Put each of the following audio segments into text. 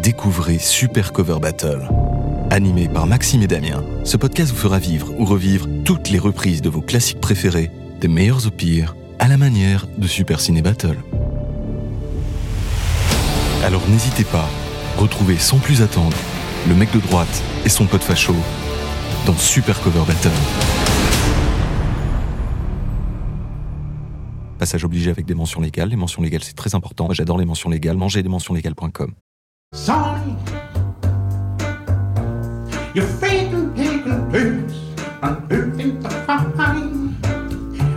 découvrez Super Cover Battle. Animé par Maxime et Damien, ce podcast vous fera vivre ou revivre toutes les reprises de vos classiques préférés, des meilleurs au pire, à la manière de Super Ciné Battle. Alors n'hésitez pas, retrouvez sans plus attendre le mec de droite et son pote facho dans Super Cover Battle. Passage obligé avec des mentions légales. Les mentions légales, c'est très important. J'adore les mentions légales. Mangez des mentions légales.com. Sonny, you're faking taking blues and moving the fine.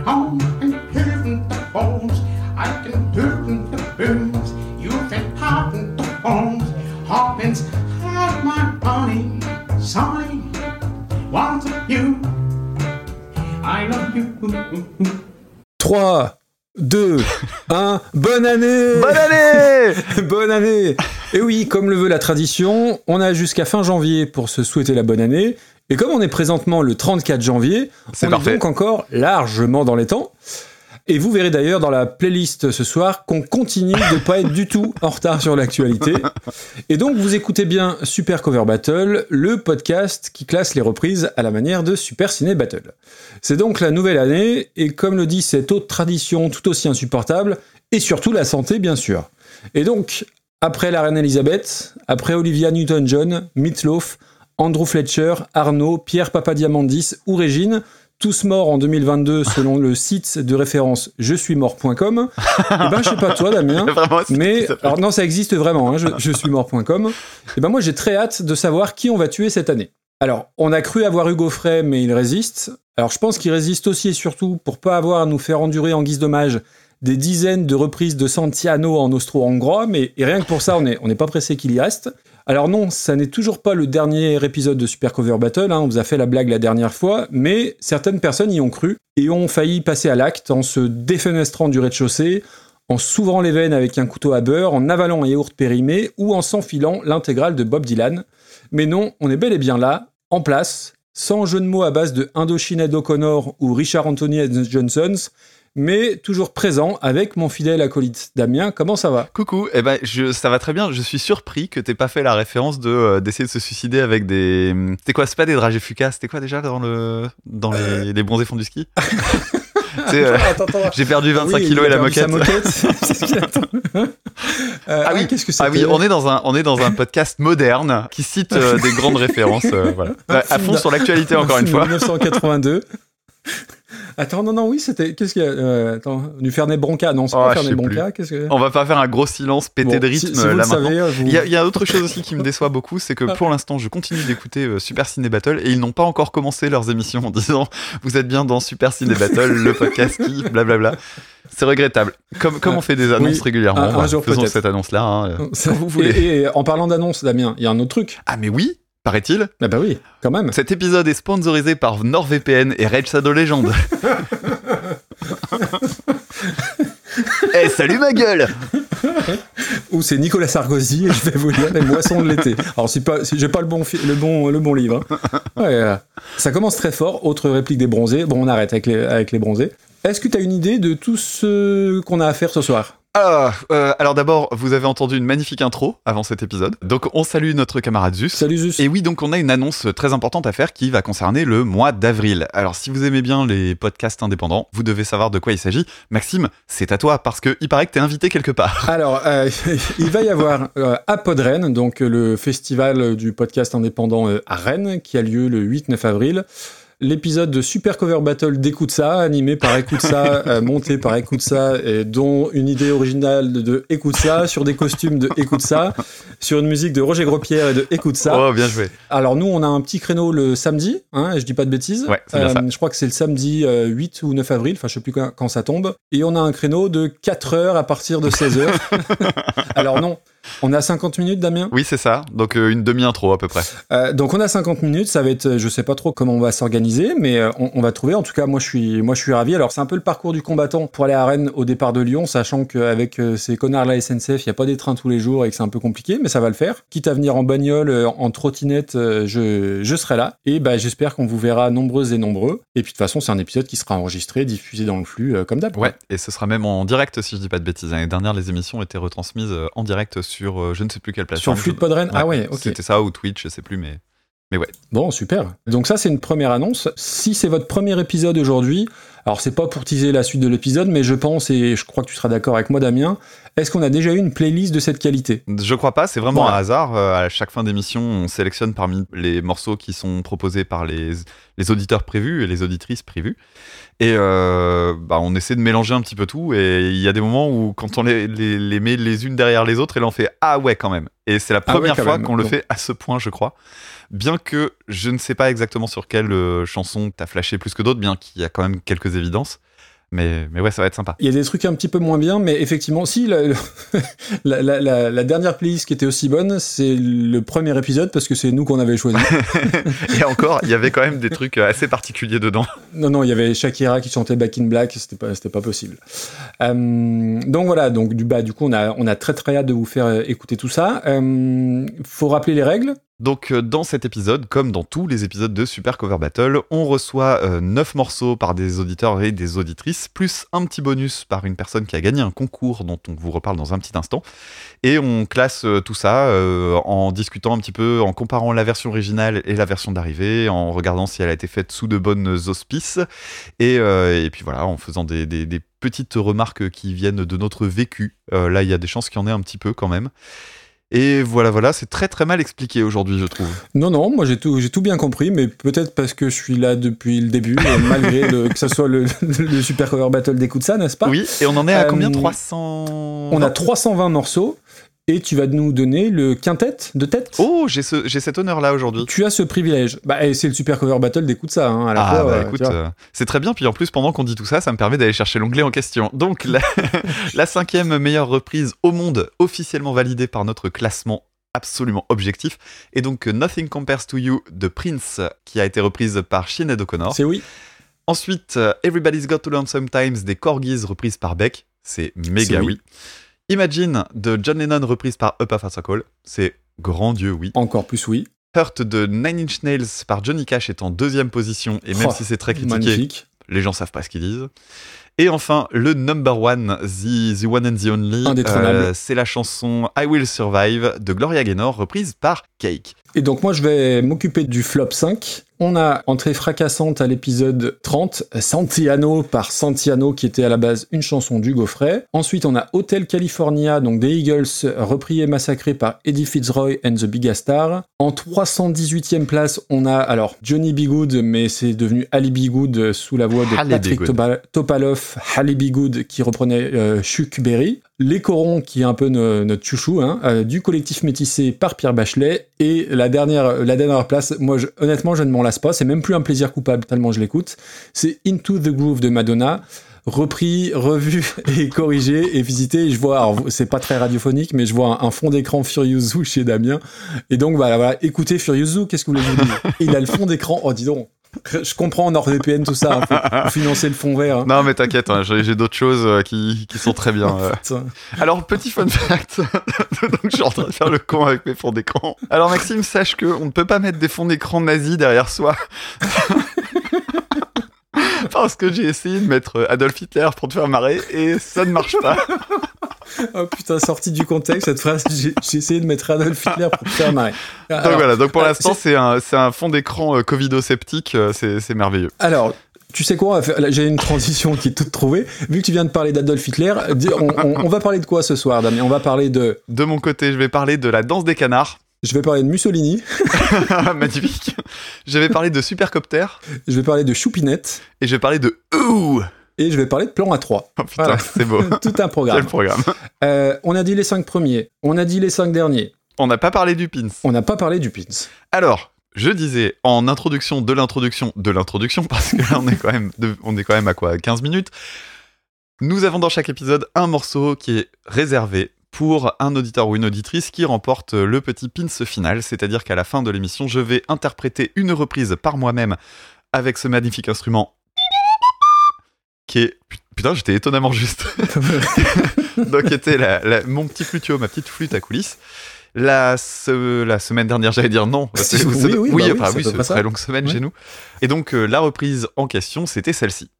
On and hearing the bones, I can do the blues. You've been popping the bones, Hawkins had my money. Sonny, want you. I love you. 3, 2, 1, bonne année Bonne année Bonne année Et oui, comme le veut la tradition, on a jusqu'à fin janvier pour se souhaiter la bonne année. Et comme on est présentement le 34 janvier, on parfait. est donc encore largement dans les temps. Et vous verrez d'ailleurs dans la playlist ce soir qu'on continue de pas être du tout en retard sur l'actualité. Et donc vous écoutez bien Super Cover Battle, le podcast qui classe les reprises à la manière de Super Ciné Battle. C'est donc la nouvelle année, et comme le dit cette autre tradition tout aussi insupportable, et surtout la santé bien sûr. Et donc, après la reine Elisabeth, après Olivia Newton-John, Meatloaf, Andrew Fletcher, Arnaud, Pierre Papadiamandis ou Régine, tous morts en 2022 selon le site de référence je suis mort.com. Eh ben, je sais pas toi, Damien. Vraiment, Mais, alors non, ça existe vraiment, hein, je, je suis mort.com. Et ben moi, j'ai très hâte de savoir qui on va tuer cette année. Alors, on a cru avoir Hugo Frey, mais il résiste. Alors, je pense qu'il résiste aussi et surtout pour pas avoir à nous faire endurer en guise d'hommage des dizaines de reprises de Santiano en austro-hongrois, mais et rien que pour ça, on n'est on n'est pas pressé qu'il y reste. Alors non, ça n'est toujours pas le dernier épisode de Super Cover Battle, hein, on vous a fait la blague la dernière fois, mais certaines personnes y ont cru et ont failli passer à l'acte en se défenestrant du rez-de-chaussée, en s'ouvrant les veines avec un couteau à beurre, en avalant un yaourt périmé ou en s'enfilant l'intégrale de Bob Dylan. Mais non, on est bel et bien là, en place, sans jeu de mots à base de Indochine O'Connor ou Richard Anthony Johnsons, mais toujours présent avec mon fidèle acolyte Damien. Comment ça va? Coucou, eh ben, je, ça va très bien. Je suis surpris que t'aies pas fait la référence de euh, d'essayer de se suicider avec des. C'était quoi C'est pas des dragées fucas C'était quoi déjà dans le dans les, les bronzés fonds du ski? Euh. J'ai perdu 25 Oui, il kilos et la moquette. Euh, Ah oui, qu'est-ce que c'est Ah oui, on est dans un on est dans un podcast moderne qui cite euh, des grandes références. euh, voilà, à fond sur l'actualité encore une fois. 1982. Attends, non, non, oui, c'était. Qu'est-ce qu'il y a euh, Attends, du Fernet Bronca. Non, c'est Oh, pas Fernet Bronca. Qu'est-ce que. On va pas faire un gros silence pété Bon, de rythme si vous là le maintenant. savez, vous- Il y, a, il y a autre chose aussi qui me déçoit beaucoup, c'est que pour l'instant, je continue d'écouter euh, Super Ciné Battle et ils n'ont pas encore commencé leurs émissions en disant vous êtes bien dans Super Ciné Battle, le podcast qui, blablabla. C'est regrettable. Comme, comme on fait des annonces Oui, régulièrement, un- un voilà, jour faisons cette annonce-là. hein, euh, vous voulez. Et, et en parlant d'annonce, Damien, il y a un autre truc. Ah mais oui, paraît-il. Ah bah oui, quand même. Cet épisode est sponsorisé par NordVPN et Rage Shadow Legend. Eh salut ma gueule Ou c'est Nicolas Sarkozy et je vais vous lire les moissons de l'été. Alors c'est pas, j'ai pas le bon, le bon, le bon livre. hein. Ouais, euh, ça commence très fort. Autre réplique des bronzés. Bon, on arrête avec les, avec les bronzés. Est-ce que tu as une idée de tout ce qu'on a à faire ce soir? Ah, euh, alors d'abord, vous avez entendu une magnifique intro avant cet épisode. Donc on salue notre camarade Zeus. Salut Zus. Et oui, donc on a une annonce très importante à faire qui va concerner le mois d'avril. Alors si vous aimez bien les podcasts indépendants, vous devez savoir de quoi il s'agit. Maxime, c'est à toi parce que il paraît que t'es invité quelque part. Alors, euh, il va y avoir euh, à Podren, donc le festival du podcast indépendant à Rennes, qui a lieu le 8-9 avril. L'épisode de Super Cover Battle d'Écoute ça, animé par Écoute ça, euh, monté par Écoute ça, et dont une idée originale de Écoute ça, sur des costumes de Écoute ça, sur une musique de Roger Grospierre et de Écoute ça. Oh, bien joué. Alors nous, on a un petit créneau le samedi, hein, et je dis pas de bêtises. Euh, Ouais, ça. Je crois que c'est le samedi euh, 8 ou 9 avril, enfin je sais plus quand, quand ça tombe. Et on a un créneau de 4 heures à partir de 16 heures. Alors non, on a 50 minutes, Damien? Oui, c'est ça. Donc euh, une demi-intro à peu près. Euh, donc on a 50 minutes, ça va être, euh, je sais pas trop comment on va s'organiser, mais on, on va trouver. En tout cas, moi je suis, moi je suis ravi. Alors c'est un peu le parcours du combattant pour aller à Rennes au départ de Lyon, sachant qu'avec ces connards la SNCF, il y a pas des trains tous les jours et que c'est un peu compliqué, mais ça va le faire. Quitte à venir en bagnole, en trottinette, je, je serai là. Et bah j'espère qu'on vous verra nombreuses et nombreux. Et puis de toute façon, c'est un épisode qui sera enregistré, diffusé dans le flux, comme d'hab. Ouais, et ce sera même en direct si je dis pas de bêtises. L'année dernière, les émissions étaient retransmises en direct sur euh, je ne sais plus quelle Sur plateforme. Flux de Podren Ah ouais, ok. C'était ça ou Twitch, je sais plus, mais. Mais ouais. Bon, super. Donc ça, c'est une première annonce. Si c'est votre premier épisode aujourd'hui, alors c'est pas pour teaser la suite de l'épisode, mais je pense, et je crois que tu seras d'accord avec moi, Damien, est-ce qu'on a déjà eu une playlist de cette qualité? Je crois pas, c'est vraiment Voilà. un hasard. Euh, à chaque fin d'émission, on sélectionne parmi les morceaux qui sont proposés par les, les auditeurs prévus et les auditrices prévues. Et euh, bah, on essaie de mélanger un petit peu tout. Et il y a des moments où, quand on les, les, les met les unes derrière les autres, et là on fait Ah ouais, quand même. Et c'est la Ah ouais, première fois qu'on le fait à ce point, je crois. Bien que je ne sais pas exactement sur quelle euh, chanson t'as flashé plus que d'autres, bien qu'il y a quand même quelques évidences. Mais, mais ouais, ça va être sympa. Il y a des trucs un petit peu moins bien, mais effectivement, si, la, la, la- la- dernière playlist qui était aussi bonne, c'est le premier épisode, parce que c'est nous qu'on avait choisi. Et encore, il y avait quand même des trucs assez particuliers dedans. Non, non, il y avait Shakira qui chantait Back in Black, c'était pas, c'était pas possible. Euh, donc voilà, donc du, bah, du coup, on a, on a très très hâte de vous faire euh, écouter tout ça. Euh, faut rappeler les règles. Donc euh, dans cet épisode, comme dans tous les épisodes de Super Cover Battle, on reçoit euh, 9 morceaux par des auditeurs et des auditrices, plus un petit bonus par une personne qui a gagné un concours dont on vous reparle dans un petit instant. Et on classe euh, tout ça euh, en discutant un petit peu, en comparant la version originale et la version d'arrivée, en regardant si elle a été faite sous de bonnes auspices, et, euh, puis voilà, en faisant des, petites remarques qui viennent de notre vécu. Euh, là, il y a des chances qu'il y en ait un petit peu quand même. Et voilà, voilà, c'est très très mal expliqué aujourd'hui, je trouve. Non, non, moi j'ai tout, j'ai tout bien compris, mais peut-être parce que je suis là depuis le début, malgré le- que ça soit le, le Super Cover Battle d'écoute ça, n'est-ce pas? Oui, et on en est à Euh, combien? 300 On a 320 morceaux, et tu vas nous donner le quintet de tête. Oh, j'ai ce, j'ai cet honneur-là aujourd'hui. Tu as ce privilège. Bah, c'est le Super Cover Battle d'écoute ça, hein, à la Ah fois. bah euh, écoute, euh, c'est très bien. Puis en plus, pendant qu'on dit tout ça, ça me permet d'aller chercher l'onglet en question. Donc la, la cinquième meilleure reprise au monde, officiellement validée par notre classement absolument objectif, et donc Nothing Compares to You de Prince, qui a été reprise par Sinead O'Connor. C'est oui. Ensuite, euh, Everybody's Got to Learn Sometimes des Corgis reprise par Beck. C'est méga oui. Imagine de John Lennon reprise par Up After Call. C'est grand Dieu oui. Encore plus oui. Hurt de Nine Inch Nails par Johnny Cash est en deuxième position et même Oh, si c'est très critiqué, Magnifique. les gens savent pas ce qu'ils disent. Et enfin, le number one, the, the one and the only, euh, c'est la chanson I Will Survive de Gloria Gaynor reprise par Cake. Et donc moi je vais m'occuper du flop 5. On a entrée fracassante à l'épisode 30, Santiano par Santiano qui était à la base une chanson du Gaufret. Ensuite on a Hotel California, donc des Eagles, repris et massacré par Eddie Fitzroy and the Big Star. En 318e place on a alors Johnny B. Good, mais c'est devenu Ali B. Good sous la voix de. Patrick Topalov, Ali B. Good qui reprenait euh, Chuck Berry. Les Corons, qui est un peu no- notre chouchou, hein, euh, du collectif métissé par Pierre Bachelet. Et la dernière, la dernière place, moi, je- honnêtement, je ne m'en lasse pas. C'est même plus un plaisir coupable tellement je l'écoute. C'est Into the Groove de Madonna. Repris, revu et corrigé et visité. Je vois, c'est pas très radiophonique, mais je vois un, fond d'écran Furious Zoo chez Damien. Et donc, voilà, voilà. Écoutez Furious Zoo, qu'est-ce que vous voulez dise? Il a le fond d'écran. Oh, dis donc. Je comprends NordVPN, tout ça. hein, faut, faut financer le fond vert. hein. Non mais t'inquiète, hein, j'ai d'autres choses euh, qui, qui sont très bien. euh. Alors petit fun fact, donc je suis en train de faire le con avec mes fonds d'écran. Alors Maxime, sache que on ne peut pas mettre des fonds d'écran nazis derrière soi. Parce que j'ai essayé de mettre euh, Adolf Hitler pour te faire marrer et ça ne marche pas. Oh putain, sorti du contexte, cette phrase, j'ai essayé de mettre Adolf Hitler pour te faire marrer. Donc voilà, donc pour euh, l'instant c'est un, fond d'écran euh, covido-sceptique, euh, c'est merveilleux. alors, tu sais quoi, j'ai une transition qui est toute trouvée. Vu que tu viens de parler d'Adolf Hitler, on- on va parler de quoi ce soir, Damien? On va parler de... De mon côté, je vais parler de la danse des canards. Je vais parler de Mussolini, Magnifique. Je vais parler de Supercopter je vais parler de Choupinette, et je vais parler de Ouh et je vais parler de Plan A3. Oh putain, Voilà. c'est beau. Tout un programme. Quel programme. Euh, on a dit les cinq premiers, on a dit les cinq derniers, On n'a pas parlé du pins. on n'a pas parlé du pins. Alors, je disais en introduction de l'introduction de l'introduction, parce que là on est quand même, de- on est quand même à quoi 15 minutes. Nous avons dans chaque épisode un morceau qui est réservé pour un auditeur ou une auditrice qui remporte le petit pins final, c'est-à-dire qu'à la fin de l'émission, je vais interpréter une reprise par moi-même avec ce magnifique instrument qui est... Putain, j'étais étonnamment juste. Donc, était la- la- mon petit flutio, ma petite flûte à coulisses. La, se- la semaine dernière, j'allais dire non. C'est- oui, c'est- oui, bah oui, c'est oui, une très longue semaine Ouais. chez nous. Et donc, euh, la reprise en question, c'était celle-ci.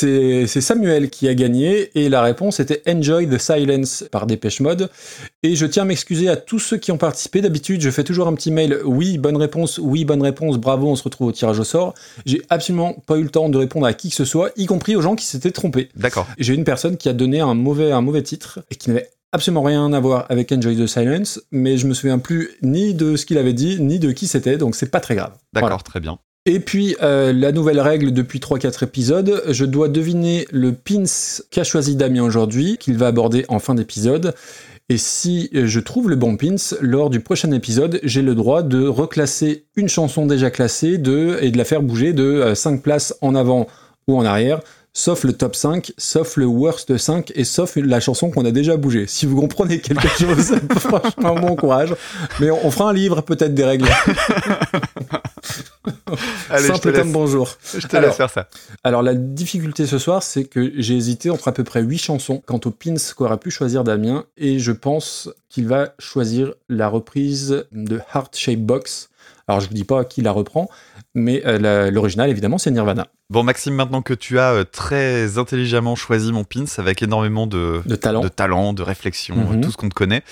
C'est Samuel qui a gagné et la réponse était Enjoy the Silence par Dépêche Mode. Et je tiens à m'excuser à tous ceux qui ont participé. D'habitude, je fais toujours un petit mail. Oui, bonne réponse. Oui, bonne réponse. Bravo, on se retrouve au tirage au sort. J'ai absolument pas eu le temps de répondre à qui que ce soit, y compris aux gens qui s'étaient trompés. D'accord. J'ai une personne qui a donné un mauvais, un mauvais titre et qui n'avait absolument rien à voir avec Enjoy the Silence, mais je me souviens plus ni de ce qu'il avait dit, ni de qui c'était, donc c'est pas très grave. D'accord, Voilà. très bien. Et puis, euh, la nouvelle règle depuis 3-4 épisodes, je dois deviner le pins qu'a choisi Damien aujourd'hui, qu'il va aborder en fin d'épisode. Et si euh, je trouve le bon pins, lors du prochain épisode, j'ai le droit de reclasser une chanson déjà classée de, et de la faire bouger de 5 places en avant ou en arrière, sauf le top 5, sauf le worst 5 et sauf la chanson qu'on a déjà bougée. Si vous comprenez quelque chose, franchement, bon courage. Mais on, on fera un livre peut-être des règles. Allez, Simple comme bonjour. je te Alors, laisse faire ça. Alors la difficulté ce soir, c'est que j'ai hésité entre à peu près 8 chansons quant aux pins qu'aurait pu choisir Damien, et je pense qu'il va choisir la reprise de Heart Shape Box. Alors je vous dis pas qui la reprend, mais euh, l'original évidemment c'est Nirvana, Bon, Maxime, maintenant que tu as euh, très intelligemment choisi mon pins avec énormément de, de talent. de talent, de réflexion, Mhm. tout ce qu'on te connaît.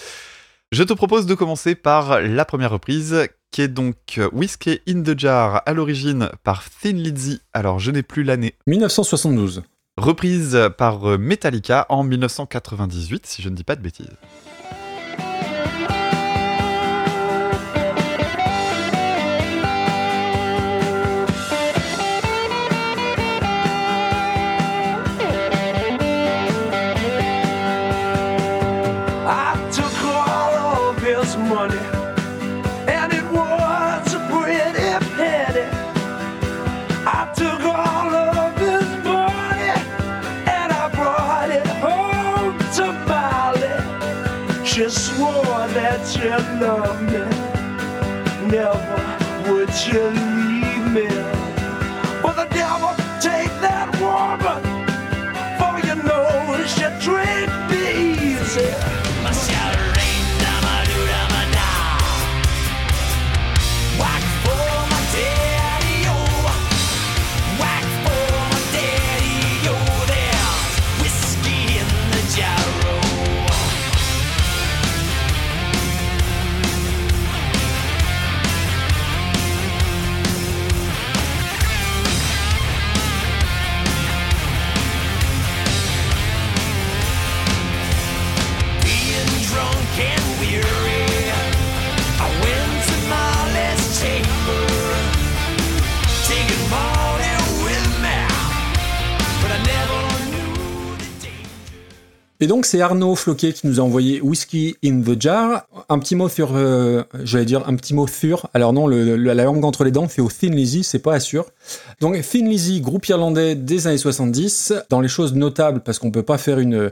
Je te propose de commencer par la première reprise, qui est donc euh, Whiskey in the Jar, à l'origine par Thin Lizzy, alors je n'ai plus l'année, 1972. reprise par euh, Metallica en 1998, si je ne dis pas de bêtises. That she loved me, never would she leave me. But the devil take that woman, for you know she treat me easy. Et donc c'est Arnaud Floquet qui nous a envoyé Whiskey in the Jar. Un petit mot sur, euh, j'allais dire un petit mot sur. Alors non, le, le- la langue entre les dents fait au Thin Lizzy, c'est pas sûr. Donc Thin Lizzy, groupe irlandais des années 70. Dans les choses notables, parce qu'on peut pas faire une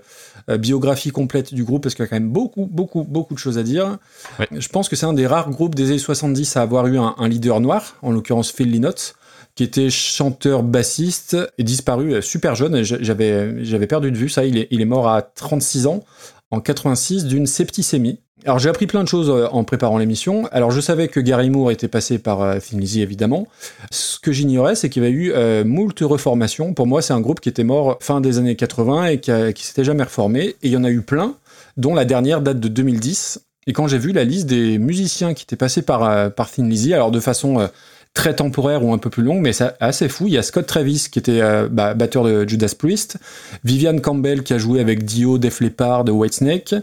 euh, biographie complète du groupe, parce qu'il y a quand même beaucoup, beaucoup, beaucoup de choses à dire. Ouais. Je pense que c'est un des rares groupes des années 70 à avoir eu un, un leader noir, en l'occurrence Phil Lynott qui était chanteur bassiste et disparu euh, super jeune. J'avais j'avais perdu de vue ça. Il est, il est mort à 36 ans en 86 d'une septicémie. Alors j'ai appris plein de choses euh, en préparant l'émission. Alors je savais que Gary Moore était passé par euh, Thin Lizzy évidemment. Ce que j'ignorais c'est qu'il y avait eu moult reformations. Pour moi c'est un groupe qui était mort fin des années 80 et qui, qui s'était jamais reformé. Et il y en a eu plein, dont la dernière date de 2010. Et quand j'ai vu la liste des musiciens qui étaient passés par, par Thin Lizzy, alors de façon très temporaire ou un peu plus longue, mais c'est assez fou. Il y a Scott Travis qui était euh, bah, batteur de Judas Priest, Vivian Campbell qui a joué avec Dio, Def Leppard, Whitesnake,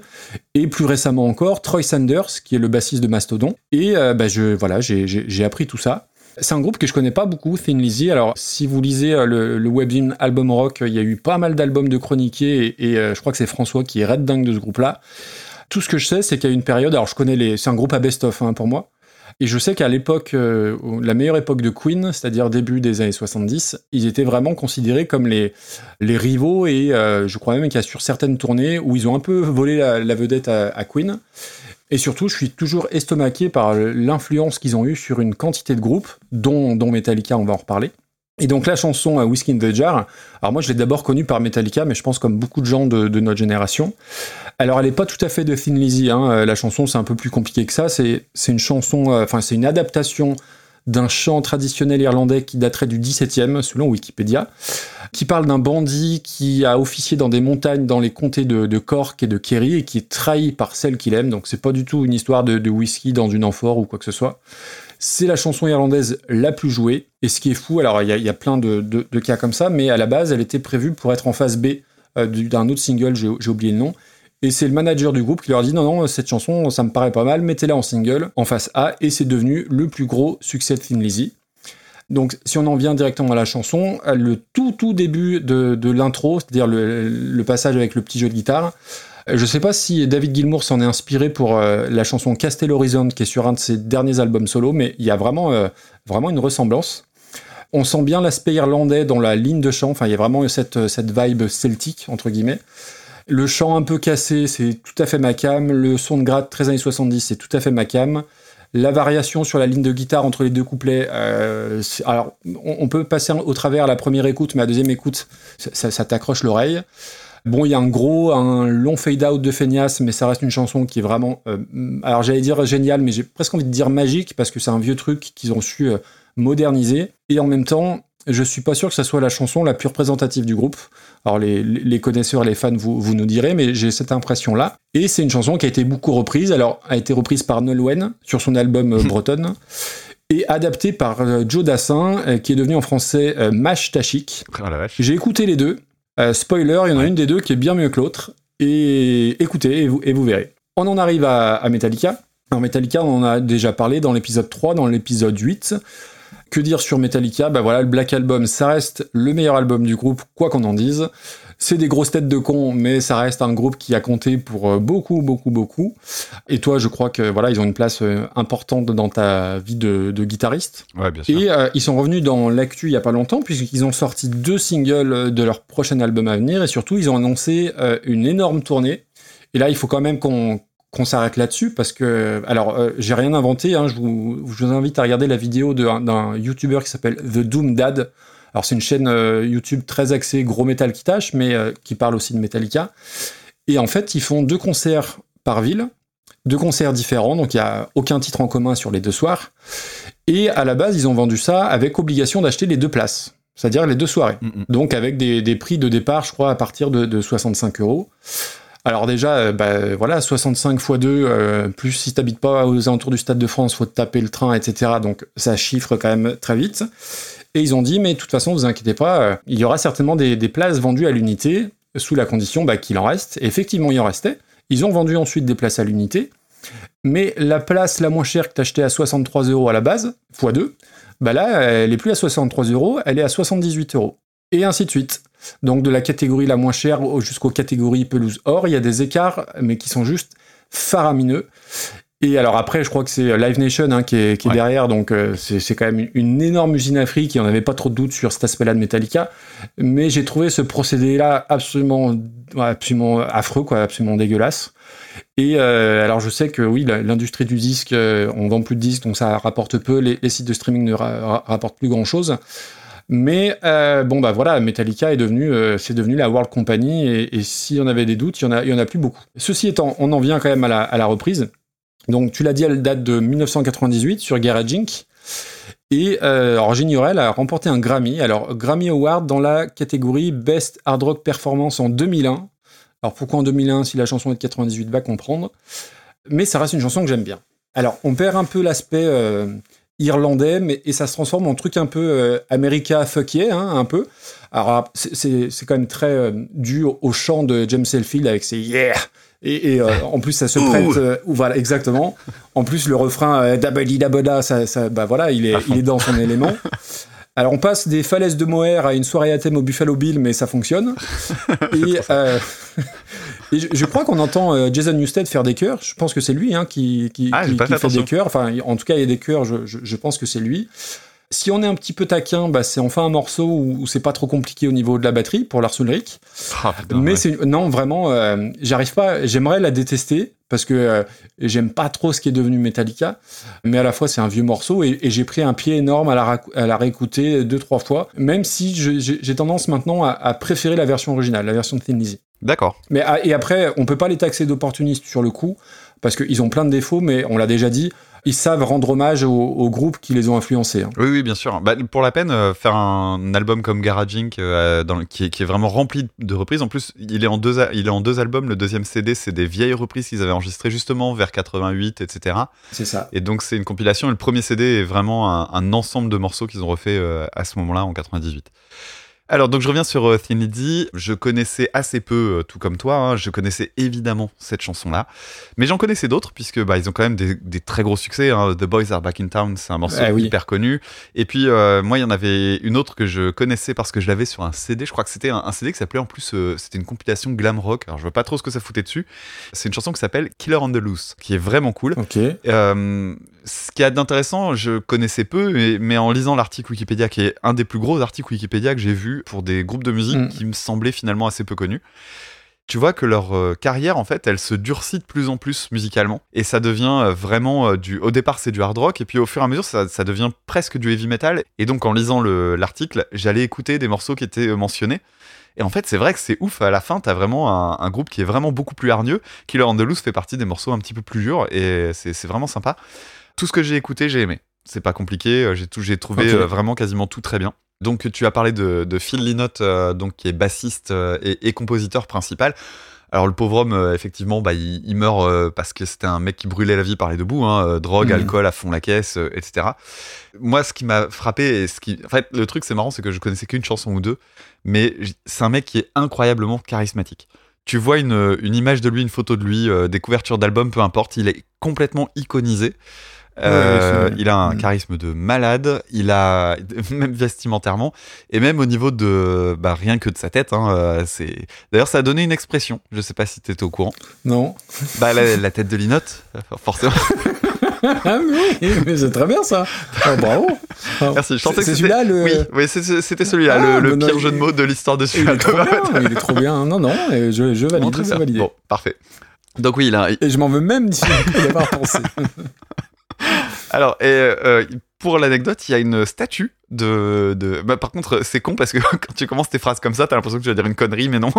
et plus récemment encore Troy Sanders qui est le bassiste de Mastodon. Et euh, bah, je voilà, j'ai- appris tout ça. C'est un groupe que je connais pas beaucoup, Thin Lizzy. Alors, si vous lisez euh, le, le webzine Album Rock, il y a eu pas mal d'albums de chroniqués et, et, euh, je crois que c'est François qui est red dingue de ce groupe-là. Tout ce que je sais, c'est qu'il y a une période. Alors, je connais les. C'est un groupe à best-of hein, pour moi. Et je sais qu'à l'époque, euh, la meilleure époque de Queen, c'est-à-dire début des années 70, ils étaient vraiment considérés comme les, rivaux et euh, je crois même qu'il y a sur certaines tournées où ils ont un peu volé la, vedette à, à Queen. Et surtout, je suis toujours estomaqué par l'influence qu'ils ont eue sur une quantité de groupes, dont, dont Metallica, on va en reparler. Et donc la chanson euh, Whiskey in the Jar, alors moi je l'ai d'abord connue par Metallica, mais je pense comme beaucoup de gens de, notre génération. Alors elle est pas tout à fait de Thin Lizzy, hein. euh, la chanson c'est un peu plus compliqué que ça, c'est une chanson, euh, enfin c'est une adaptation d'un chant traditionnel irlandais qui daterait du XVIIe, selon Wikipédia, qui parle d'un bandit qui a officié dans des montagnes dans les comtés de, Cork et de Kerry et qui est trahi par celle qu'il aime. Donc c'est pas du tout une histoire de whisky dans une amphore ou quoi que ce soit. C'est la chanson irlandaise la plus jouée. Et ce qui est fou, alors il y a, plein de, cas comme ça, mais à la base, elle était prévue pour être en phase B euh, du- d'un autre single, j'ai oublié le nom. Et c'est le manager du groupe qui leur dit non, non, cette chanson, ça me paraît pas mal, mettez-la en single, en face A, et c'est devenu le plus gros succès de Thin Lizzy. Donc, si on en vient directement à la chanson, le tout, tout début de, l'intro, c'est-à-dire le passage avec le petit jeu de guitare, euh, je sais pas si David Gilmour s'en est inspiré pour euh, la chanson Castle Horizon, qui est sur un de ses derniers albums solo, mais il y a vraiment, euh, vraiment une ressemblance. On sent bien l'aspect irlandais dans la ligne de chant, enfin, il y a vraiment cette, cette vibe celtique, entre guillemets. Le chant un peu cassé, c'est tout à fait ma cam. Le son de gratte 13 années 70, c'est tout à fait ma cam. La variation sur la ligne de guitare entre les deux couplets, alors on, peut passer au travers la première écoute, mais à la deuxième écoute, ça t'accroche l'oreille. Bon, il y a un gros, un long fade-out de Feignas, mais ça reste une chanson qui est vraiment, euh, alors j'allais dire géniale, mais j'ai presque envie de dire magique, parce que c'est un vieux truc qu'ils ont su euh, moderniser. Et en même temps, je suis pas sûr que ça soit la chanson la plus représentative du groupe. Alors les, les connaisseurs, les fans, vous, vous nous direz, mais j'ai cette impression-là. Et c'est une chanson qui a été beaucoup reprise. Alors, a été reprise par Nolwenn sur son album euh, Bretonne. Et adaptée par Joe Dassin, qui est devenu en français Mash Tachik. Oh vache. J'ai écouté les deux. Euh, spoiler, il y en a une des deux qui est bien mieux que l'autre. Et écoutez, et vous, et vous verrez. On en arrive à, à Metallica. Alors Metallica, on en a déjà parlé dans l'épisode 3, dans l'épisode 8. Que dire sur Metallica? Bah voilà, le Black Album, ça reste le meilleur album du groupe, quoi qu'on en dise. C'est des grosses têtes de cons, mais ça reste un groupe qui a compté pour euh, beaucoup, beaucoup, beaucoup. Et toi, je crois que voilà, ils ont une place euh, importante dans ta vie de, de guitariste. Ouais, bien sûr. Et euh, ils sont revenus dans l'actu il y a pas longtemps, puisqu'ils ont sorti deux singles de leur prochain album à venir, et surtout, ils ont annoncé euh, une énorme tournée. Et là, il faut quand même qu'on qu'on s'arrête là-dessus, parce que, alors, euh, j'ai rien inventé, hein, je, vous, je vous invite à regarder la vidéo d'un YouTuber qui s'appelle The Doom Dad. Alors, c'est une chaîne euh, YouTube très axée gros métal qui tâche, mais euh, qui parle aussi de Metallica. Et en fait, ils font deux concerts par ville, deux concerts différents, donc il n'y a aucun titre en commun sur les deux soirs. Et à la base, ils ont vendu ça avec obligation d'acheter les deux places, c'est-à-dire les deux soirées. Mm, mm. Donc avec des, des prix de départ, je crois, à partir de, de 65 euros. Alors déjà, euh, bah, voilà, 65 x 2, euh, plus si t'habites pas aux alentours du Stade de France, faut te taper le train, etc. Donc ça chiffre quand même très vite. Et ils ont dit, mais de toute façon, vous inquiétez pas, euh, il y aura certainement des, places vendues à l'unité, sous la condition bah, qu'il en reste. Et effectivement, il en restait. Ils ont vendu ensuite des places à l'unité. Mais la place la moins chère que t'achetais à 63 euros à la base, x 2, bah là, elle est plus à 63 euros, elle est à 78 euros. Et ainsi de suite. Donc de la catégorie la moins chère au- jusqu'aux catégories pelouse or, il y a des écarts, mais qui sont juste faramineux. Et alors après, je crois que c'est Live Nation hein, qui est, qui est Ouais. derrière, donc euh, c'est quand même une- énorme usine à fric, et on n'avait pas trop de doutes sur cet aspect-là de Metallica. Mais j'ai trouvé ce procédé-là absolument, absolument affreux, quoi, absolument dégueulasse. Et euh, alors je sais que oui, l'industrie du disque, euh, on vend plus de disques, donc ça rapporte peu, les, les sites de streaming ne ra- ra- rapportent plus grand-chose. Mais euh, bon bah voilà, Metallica est devenu, euh, c'est devenu la World Company et, et s'il y en avait des doutes, il y en a, il y en a plus beaucoup. Ceci étant, on en vient quand même à la, à la reprise. Donc tu l'as dit, elle date de 1998 sur Garage Inc. Et euh, alors a remporté un Grammy. Alors Grammy Award dans la catégorie Best Hard Rock Performance en 2001. Alors pourquoi en 2001 si la chanson est de 98 va comprendre. Mais ça reste une chanson que j'aime bien. Alors on perd un peu l'aspect euh, irlandais, mais et ça se transforme en truc un peu euh, America hein, un peu. Alors c'est- quand même très euh, dû au, chant de James Hetfield avec ses yeah. Et, et, euh, en plus ça se prête, euh, voilà exactement. En plus le refrain euh, dabadi dabada, ça, ça, bah voilà, il est, il est dans son élément. Alors on passe des falaises de Moher à une soirée à thème au Buffalo Bill, mais ça fonctionne. Et, euh, et je, je crois qu'on entend euh, Jason Newsted faire des chœurs. Je pense que c'est lui hein, qui, qui, Ah, qui- qui fait fait des chœurs. Enfin, en tout cas, il y a des chœurs. Je, je- je pense que c'est lui. Si on est un petit peu taquin, bah, c'est enfin un morceau où, où c'est pas trop compliqué au niveau de la batterie pour Lars Ulrich. Ah, putain, Mais ouais. c'est une- non vraiment, euh, j'arrive pas. J'aimerais la détester parce que euh, j'aime pas trop ce qui est devenu Metallica, mais à la fois c'est un vieux morceau et, et j'ai pris un pied énorme à la, rac- à la réécouter deux trois fois, même si j'ai tendance maintenant à, à préférer la version originale, la version de Thin Lizzy. D'accord. Mais ah, et après, on peut pas les taxer d'opportunistes sur le coup parce qu'ils ont plein de défauts, mais on l'a déjà dit. Ils savent rendre hommage aux, aux groupes qui les ont influencés. hein. Oui, oui, bien sûr. Bah, pour la peine, euh, faire un album comme Garage Inc. euh, dans le- qui, est, qui est vraiment rempli de reprises. En plus, il est en deux, il est en deux albums. Le deuxième CD, c'est des vieilles reprises qu'ils avaient enregistrées justement vers 88, etc. C'est ça. Et donc, c'est une compilation. Et le premier CD est vraiment un, un ensemble de morceaux qu'ils ont refait euh, à ce moment-là, en 98. Alors, donc je reviens sur euh, Thin Lizzy. Je connaissais assez peu, euh, tout comme toi. hein. Je connaissais évidemment cette chanson-là, mais j'en connaissais d'autres puisque bah ils ont quand même des, des très gros succès. hein. The Boys Are Back in Town, c'est un morceau Ah oui. hyper connu. Et puis euh, moi, il y en avait une autre que je connaissais parce que je l'avais sur un CD. Je crois que c'était un, un CD qui s'appelait en plus, euh, c'était une compilation glam rock. Alors je vois pas trop ce que ça foutait dessus. C'est une chanson qui s'appelle Killer on the Loose, qui est vraiment cool. Ok. Euh, ce qu'il y a d'intéressant, je connaissais peu, mais, mais en lisant l'article Wikipédia, qui est un des plus gros articles Wikipédia que j'ai vu pour des groupes de musique Mm. qui me semblaient finalement assez peu connus, tu vois que leur euh, carrière, en fait, elle se durcit de plus en plus musicalement. Et ça devient euh, vraiment euh, du. Au départ, c'est du hard rock, et puis au fur et à mesure, ça, ça devient presque du heavy metal. Et donc, en lisant le- l'article, j'allais écouter des morceaux qui étaient mentionnés. Et en fait, c'est vrai que c'est ouf. À la fin, t'as vraiment un, un groupe qui est vraiment beaucoup plus hargneux. Killer Loose fait partie des morceaux un petit peu plus durs, et c'est vraiment sympa. Tout ce que j'ai écouté, j'ai aimé. C'est pas compliqué. euh, J'ai tout- j'ai trouvé euh, vraiment quasiment tout très bien. Donc, tu as parlé de, de Phil Lynott, euh, donc qui est bassiste euh, et, et compositeur principal. Alors le pauvre homme, euh, effectivement, bah, il, il meurt parce que c'était un mec qui brûlait la vie par les deux bouts, hein, drogue, Mhm. alcool à fond la caisse, etc. Moi, ce qui m'a frappé, et ce qui, en fait, le truc c'est marrant, c'est que je connaissais qu'une chanson ou deux, mais c'est un mec qui est incroyablement charismatique. Tu vois une, une image de lui, une photo de lui, des couvertures d'albums, peu importe, il est complètement iconisé. Euh, il a un Mhm. charisme de malade, il a même vestimentairement et même au niveau de bah, rien que de sa tête. Hein, euh, c'est d'ailleurs ça a donné une expression. Je sais pas si tu étais au courant. Non. Bah la, la tête de Linotte, forcément. ah, oui, mais c'est très bien ça. Ah, bravo. Ah, Merci. Je pensais que c'était- celui-là le. Oui, c'était celui-là, Ah, le, non, pire il- jeu de mots de l'histoire de Il celui-là. Il est trop bien. Non, non. Je, je valide. très c'est bien. validé. Bon, parfait. Donc oui, il a, Et je m'en veux même d'y avoir pensé. Alors, et, euh, pour l'anecdote, il y a une statue de. de... Bah, par contre, c'est con parce que quand tu commences tes phrases comme ça, t'as l'impression que tu vas dire une connerie, mais non.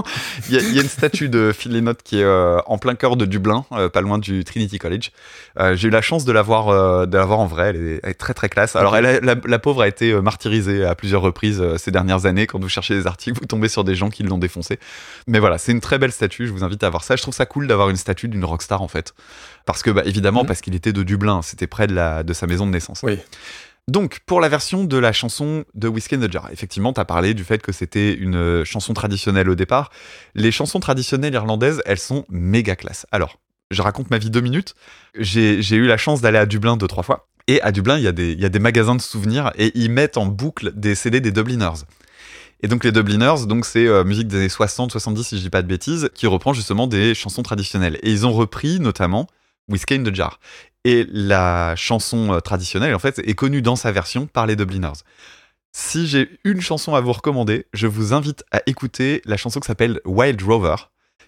Il y a, il y a une statue de Phil Lynott qui est euh, en plein cœur de Dublin, euh, pas loin du Trinity College. Euh, J'ai eu la chance de la voir, de la voir en vrai. Elle est, elle est très très classe. Alors, elle a- la, la pauvre a été martyrisée à plusieurs reprises ces dernières années. Quand vous cherchez des articles, vous tombez sur des gens qui l'ont défoncée. Mais voilà, c'est une très belle statue. Je vous invite à voir ça. Je trouve ça cool d'avoir une statue d'une rockstar en fait. Parce que, bah, évidemment, Mhm. parce qu'il était de Dublin, c'était près de, la, de sa maison de naissance. Oui. Donc, pour la version de la chanson de Whiskey in the Jar, effectivement, tu as parlé du fait que c'était une euh, chanson traditionnelle au départ. Les chansons traditionnelles irlandaises, elles sont méga classe. Alors, je raconte ma vie deux minutes. J'ai eu la chance d'aller à Dublin deux, trois fois. Et à Dublin, il y, a des- il y a des magasins de souvenirs et ils mettent en boucle des CD des Dubliners. Et donc les Dubliners, donc c'est euh, musique des années 60, 70 si je dis pas de bêtises, qui reprend justement des chansons traditionnelles. Et ils ont repris notamment Whiskey in the Jar. Et la chanson euh, traditionnelle, en fait, est connue dans sa version par les Dubliners. Si j'ai une chanson à vous recommander, je vous invite à écouter la chanson qui s'appelle Wild Rover,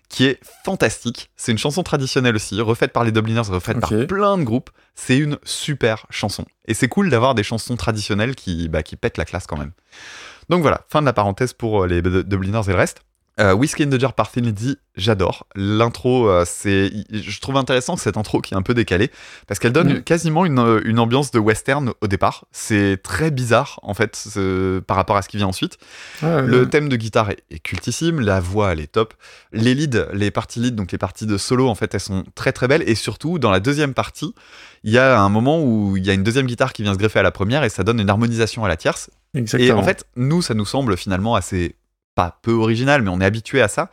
qui est fantastique. C'est une chanson traditionnelle aussi, refaite par les Dubliners, refaite par plein de groupes. C'est une super chanson. Et c'est cool d'avoir des chansons traditionnelles qui, bah, qui pètent la classe quand même. Donc voilà, fin de la parenthèse pour euh, les Dubliners et le reste. Euh, Whiskey in the Jar par Thin Lizzy, j'adore. L'intro, euh, c'est, je trouve intéressant cette intro qui est un peu décalée parce qu'elle donne Mm. quasiment une, euh, une ambiance de western au départ. C'est très bizarre en fait par rapport à ce qui vient ensuite. Ah, Le thème de guitare est, est cultissime, la voix elle est top. Les leads, les parties leads, donc les parties de solo en fait, elles sont très très belles et surtout dans la deuxième partie, il y a un moment où il y a une deuxième guitare qui vient se greffer à la première et ça donne une harmonisation à la tierce. Et Exactement. en fait, nous, ça nous semble finalement assez pas peu original, mais on est habitué à ça.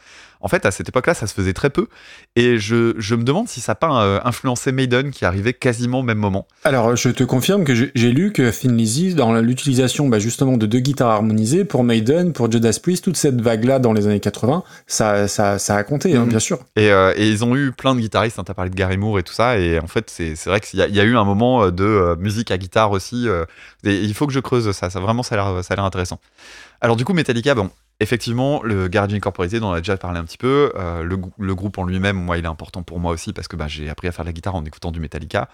En fait, à cette époque-là, ça se faisait très peu. Et je, je me demande si ça n'a pas euh, influencé Maiden qui arrivait quasiment au même moment. Alors, je te confirme que j'ai lu que Thin Lizzy, dans l'utilisation bah, justement de deux guitares harmonisées, pour Maiden, pour Judas Priest, toute cette vague-là dans les années 80, ça, ça, ça a compté, hein, Mhm. bien sûr. Et, euh, et ils ont eu plein de guitaristes, hein, t'as parlé de Gary Moore et tout ça, et en fait, c'est c'est vrai qu'il y, y a eu un moment euh, de euh, musique à guitare aussi, et il faut que je creuse ça, ça vraiment, ça a l'air intéressant. Alors du coup, Metallica, bon, effectivement, le Garage Incorporated, on en a déjà parlé un petit peu, euh, le, groupe en lui-même, moi, il est important pour moi aussi, parce que bah, j'ai appris à faire de la guitare en écoutant du Metallica.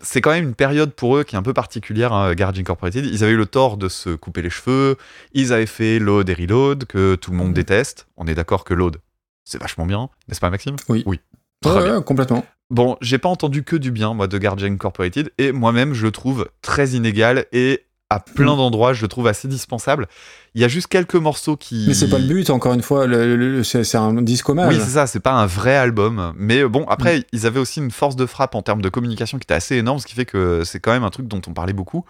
C'est quand même une période pour eux qui est un peu particulière, hein, Garage Incorporated. Ils avaient eu le tort de se couper les cheveux, ils avaient fait Load et Reload, que tout le monde déteste. On est d'accord que Load, c'est vachement bien, n'est-ce pas Maxime? Oui. Oui. Très Ouais, bien. ouais, complètement. Bon, j'ai pas entendu que du bien, moi, de Guardian Incorporated, et moi-même, je le trouve très inégal et à plein Mm. d'endroits, je le trouve assez dispensable. Il y a juste quelques morceaux qui. Mais c'est pas le but, encore une fois, le- le- le- c'est un disque hommage. Oui, c'est ça, c'est pas un vrai album. Mais bon, Mm. après, ils avaient aussi une force de frappe en termes de communication qui était assez énorme, ce qui fait que c'est quand même un truc dont on parlait beaucoup.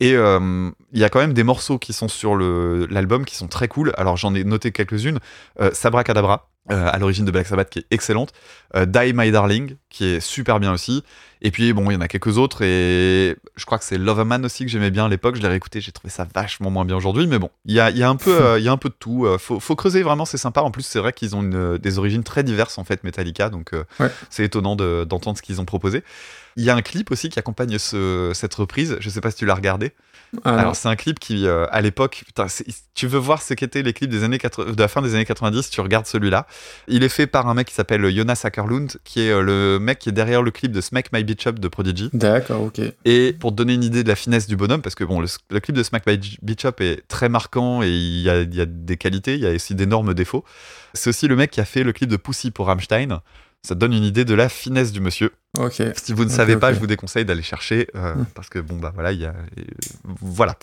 Et euh, il y a quand même des morceaux qui sont sur l'album qui sont très cool. Alors j'en ai noté quelques-unes. Euh, Sabra Cadabra, euh, à l'origine de Black Sabbath, qui est excellente. Euh, Die My Darling, qui est super bien aussi. Et puis bon, il y en a quelques autres. Et je crois que c'est Loverman aussi que j'aimais bien à l'époque. Je l'ai réécouté, j'ai trouvé ça vachement moins bien aujourd'hui. Mais bon, il y a, y a un peu, euh, il y a un peu de tout. Faut, faut creuser vraiment, c'est sympa. En plus, c'est vrai qu'ils ont une- des origines très diverses en fait, Metallica. Donc Ouais. c'est étonnant de- d'entendre ce qu'ils ont proposé. Il y a un clip aussi qui accompagne ce- cette reprise. Je sais pas si tu l'as regardé. Ah. Alors c'est un clip qui, euh, à l'époque, tu veux voir ce qu'étaient les clips des années 80 de la fin des années 90, tu regardes celui-là. Il est fait par un mec qui s'appelle Jonas Ackerlund, qui est euh, le mec qui est derrière le clip de Smack My Bitch Up de Prodigy. D'accord, ok. Et pour te donner une idée de la finesse du bonhomme, parce que bon, le, le clip de Smack My Bitch Up est très marquant et il y a, il y a des qualités, il y a aussi d'énormes défauts. C'est aussi le mec qui a fait le clip de Pussy pour Rammstein. Ça donne une idée de la finesse du monsieur. Si vous ne savez pas, je vous déconseille d'aller chercher euh, Hmm. parce que bon bah voilà, il y a euh, voilà.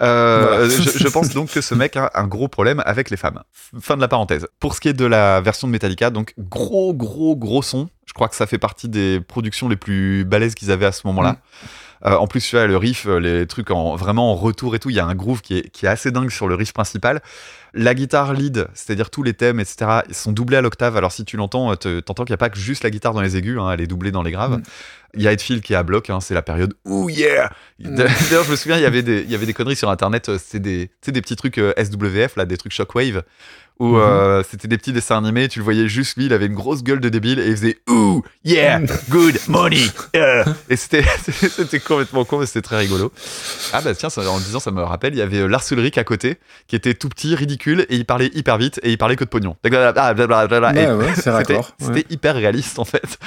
Euh, Voilà. je, je pense donc que ce mec a un gros problème avec les femmes. Fin de la parenthèse. Pour ce qui est de la version de Metallica, donc gros gros gros son. Je crois que ça fait partie des productions les plus balèzes qu'ils avaient à ce moment-là. Hmm. En plus, tu vois, le riff, les trucs en, vraiment en retour et tout, il y a un groove qui est, qui est assez dingue sur le riff principal. La guitare lead, c'est-à-dire tous les thèmes, etc., sont doublés à l'octave. Alors si tu l'entends, euh, te- t'entends qu'il n'y a pas que juste la guitare dans les aigus, hein, elle est doublée dans les graves. Mm. Il y a Hetfield qui est à bloc, hein, c'est la période Ouh yeah Mm. D'ailleurs, je me souviens, il y avait des, il y avait des conneries sur internet, euh, c'est des, des petits trucs euh, SWF, là, des trucs Shockwave, où Mhm. euh, c'était des petits dessins animés, tu le voyais juste, lui, il avait une grosse gueule de débile et il faisait Ouh yeah, good money yeah. Et c'était c'était complètement con, mais c'était très rigolo. Ah bah tiens, ça, en le disant, ça me rappelle, il y avait euh, Lars Ulrich à côté, qui était tout petit, ridicule, et il parlait hyper vite, et il parlait que de pognon. Ouais, ouais, c'était c'était ouais. hyper réaliste en fait.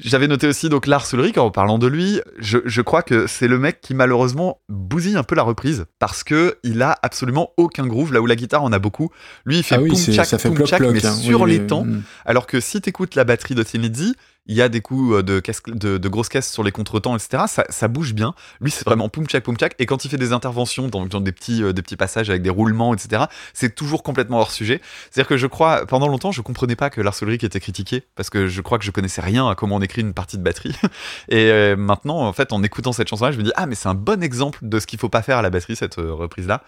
J'avais noté aussi donc Lars Ulrich en parlant de lui. Je, je crois que c'est le mec qui malheureusement bousille un peu la reprise parce que il a absolument aucun groove là où la guitare en a beaucoup. Lui il fait Ah oui, poum tchak ça fait poum plop tchak ploc. mais hein. sur Oui, les oui, temps. Alors que si t'écoutes la batterie de Tennessee, il y a des coups euh, de, caisse- grosses caisses sur les contretemps, etc. Ça, bouge bien. Lui, c'est vraiment poum tchak poum tchak. Et quand il fait des interventions dans, dans des, petits, euh, des petits passages avec des roulements, etc., c'est toujours complètement hors sujet. C'est-à-dire que je crois, pendant longtemps, je comprenais pas que Ulrich était critiqué parce que je crois que je connaissais rien à comment on écrit une partie de batterie. Et euh, maintenant, en fait, en écoutant cette chanson-là, je me dis ah mais c'est un bon exemple de ce qu'il faut pas faire à la batterie cette reprise-là.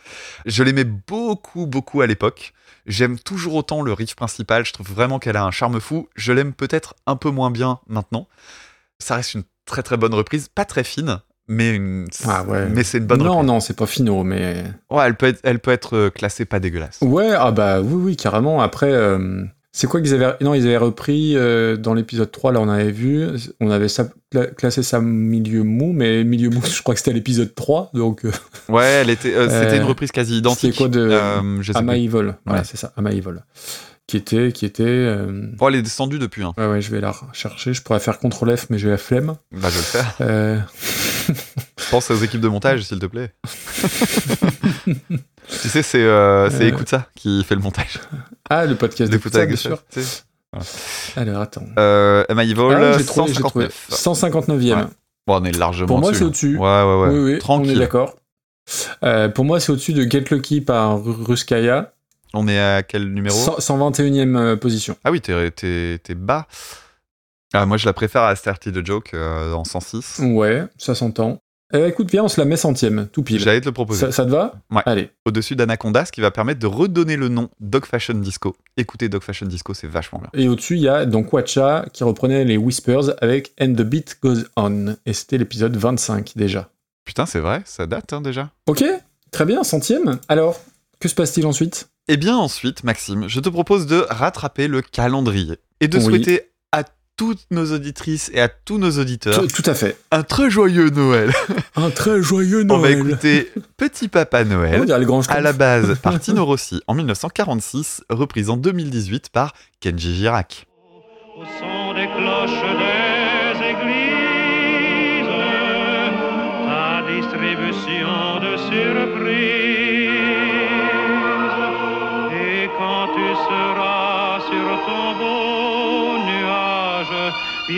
Je l'aimais beaucoup beaucoup à l'époque. J'aime toujours autant le riff principal. Je trouve vraiment qu'elle a un charme fou. Je l'aime peut-être un peu moins bien maintenant. Ça reste une très très bonne reprise, pas très fine. Mais, une- Ah ouais. mais c'est une bonne non, reprise. non, c'est pas finaux, mais. Ouais, elle peut être, elle peut être euh, classée pas dégueulasse. Ouais, ah bah oui, oui, carrément. Après, euh, c'est quoi qu'ils avaient. Non, ils avaient repris euh, dans l'épisode 3, là, on avait vu. On avait ça, classé ça milieu mou, mais milieu mou, je crois que c'était l'épisode 3, donc. euh, Ouais, elle était, euh, c'était une reprise quasi identique. c'était quoi de- je sais Ama plus. Evil. Ouais, c'est ça, Ama Evil. Qui était. Qui était Bon, elle est descendue depuis. Hein. Ouais, ouais, je vais la rechercher. Je pourrais faire CTRL F, mais j'ai la flemme. Bah, je vais le faire. Euh, Pense aux équipes de montage, s'il te plaît. tu sais, c'est euh, c'est Euh. Écoute ça qui fait le montage. Ah, le podcast de Écoute ça, bien sûr. ça, tu sais. Alors, attends. Euh, Emma Evil, Ah, trouvé. 159. 159e. Ouais. Bon, on est largement Pour moi, c'est au-dessus. Ouais, ouais, ouais. Oui, oui, on est Tranquille. d'accord. Euh, pour moi, c'est au-dessus de Get Lucky par Ru- Ruskaya. On est à quel numéro? 100 121e euh, position. Ah oui, t'es bas. Ah, moi, je la préfère à Starty the Joke euh, en 106. Ouais, ça s'entend. Euh, écoute, viens, on se la met centième, tout pile. J'allais te le proposer. Ça, ça te va Ouais. Allez. Au-dessus d'Anaconda, ce qui va permettre de redonner le nom Dog Fashion Disco. Écoutez Dog Fashion Disco, c'est vachement bien. Et au-dessus, il y a donc Watcha qui reprenait les Whispers avec And the Beat Goes On. Et c'était l'épisode 25 déjà. Putain, c'est vrai, ça date hein, déjà. Ok, très bien, centième. Alors, que se passe-t-il ensuite? Eh bien ensuite, Maxime, je te propose de rattraper le calendrier et de Oui. souhaiter toutes nos auditrices et à tous nos auditeurs tout, tout à fait. un très joyeux Noël. Un très joyeux On va Noël. écouter Petit Papa On Noël. dirait le grand À la base par Tino Rossi en 1946, reprise en 2018 par Kenji Girac. Au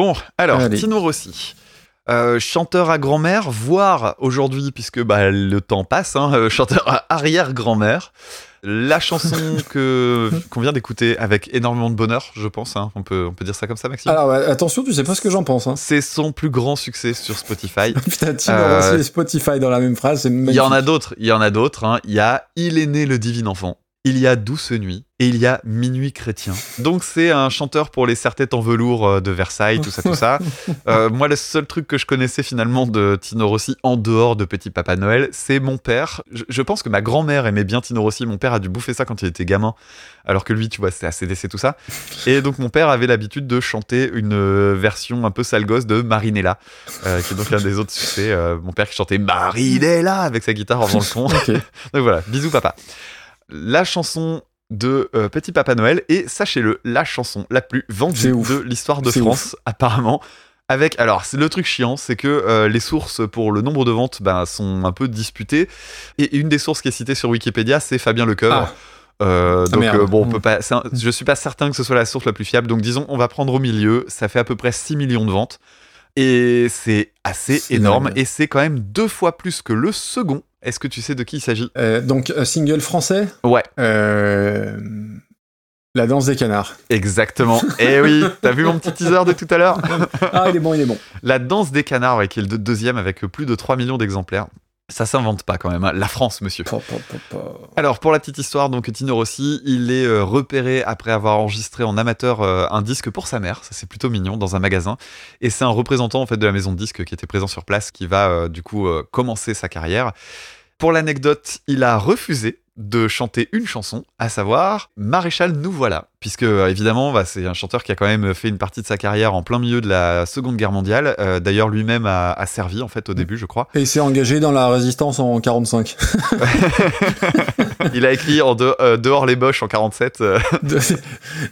Bon, alors, Allez. Tino Rossi. Euh, chanteur à grand-mère, voire aujourd'hui, puisque bah, le temps passe, hein, euh, chanteur à arrière-grand-mère. La chanson que qu'on vient d'écouter avec énormément de bonheur, je pense. hein. On, peut, on peut dire ça comme ça, Maxime? Alors, attention, tu sais pas ce que j'en pense. Hein. C'est son plus grand succès sur Spotify. Putain, Tino Euh, Rossi et Spotify dans la même phrase, c'est Il y en a magnifique. d'autres, il y en a d'autres. Il y a Il est né le divin enfant, il y a Douce nuit et il y a Minuit chrétien. Donc c'est un chanteur pour les serre-têtes en velours euh, de Versailles, tout ça, tout ça. Euh, moi, le seul truc que je connaissais finalement de Tino Rossi en dehors de Petit Papa Noël, c'est mon père. Je, je pense que ma grand-mère aimait bien Tino Rossi. Mon père a dû bouffer ça quand il était gamin, alors que lui, tu vois, c'était ACDC, tout ça. Et donc mon père avait l'habitude de chanter une euh, version un peu sale gosse de Marinella, euh, qui est donc un des autres succès. Euh, mon père qui chantait Marinella avec sa guitare en faisant le con. Donc voilà, bisous papa. La chanson de euh, Petit Papa Noël et sachez-le, la chanson la plus vendue de l'histoire de France apparemment. Avec alors c'est le truc chiant, c'est que euh, les sources pour le nombre de ventes ben, sont un peu disputées et une des sources qui est citée sur Wikipédia c'est Fabien Lecoeuvre. Ah. Euh, donc merde. euh, bon, on Mm. peut pas. c'est un- je suis pas certain que ce soit la source la plus fiable. Donc disons, on va prendre au milieu. Ça fait à peu près 6 millions de ventes et c'est assez énorme. dingue. Et c'est quand même deux fois plus que le second. Est-ce que tu sais de qui il s'agit? Euh, donc, euh, single français? Ouais. Euh, La danse des canards. Exactement. Eh oui, t'as vu mon petit teaser de tout à l'heure? Ah, il est bon, il est bon. La danse des canards, ouais, qui est le deux- deuxième avec plus de 3 millions d'exemplaires. Ça s'invente pas quand même. hein. La France, monsieur. Po, po, po, po. Alors pour la petite histoire, donc Tino Rossi, il est euh, repéré après avoir enregistré en amateur euh, un disque pour sa mère, ça c'est plutôt mignon, dans un magasin. Et c'est un représentant en fait de la maison de disques qui était présent sur place qui va euh, du coup commencer sa carrière. Pour l'anecdote, il a refusé de chanter une chanson, à savoir Maréchal nous voilà, puisque euh, évidemment bah, c'est un chanteur qui a quand même fait une partie de sa carrière en plein milieu de la Seconde Guerre mondiale. Euh, D'ailleurs lui-même a, a servi en fait au début, je crois. Et il s'est engagé dans la résistance en 45. Il a écrit en de- euh, dehors les boches en 47. euh, De-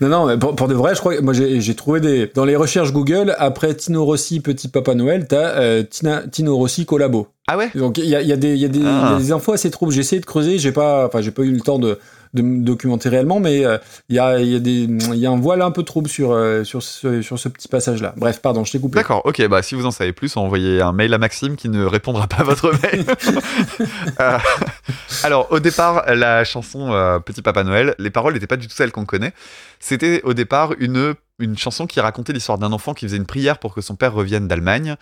non, non, mais pour, pour de vrai, je crois que moi j'ai trouvé des. Dans les recherches Google, après Tino Rossi, Petit Papa Noël, t'as euh, Tino Rossi collabo. Ah ouais? Donc il y a, y, a des- il y, a y Ah. a des infos assez troubles. J'ai essayé de creuser, j'ai pas, enfin j'ai pas eu le temps de, de me documenter réellement, mais euh, il y, a, il y, a des- il y a un voile un peu trouble sur, euh, sur, ce, sur ce petit passage-là. Bref, pardon, je t'ai coupé. D'accord, ok, bah si vous en savez plus, envoyez un mail à Maxime qui ne répondra pas à votre mail. Euh, alors, au départ, la chanson Petit Papa Noël, les paroles n'étaient pas du tout celles qu'on connaît. C'était au départ une, une chanson qui racontait l'histoire d'un enfant qui faisait une prière pour que son père revienne d'Allemagne.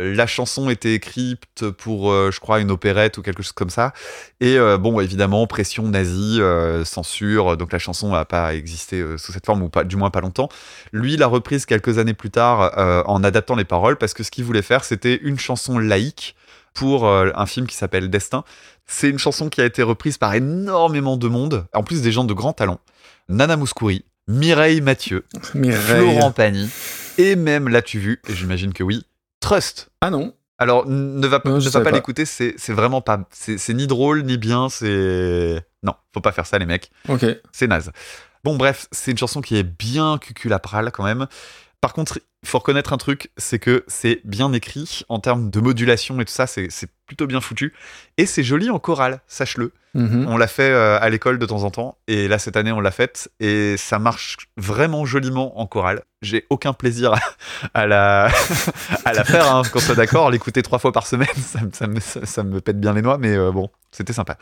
La chanson était écrite pour, euh, je crois, une opérette ou quelque chose comme ça. Et euh, bon, évidemment, pression nazie, euh, censure, donc la chanson n'a pas existé sous cette forme, ou pas, du moins pas longtemps. Lui, il l'a reprise quelques années plus tard en adaptant les paroles parce que ce qu'il voulait faire, c'était une chanson laïque pour un film qui s'appelle Destin. C'est une chanson qui a été reprise par énormément de monde, en plus des gens de grand talent. Nana Mouskouri, Mireille Mathieu, Mireille. Florent Pagny, et même, l'as-tu vu, et j'imagine que oui, Trust. Ah non. Alors, ne va, Non, ne va pas pas. l'écouter, c'est c'est vraiment pas. C'est c'est ni drôle, ni bien, c'est. Non, faut pas faire ça, les mecs Ok. c'est naze. Bon, bref, c'est une chanson qui est bien cuculaprale quand même. Par contre, faut reconnaître un truc, c'est que c'est bien écrit en termes de modulation et tout ça, c'est plutôt bien foutu. Et c'est joli en chorale, sache-le. Mhm. On l'a fait euh, à l'école de temps en temps, et là cette année on l'a faite, et ça marche vraiment joliment en chorale. J'ai aucun plaisir à, la, à la faire, hein, qu'on soit d'accord. L'écouter trois fois par semaine, ça, me- ça me, ça, ça me pète bien les noix, mais euh, bon, c'était sympa.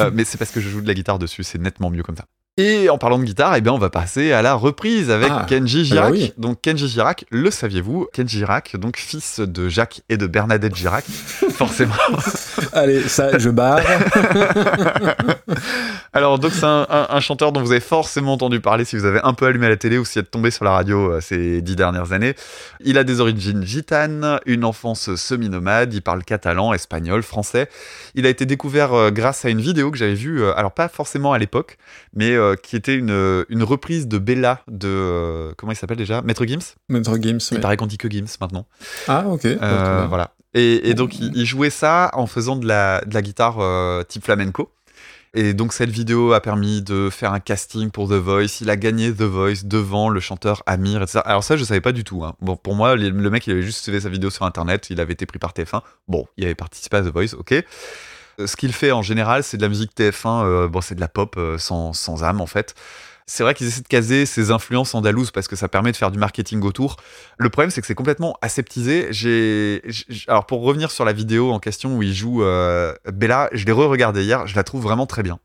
Euh, mais c'est parce que je joue de la guitare dessus, c'est nettement mieux comme ça. Et en parlant de guitare, eh bien, on va passer à la reprise avec Ah, Kenji bah Girac. oui. Donc Kenji Girac, le saviez-vous? Kenji Girac, donc fils de Jacques et de Bernadette Girac, forcément. Allez, ça, je barre. Alors donc c'est un, un- un chanteur dont vous avez forcément entendu parler si vous avez un peu allumé la télé ou si vous êtes tombé sur la radio euh, ces dix dernières années. Il a des origines gitanes, une enfance semi-nomade, il parle catalan, espagnol, français. Il a été découvert euh, grâce à une vidéo que j'avais vue, euh, alors pas forcément à l'époque, mais euh, qui était une, une reprise de Bella de... euh, comment il s'appelle déjà? Maître Gims? Maître Games. Il ouais. paraît qu'on dit que Gims maintenant. Ah, ok. Euh, voilà. Et, et donc, il, il jouait ça en faisant de la, de la guitare type flamenco. Et donc, cette vidéo a permis de faire un casting pour The Voice. Il a gagné The Voice devant le chanteur Amir, etc. Alors, ça, je savais pas du tout. hein. Bon, pour moi, le le mec, il avait juste fait sa vidéo sur Internet. Il avait été pris par TF1. Bon, il avait participé à The Voice, ok. Euh, Ce qu'il fait en général, c'est de la musique TF1. euh, bon, c'est de la pop euh, sans, sans âme, en fait. C'est vrai qu'ils essaient de caser ses influences andalouses parce que ça permet de faire du marketing autour. Le problème, c'est que c'est complètement aseptisé. Alors pour revenir sur la vidéo en question où il joue Bella, je l'ai re-regardé hier. Je la trouve vraiment très bien.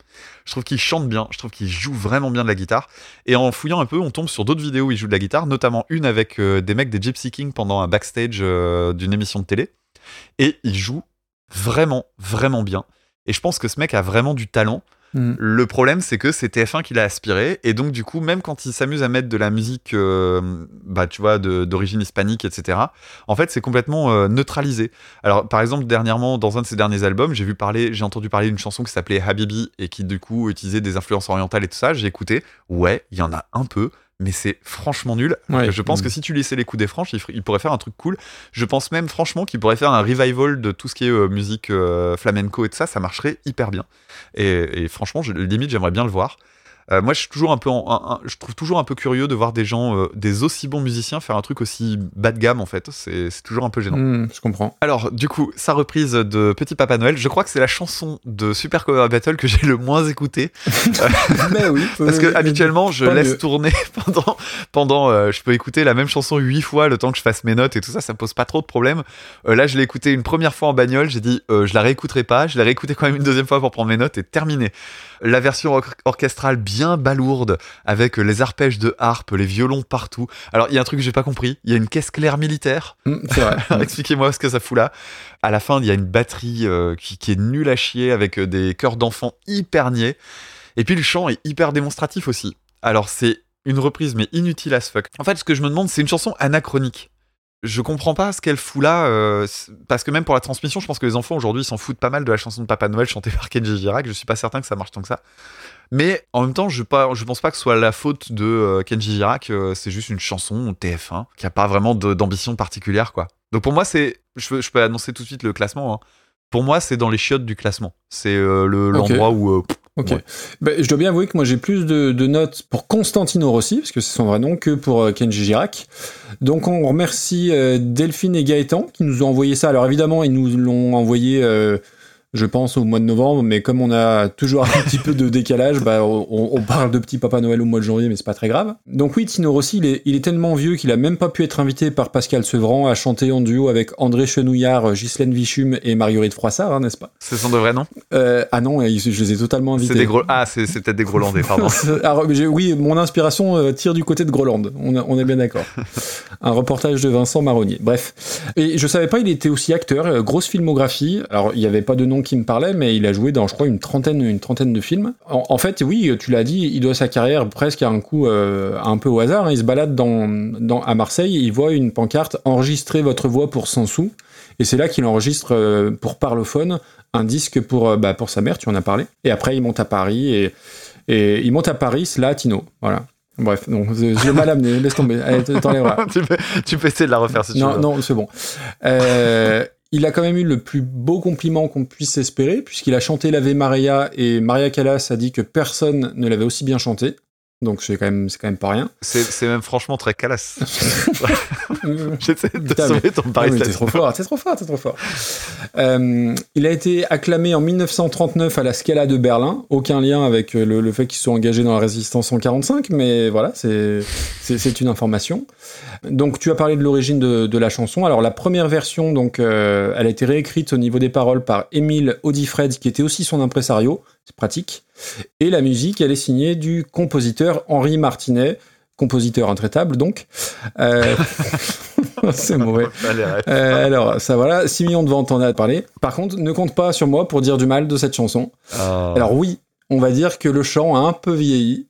Je trouve qu'il chante bien. Je trouve qu'il joue vraiment bien de la guitare. Et en fouillant un peu, on tombe sur d'autres vidéos où il joue de la guitare, notamment une avec des mecs des Gypsy King pendant un backstage d'une émission de télé. Et il joue vraiment, vraiment bien. Et je pense que ce mec a vraiment du talent. Mm. Le problème, c'est que c'est TF1 qui l'a aspiré, et donc du coup, même quand il s'amuse à mettre de la musique, euh, bah tu vois, d'origine hispanique, etc. En fait, c'est complètement euh, neutralisé. Alors, par exemple, dernièrement, dans un de ses derniers albums, j'ai vu parler, j'ai entendu parler d'une chanson qui s'appelait Habibi et qui du coup utilisait des influences orientales et tout ça. J'ai écouté, ouais, il y en a un peu. Mais c'est franchement nul. Ouais. Je pense Mm. que si tu laissais les coups des franches, il, pourrait faire un truc cool. Je pense même franchement qu'il pourrait faire un revival de tout ce qui est euh, musique euh, flamenco et tout ça. Ça marcherait hyper bien. Et, et franchement, je, limite, j'aimerais bien le voir. Euh, moi, je suis toujours un peu, en- un- un- je trouve toujours un peu curieux de voir des gens, euh, des aussi bons musiciens faire un truc aussi bas de gamme en fait. C'est toujours un peu gênant. Hmm, je comprends. Alors, du coup, sa reprise de Petit Papa Noël, je crois que c'est la chanson de Super Cover Battle que j'ai le moins écoutée. Mais oui. Parce que habituellement, je laisse mieux. tourner pendant, pendant euh, je peux écouter la même chanson huit fois le temps que je fasse mes notes et tout ça, ça me pose pas trop de problème. Euh, là, je l'ai écouté une première fois en bagnole, j'ai dit, euh, je la réécouterai pas, je l'ai réécouté quand même une deuxième fois pour prendre mes notes et terminé. La version or- orchestrale bien balourde avec les arpèges de harpe, les violons partout. Alors, il y a un truc que j'ai pas compris, il y a une caisse claire militaire. C'est vrai. Expliquez-moi ce que ça fout là. À la fin, il y a une batterie euh, qui, qui est nulle à chier avec euh, des chœurs d'enfants hyper niais. Et puis le chant est hyper démonstratif aussi. Alors c'est une reprise mais inutile as fuck. En fait, ce que je me demande, c'est une chanson anachronique. Je comprends pas ce qu'elle fout là, euh, parce que même pour la transmission, je pense que les enfants aujourd'hui s'en foutent pas mal de la chanson de Papa Noël chantée par Kenji Girac. Je suis pas certain que ça marche tant que ça. Mais en même temps, je, pas, pense pas que ce soit la faute de euh, Kenji Girac. euh, c'est juste une chanson TF1 qui a pas vraiment d'ambition particulière, quoi. Donc pour moi, c'est, je, peux- je peux annoncer tout de suite le classement. hein. Pour moi, c'est dans les chiottes du classement. C'est euh, le- l'endroit où. euh, Ok. Ouais. Ben, je dois bien avouer que moi j'ai plus de, de notes pour Constantino Rossi, parce que c'est son vrai nom, que pour euh, Kenji Girac. Donc on remercie Delphine et Gaëtan qui nous ont envoyé ça. Alors évidemment, ils nous l'ont envoyé, je pense, au mois de novembre, mais comme on a toujours un petit peu de décalage, bah, on, on parle de Petit Papa Noël au mois de janvier, mais c'est pas très grave. Donc oui, Tino Rossi, il est, il est tellement vieux qu'il a même pas pu être invité par Pascal Sevran à chanter en duo avec André Chenouillard, Ghislaine Vichum et Marguerite Froissart, hein, n'est-ce pas? C'est son de vrai nom. euh, Ah non, je les ai totalement invités. Des gros. Ah, c'est peut-être des Grolandais, pardon. Alors, j'ai- oui, mon inspiration euh, tire du côté de Groland. On, est bien d'accord. Un reportage de Vincent Marronnier. Bref. Et je savais pas, il était aussi acteur. euh, grosse filmographie. Alors, il y avait pas de nom qui me parlait, mais il a joué dans, je crois, une trentaine, une trentaine de films. En, en fait, oui, tu l'as dit, il doit sa carrière presque à un coup, euh, un peu au hasard. hein. Il se balade dans, dans, à Marseille, il voit une pancarte enregistrez votre voix pour 100 sous. Et c'est là qu'il enregistre euh, pour Parlophone un disque pour, euh, bah, pour sa mère, tu en as parlé. Et après, il monte à Paris et, et il monte à Paris, latino. Voilà. Bref, non, je l'ai mal amené, laisse tomber. Allez, tu, peux, tu peux essayer de la refaire si tu Non, veux. non, c'est bon. Euh, il a quand même eu le plus beau compliment qu'on puisse espérer, puisqu'il a chanté l'Ave Maria et Maria Callas a dit que personne ne l'avait aussi bien chanté. Donc c'est quand même, c'est quand même pas rien. C'est même franchement très calasse. J'essaie de Putain, sauver mais- ton pari mais t'es trop fort, t'es trop fort, t'es trop fort. Euh, il a été acclamé en 1939 à la Scala de Berlin. Aucun lien avec euh, le, le fait qu'ils se sont engagés dans la résistance en 45, mais voilà, c'est c'est- c'est une information. Donc tu as parlé de l'origine de, de la chanson. Alors la première version, donc, euh, elle a été réécrite au niveau des paroles par Émile Audifred, qui était aussi son impresario. C'est pratique. Et la musique, elle est signée du compositeur Henri Martinet, compositeur intraitable donc. Euh, c'est mauvais. Euh, alors, ça voilà, 6 millions de ventes, on a parlé. Par contre, ne compte pas sur moi pour dire du mal de cette chanson. Ah. Alors oui, on va dire que le chant a un peu vieilli.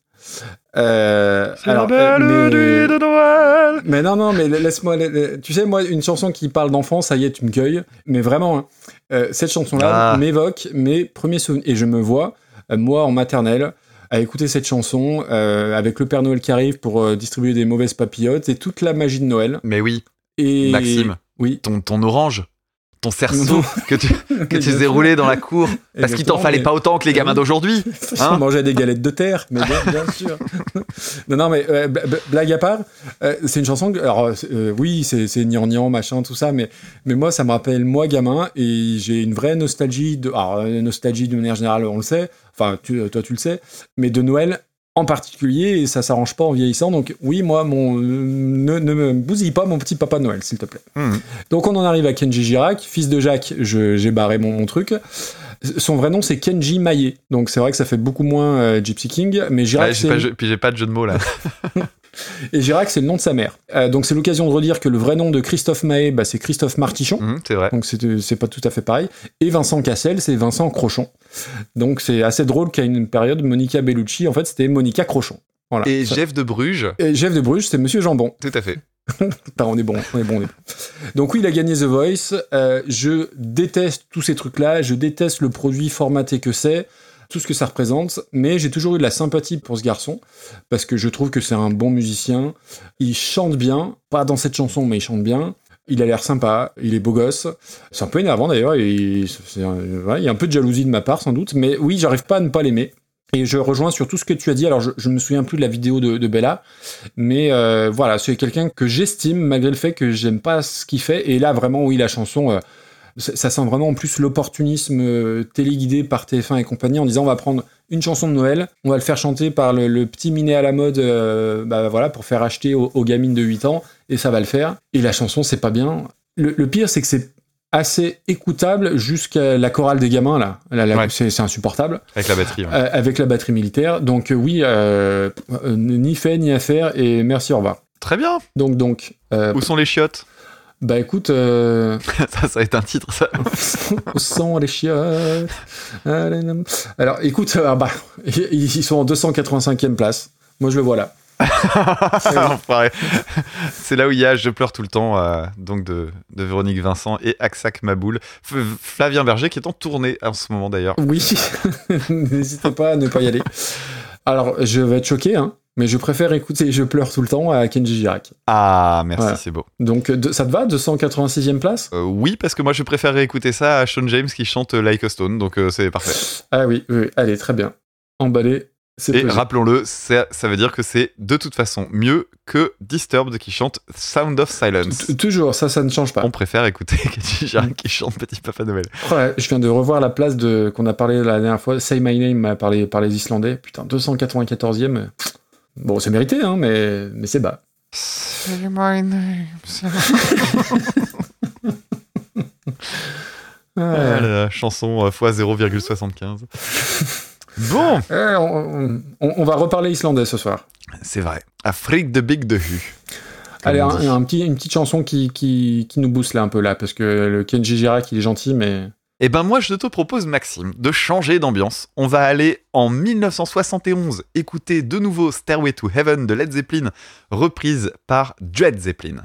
Euh, alors, la belle euh, nuit de Noël. mais non, non, mais laisse-moi. la- Tu sais, moi, une chanson qui parle d'enfant, ça y est, tu me cueilles. Mais vraiment, hein, euh, cette chanson-là Ah. m'évoque mes premiers souvenirs. Et je me vois, euh, moi, en maternelle, à écouter cette chanson euh, avec le Père Noël qui arrive pour euh, distribuer des mauvaises papillotes et toute la magie de Noël. Mais oui, Et Maxime. Oui. ton, ton orange, ton cerceau que tu, que tu faisais rouler dans la cour parce qu'il t'en fallait mais- pas autant que les gamins Oui. d'aujourd'hui. Hein mangeais des galettes de terre, mais bien, bien sûr. non, non, mais euh, bla- bla- blague à part, euh, c'est une chanson. Que, alors, euh, oui, c'est c'est gnangnan, machin, tout ça, mais, mais moi, ça me rappelle moi gamin et j'ai une vraie nostalgie de. Alors, nostalgie d'une manière générale, on le sait. Enfin, tu, toi, tu le sais, mais de Noël en particulier, et ça s'arrange pas en vieillissant. Donc, oui, moi, mon, ne, ne me bousille pas mon petit papa Noël, s'il te plaît. Mhm. Donc, on en arrive à Kenji Girac, fils de Jacques. je- J'ai barré mon, mon truc. Son vrai nom, c'est Kenji Maillet. Donc, c'est vrai que ça fait beaucoup moins euh, Gypsy King, mais Girac, Ouais, pas, puis j'ai pas de jeu de mots là. et Girac, c'est le nom de sa mère. Euh, donc, c'est l'occasion de redire que le vrai nom de Christophe Maé, bah, c'est Christophe Martichon. Mhm, c'est vrai. Donc, c'est c'est pas tout à fait pareil. Et Vincent Cassel, c'est Vincent Crochon. Donc, c'est assez drôle qu'à une période, Monica Bellucci, en fait, c'était Monica Crochon. Voilà. Et Ça- Jeff de Bruges, et Jeff de Bruges, c'est Monsieur Jambon. tout à fait. On est bon, on est bon, on est bon. Donc oui, il a gagné The Voice. Euh, je déteste tous ces trucs-là. Je déteste le produit formaté que c'est, tout ce que ça représente. Mais j'ai toujours eu de la sympathie pour ce garçon parce que je trouve que c'est un bon musicien. Il chante bien, pas dans cette chanson, mais il chante bien. Il a l'air sympa, il est beau gosse. C'est un peu énervant d'ailleurs. Il y a un peu de jalousie de ma part sans doute, mais oui, j'arrive pas à ne pas l'aimer. Et je rejoins sur tout ce que tu as dit. Alors, je, je me souviens plus de la vidéo de, de Bella, mais euh, voilà, c'est quelqu'un que j'estime malgré le fait que j'aime pas ce qu'il fait. Et là, vraiment, oui, la chanson, euh, ça, sent vraiment en plus l'opportunisme euh, téléguidé par TF1 et compagnie en disant on va prendre une chanson de Noël, on va le faire chanter par le, le petit minet à la mode, euh, bah voilà, pour faire acheter aux, aux gamines de 8 ans, et ça va le faire. Et la chanson, c'est pas bien. Le, le pire, c'est que c'est assez écoutable jusqu'à la chorale des gamins là. Là, là, Ouais. c'est insupportable. Avec la batterie. ouais. Euh, avec la batterie militaire. Donc oui, euh, ni fait ni à faire et merci, au revoir. Très bien. Donc donc, Où sont les chiottes? Bah écoute, euh, Ça, ça va être un titre, ça. au sang les chiottes. Alors écoute, euh, bah, ils sont en 285e place. Moi je le vois là. C'est là où il y a Je pleure tout le temps, euh, donc de, de Véronique Vincent et Aksak Maboul. F- Flavien Berger qui est en tournée en ce moment d'ailleurs. Oui, n'hésitez pas à ne pas y aller. Alors je vais être choqué, hein, mais je préfère écouter Je pleure tout le temps à Kenji Girac. Ah, merci, Voilà. c'est beau. Donc de- ça te va, 286e place? Euh, oui, parce que moi je préfère écouter ça à Sean James qui chante Like a Stone, donc euh, c'est parfait. Ah oui, oui, allez, très bien. Emballé, c'est Et rappelons-le, ça, ça veut dire que c'est de toute façon mieux que Disturbed qui chante Sound of Silence. T- Toujours, ça, ça ne change pas. On préfère écouter Kenji Girac qui chante Petit Papa Noël. Ouais, je viens de revoir la place de qu'on a parlé la dernière fois. Say My Name par les Islandais. Putain, 294e. Bon, c'est mérité, hein, mais, mais c'est bas. Say my name. Ouais. la chanson euh, fois 0,75. Bon, Eh, on, on- on va reparler islandais ce soir. c'est vrai. Afrique de Big de Hu. Allez, un, un petit, une petite chanson qui, qui, qui nous booste là un peu là, parce que le Kenji Girac, il est gentil, mais Eh ben moi je te propose Maxime de changer d'ambiance. On va aller en 1971 écouter de nouveau Stairway to Heaven de Led Zeppelin reprise par Dread Zeppelin.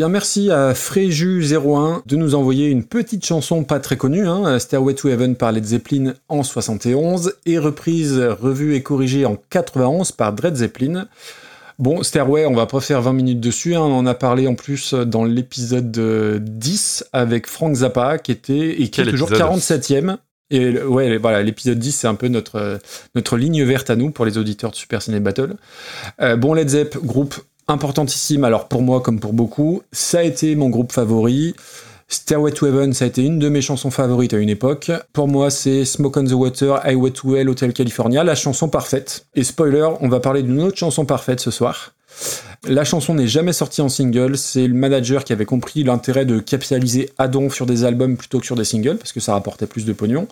Bien, merci à Fréju01 de nous envoyer une petite chanson pas très connue, hein, Stairway to Heaven par Led Zeppelin en 71, et reprise, revue et corrigée en 91 par Dred Zeppelin. Bon, Stairway, on va pas faire 20 minutes dessus, hein, on en a parlé en plus dans l'épisode euh, 10 avec Frank Zappa, qui était, et qui Quel est toujours épisode 47ème. Et ouais, voilà, l'épisode 10, c'est un peu notre, euh, notre ligne verte à nous pour les auditeurs de Super Ciné Battle. Euh, bon, Led Zepp, groupe importantissime, alors pour moi comme pour beaucoup, ça a été mon groupe favori. Stairway to Heaven, ça a été une de mes chansons favorites à une époque. Pour moi, c'est Smoke on the Water, Highway to Hell, Hotel California, la chanson parfaite. Et spoiler, on va parler d'une autre chanson parfaite ce soir. La chanson n'est jamais sortie en single, c'est le manager qui avait compris l'intérêt de capitaliser à donf sur des albums plutôt que sur des singles, parce que ça rapportait plus de pognon.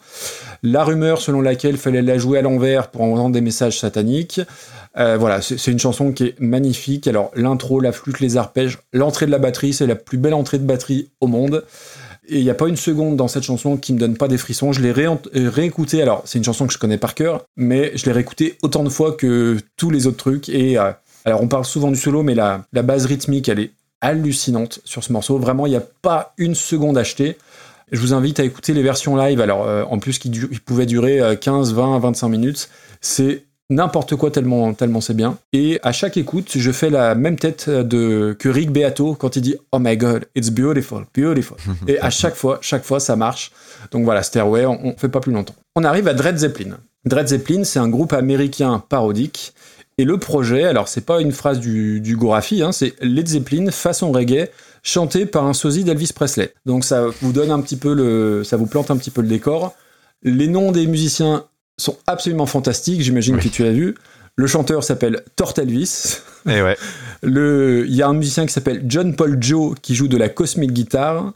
La rumeur selon laquelle fallait la jouer à l'envers pour entendre des messages sataniques. Euh, voilà, c'est une chanson qui est magnifique. Alors l'intro, la flûte, les arpèges, l'entrée de la batterie, c'est la plus belle entrée de batterie au monde. Et il n'y a pas une seconde dans cette chanson qui me donne pas des frissons. Je l'ai réécoutée. Alors, c'est une chanson que je connais par cœur, mais je l'ai réécoutée autant de fois que tous les autres trucs. Et euh, alors, on parle souvent du solo, mais la, la base rythmique, elle est hallucinante sur ce morceau. Vraiment, il n'y a pas une seconde achetée. Je vous invite à écouter les versions live. Alors, euh, en plus, qui, du- pouvaient durer euh, 15, 20, 25 minutes. C'est n'importe quoi tellement, tellement c'est bien. Et à chaque écoute, je fais la même tête de, que Rick Beato quand il dit Oh my god, it's beautiful, beautiful. Et à chaque fois, chaque fois, ça marche. Donc voilà, Stairway, on, on fait pas plus longtemps. On arrive à Dred Zeppelin. Dred Zeppelin, c'est un groupe américain parodique. Et le projet, alors c'est pas une phrase du, du Gorafi, hein, c'est Led Zeppelin façon reggae, chanté par un sosie d'Elvis Presley. Donc ça vous donne un petit peu le, ça vous plante un petit peu le décor. Les noms des musiciens sont absolument fantastiques, j'imagine Oui. que tu l'as vu. Le chanteur s'appelle Tort Elvis. Et ouais. Le, il y a un musicien qui s'appelle John Paul Joe qui joue de la cosmic guitare.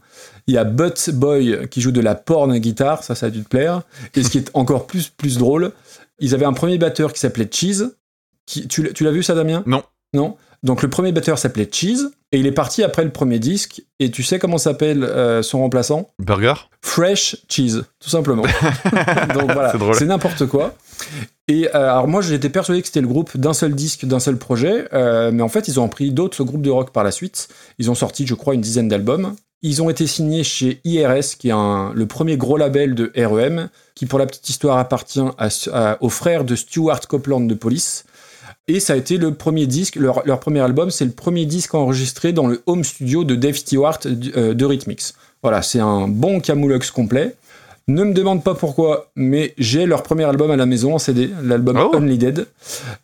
Il y a Butt Boy qui joue de la porn guitare, ça, ça a dû te plaire. Et ce qui est encore plus, plus drôle, ils avaient un premier batteur qui s'appelait Cheese. Qui, tu, l'as- tu l'as vu ça, Damien? Non. Non? Donc le premier batteur s'appelait Cheese et il est parti après le premier disque. Et tu sais comment s'appelle euh, son remplaçant? Burger Fresh cheese, tout simplement. Donc voilà, C'est n'importe quoi. Et euh, alors moi j'étais persuadé que c'était le groupe d'un seul disque, d'un seul projet, euh, mais en fait ils ont pris d'autres groupes de rock par la suite. Ils ont sorti je crois une dizaine d'albums. Ils ont été signés chez IRS, qui est un- le premier gros label de REM, qui pour la petite histoire appartient à, à- aux frères de Stuart Copeland de Police. Et ça a été le premier disque, leur, leur premier album, c'est le premier disque enregistré dans le home studio de Dave Stewart euh, de Rhythmix. Voilà, c'est un bon Camoulox complet. Ne me demande pas pourquoi, mais j'ai leur premier album à la maison en CD, l'album Oh. Only Dead,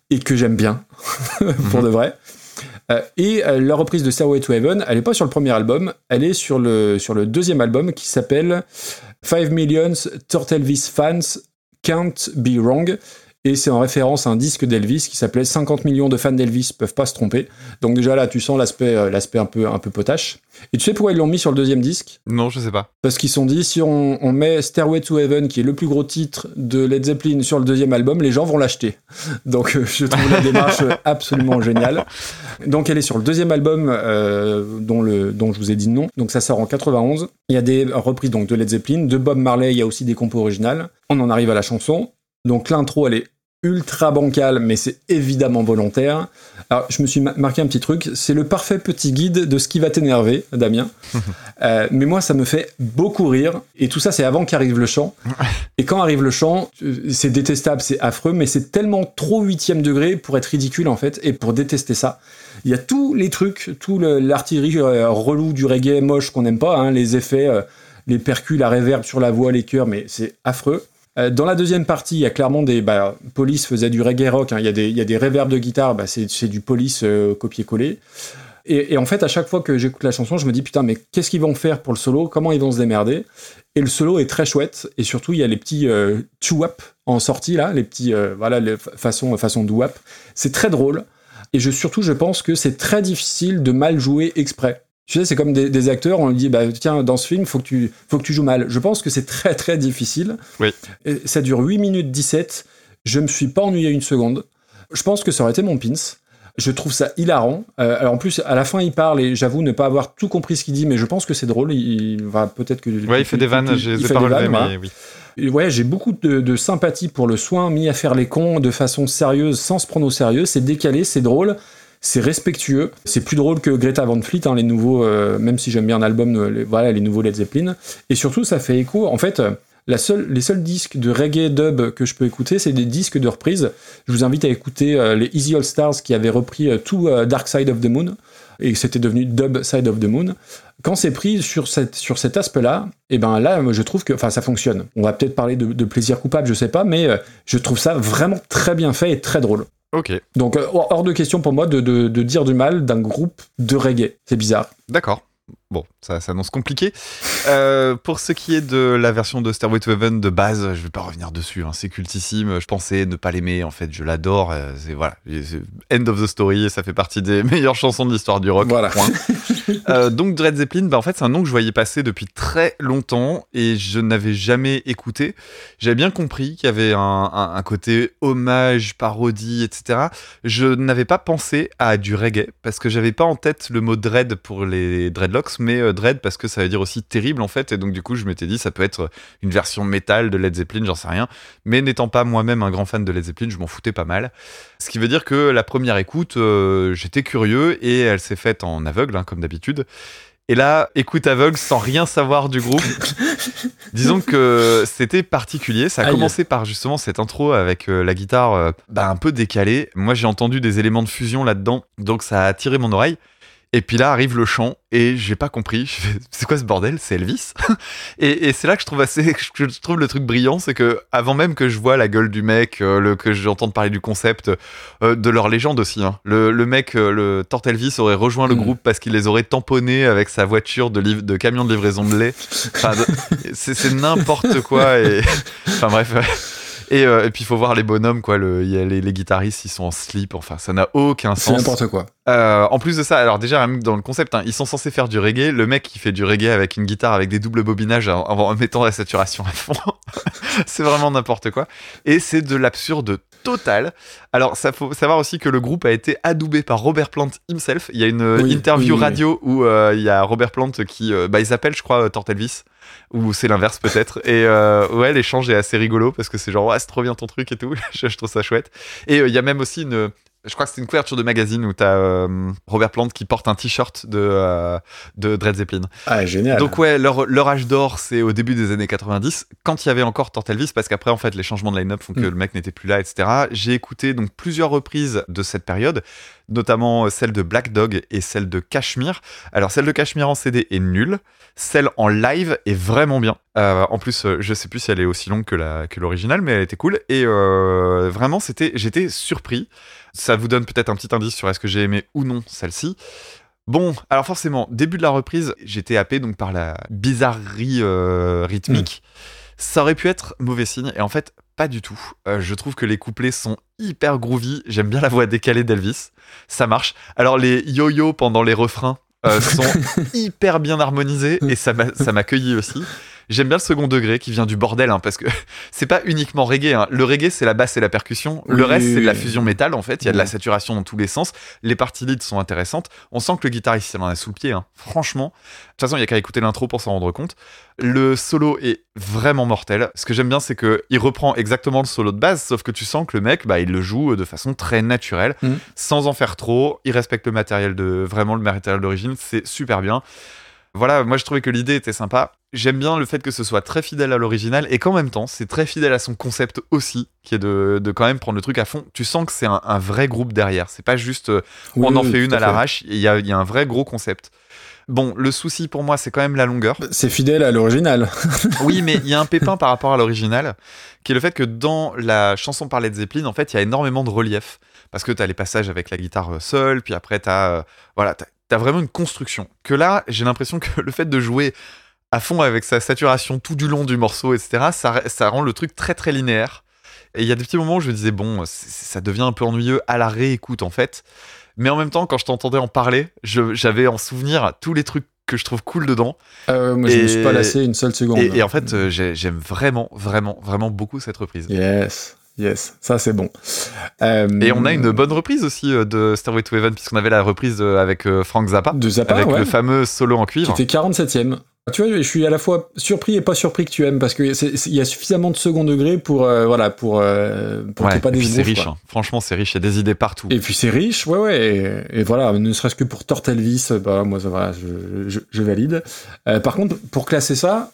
et que j'aime bien, pour de vrai. Euh, et euh, la reprise de Stairway to Heaven, elle n'est pas sur le premier album, elle est sur le, sur le deuxième album qui s'appelle 5 Millions Turtlevis Fans Can't Be Wrong. Et c'est en référence à un disque d'Elvis qui s'appelait 50 millions de fans d'Elvis peuvent pas se tromper. Donc déjà là, tu sens l'aspect euh, l'aspect un peu, un peu potache. Et tu sais pourquoi ils l'ont mis sur le deuxième disque? Non, je sais pas. Parce qu'ils se sont dit, si on, on met Stairway to Heaven, qui est le plus gros titre de Led Zeppelin, sur le deuxième album, les gens vont l'acheter. Donc euh, je trouve la démarche absolument géniale. Donc elle est sur le deuxième album euh, dont, le, dont je vous ai dit nom. Donc ça sort en 91. Il y a des reprises donc, de Led Zeppelin, de Bob Marley, il y a aussi des compos originales. On en arrive à la chanson. Donc l'intro, elle est ultra bancale, mais c'est évidemment volontaire. Alors, je me suis ma- marqué un petit truc. C'est le parfait petit guide de ce qui va t'énerver, Damien. Euh, mais moi, ça me fait beaucoup rire. Et tout ça, c'est avant qu'arrive le chant. Et quand arrive le chant, euh, c'est détestable, c'est affreux, mais c'est tellement trop huitième degré pour être ridicule, en fait, et pour détester ça. Il y a tous les trucs, tout le- l'artillerie euh, relou du reggae moche qu'on n'aime pas, hein, les effets, euh, les percus, la réverb sur la voix, les chœurs, mais c'est affreux. Euh, Dans la deuxième partie, il y a clairement des. Bah, Police faisait du reggae rock, hein, il y, a des- il de guitare, bah, c'est du Police euh, copier-coller. Et, en fait, à chaque fois que j'écoute la chanson, je me dis putain, mais qu'est-ce qu'ils vont faire pour le solo? Comment ils vont se démerder? Et le solo est très chouette. Et surtout, il y a les petits euh, chouap en sortie là, les petits euh, voilà, les fa- façon façon douap. C'est très drôle. Et surtout, je pense que c'est très difficile de mal jouer exprès. Tu sais, c'est comme des, des acteurs, on lui dit, bah, tiens, dans ce film, faut que tu, faut que tu joues mal. Je pense que c'est très, très difficile. Oui. Et ça dure 8 minutes 17. Je me suis pas ennuyé une seconde. Je pense que ça aurait été mon pins. Je trouve ça hilarant. Euh, alors en plus, à la fin, il parle et j'avoue ne pas avoir tout compris ce qu'il dit, mais je pense que c'est drôle. Il, va peut-être que. Ouais, il fait des vannes, je les ai fait pas relevées, mais oui. Et Ouais, j'ai beaucoup de, de sympathie pour le soin mis à faire les cons de façon sérieuse, sans se prendre au sérieux. C'est décalé, c'est drôle, c'est respectueux. C'est plus drôle que Greta Van Fleet, hein, les nouveaux, euh, même si j'aime bien un album, euh, les, voilà, les nouveaux Led Zeppelin. Et surtout, ça fait écho. En fait, la seule, les seuls disques de reggae dub que je peux écouter, c'est des disques de reprise. Je vous invite à écouter euh, les Easy All Stars qui avaient repris tout Dark Side of the Moon et c'était devenu Dub Side of the Moon. Quand c'est pris sur, sur cet aspect-là, et ben là, je trouve que ça fonctionne. On va peut-être parler de, de plaisir coupable, je sais pas, mais je trouve ça vraiment très bien fait et très drôle. Ok, Donc, euh, hors hors de question pour moi de, de- de dire du mal d'un groupe de reggae. C'est bizarre. d'accord. Bon, ça s'annonce compliqué. Euh, pour ce qui est de la version de Stairway to Heaven de base, je vais pas revenir dessus. hein, c'est cultissime. Je pensais ne pas l'aimer. En fait, je l'adore. euh, c'est voilà. End of the story. Ça fait partie des meilleures chansons de l'histoire du rock. Voilà. point. Euh, donc Dred Zeppelin, bah, en fait, c'est un nom que je voyais passer depuis très longtemps et je n'avais jamais écouté. J'avais bien compris qu'il y avait un, un- un côté hommage, parodie, etc. Je n'avais pas pensé à du reggae parce que j'avais pas en tête le mot dread pour les dreadlocks, mais euh, dread parce que ça veut dire aussi terrible en fait. Et donc du coup, je m'étais dit ça peut être une version métal de Led Zeppelin, j'en sais rien. Mais n'étant pas moi-même un grand fan de Led Zeppelin, je m'en foutais pas mal. Ce qui veut dire que la première écoute, euh, j'étais curieux et elle s'est faite en aveugle, hein, comme d'habitude. Et là, écoute aveugle sans rien savoir du groupe. Disons que c'était particulier. Ça a Aïe. commencé par justement cette intro avec euh, la guitare euh, bah, un peu décalée. Moi, j'ai entendu des éléments de fusion là-dedans, donc ça a attiré mon oreille. Et puis là arrive le chant et j'ai pas compris. C'est quoi ce bordel? C'est Elvis? Et, et c'est là que je trouve assez, que je trouve le truc brillant, c'est que avant même que je vois la gueule du mec, euh, le, que j'entende parler du concept, euh, de leur légende aussi. hein. Le, le mec, euh, le Tort Elvis aurait rejoint le Mm. groupe parce qu'il les aurait tamponnés avec sa voiture de, liv- de camion de livraison de lait. Enfin, c'est c'est n'importe quoi. Et enfin bref. Et, euh, et puis il faut voir les bonhommes quoi. Le, y a les, les guitaristes, ils sont en slip. Enfin, ça n'a aucun C'est sens. n'importe quoi. Euh, en plus de ça, alors déjà même dans le concept, hein, ils sont censés faire du reggae. Le mec qui fait du reggae avec une guitare avec des doubles bobinages en, en mettant la saturation à fond, c'est vraiment n'importe quoi. Et c'est de l'absurde total. Alors ça faut savoir aussi que le groupe a été adoubé par Robert Plant himself. Il y a une euh, Oui, interview oui, oui, oui. radio où euh, il y a Robert Plant qui, bah, il s'appelle je crois euh, Tort Elvis. Ou c'est l'inverse peut-être. Et euh, ouais, l'échange est assez rigolo parce que c'est genre, ouais, c'est trop bien ton truc et tout. je, trouve ça chouette. Et euh, il y a même aussi une, je crois que c'est une couverture de magazine où t'as euh, Robert Plant qui porte un t-shirt de, euh, de Dred Zeppelin. Ah, génial. Donc ouais, leur, leur âge d'or, c'est au début des années 90, quand il y avait encore Tort Elvis, parce qu'après, en fait, les changements de line-up font que Mm. le mec n'était plus là, etc. J'ai écouté donc plusieurs reprises de cette période, notamment euh, celle de Black Dog et celle de Cashmere. Alors, celle de Cashmere en CD est nulle, celle en live est vraiment bien. Euh, en plus, je sais plus si elle est aussi longue que la que l'original, mais elle était cool. Et vraiment, c'était, j'étais surpris. Ça vous donne peut-être un petit indice sur est-ce que j'ai aimé ou non celle-ci. Bon, alors forcément, début de la reprise, j'étais happé donc par la bizarrerie euh, rythmique. Ça aurait pu être mauvais signe, et en fait, pas du tout. Euh, je trouve que les couplets sont hyper groovy. J'aime bien la voix décalée d'Elvis. Ça marche. Alors, les yo-yo pendant les refrains euh, sont hyper bien harmonisés, et ça m'a ça m'a cueilli aussi. J'aime bien le second degré qui vient du bordel, hein, parce que c'est pas uniquement reggae. hein. Le reggae, c'est la basse et la percussion. le Oui, reste, oui, c'est de la fusion métal, en fait. Il y a de la saturation dans tous les sens. Les parties lead sont intéressantes. On sent que le guitariste, il en a sous le pied. hein. Franchement. De toute façon, il y a qu'à écouter l'intro pour s'en rendre compte. Le solo est vraiment mortel. Ce que j'aime bien, c'est que il reprend exactement le solo de base, sauf que tu sens que le mec, bah, il le joue de façon très naturelle, Mhm. sans en faire trop. Il respecte le matériel de, vraiment le matériel d'origine. C'est super bien. Voilà, moi je trouvais que l'idée était sympa. J'aime bien le fait que ce soit très fidèle à l'original et qu'en même temps, c'est très fidèle à son concept aussi, qui est de, de quand même prendre le truc à fond. Tu sens que c'est un, un vrai groupe derrière. C'est pas juste euh, Oui, on en oui, fait une à l'arrache. Il y a, il y a un vrai gros concept. Bon, le souci pour moi, c'est quand même la longueur. C'est fidèle à l'original. Oui, mais il y a un pépin par rapport à l'original, qui est le fait que dans la chanson par Led Zeppelin, en fait, il y a énormément de relief. Parce que tu as les passages avec la guitare euh, seule, puis après, tu as, voilà, t'as- t'as vraiment une construction. Que là, j'ai l'impression que le fait de jouer à fond avec sa saturation tout du long du morceau, etc., ça, ça rend le truc très très linéaire. Et il y a des petits moments où je me disais, bon, ça devient un peu ennuyeux à la réécoute, en fait. Mais en même temps, quand je t'entendais en parler, j'avais en souvenir tous les trucs que je trouve cool dedans. Euh, moi, je me Et- suis pas lassé une seule seconde. Et, et en fait, euh, j'ai- j'aime vraiment, vraiment, vraiment beaucoup cette reprise. Yes, yes, ça c'est bon. Euh, Et on a une bonne reprise aussi euh, de Stairway to Heaven, puisqu'on avait la reprise euh, avec Frank Zappa, de Zappa, avec ouais, le fameux solo en qui cuivre. était 47ème. Tu vois, je suis à la fois surpris et pas surpris que tu aimes parce que c'est- c'est- il y a suffisamment de second degré pour euh, voilà pour euh, pour qu'il Ouais, pas des c'est riche, hein. franchement c'est riche, il y a des idées partout. Et puis c'est riche, ouais, ouais. Et, et voilà, ne serait-ce que pour Tortelvis, bah, moi, ça va, je, je- je valide. Euh, par contre, pour classer ça,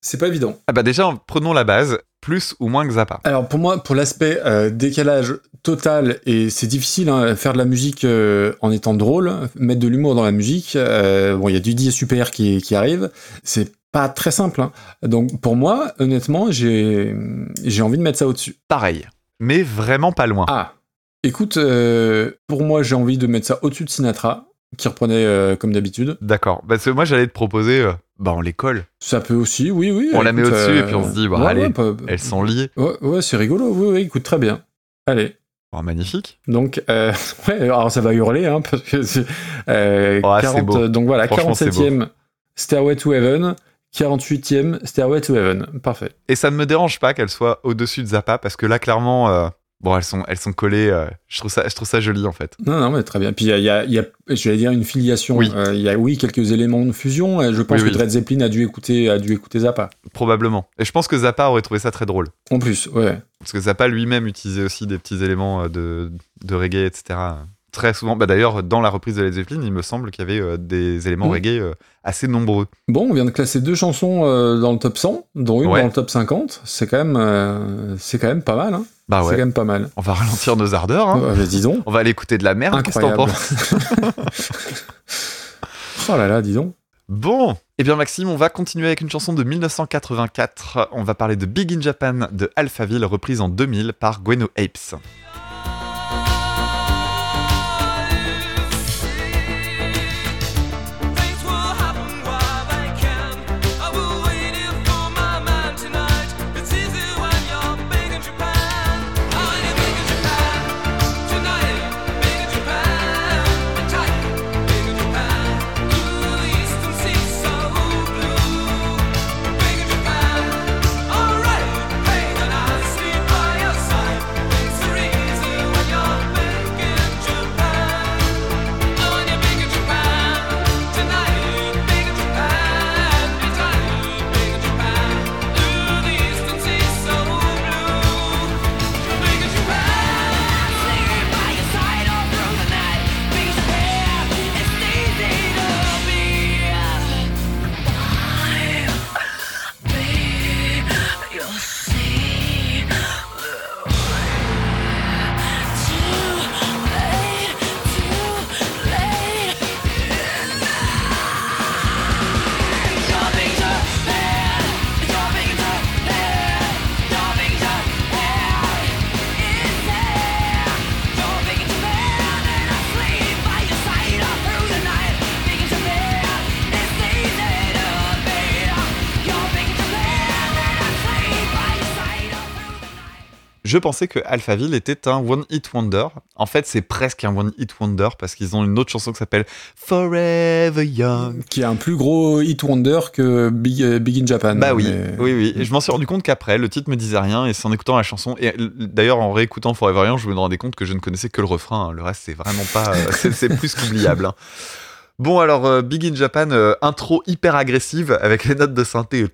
c'est pas évident. Ah bah déjà, prenons la base, plus ou moins que Zappa. Alors pour moi, pour l'aspect euh, décalage total, et c'est difficile, hein, faire de la musique euh, en étant drôle, mettre de l'humour dans la musique. euh, bon, il y a du Didier Super qui, qui arrive. C'est pas très simple. hein. Donc pour moi, honnêtement, j'ai j'ai envie de mettre ça au-dessus. Pareil, mais vraiment pas loin. Ah, écoute, pour moi, j'ai envie de mettre ça au-dessus de Sinatra, qui reprenait comme d'habitude. D'accord, parce que moi j'allais te proposer, bah on les colle, Ça peut aussi, oui, oui. On la met au-dessus et puis on se dit, bah, ouais, allez, ouais, pas- elles sont liées. Ouais, ouais, c'est rigolo, oui, oui, écoute, très bien. Allez. Oh, magnifique. Donc, euh, ouais, alors ça va hurler, hein, parce que c'est euh, Oh, ah, c'est 40, beau. donc voilà, Franchement, c'est 47e Stairway to Heaven, 48e Stairway to Heaven, parfait. Et ça ne me dérange pas qu'elles soient au-dessus de Zappa, parce que là clairement, euh, bon elles sont, elles sont collées, euh, je, trouve ça, je trouve ça joli en fait. Non, non, mais très bien. Puis il y a, il y a- il y a- je vais dire une filiation. Oui. Euh, Il y a, oui, quelques éléments de fusion. et Je pense Oui, que. Led Zeppelin a dû écouter, a dû écouter Zappa. Probablement. Et je pense que Zappa aurait trouvé ça très drôle. En plus, ouais. Parce que Zappa lui-même utilisait aussi des petits éléments euh, de, de reggae, etc. Très souvent. Bah, D'ailleurs, dans la reprise de Led Zeppelin, il me semble qu'il y avait euh, des éléments Mhm. reggae euh, assez nombreux. Bon, on vient de classer deux chansons euh, dans le top 100, dont une Ouais. dans le top 50. C'est quand même, c'est quand même pas mal. Hein. Bah C'est quand ouais. même pas mal. On va ralentir nos ardeurs. hein. Bah, dis donc. On va aller écouter de la merde. Qu'est-ce que t'en penses oh là là, dis donc. Bon, eh bien Maxime, on va continuer avec une chanson de 1984. On va parler de Big in Japan de Alphaville, reprise en 2000 par Gweno Apes. Je pensais que Alphaville était un One Hit Wonder. En fait, c'est presque un One Hit Wonder parce qu'ils ont une autre chanson qui s'appelle Forever Young. Qui est un plus gros hit wonder que Big, euh, Big in Japan. Bah oui, Mais- oui, oui. Et je m'en suis rendu compte qu'après, le titre me disait rien et c'est en écoutant la chanson. Et d'ailleurs, en réécoutant Forever Young, je me rendais compte que je ne connaissais que le refrain. hein. Le reste, c'est vraiment pas. euh, c'est plus qu'oubliable. hein. Bon, alors, euh, Big in Japan, euh, intro hyper agressive avec les notes de synthé.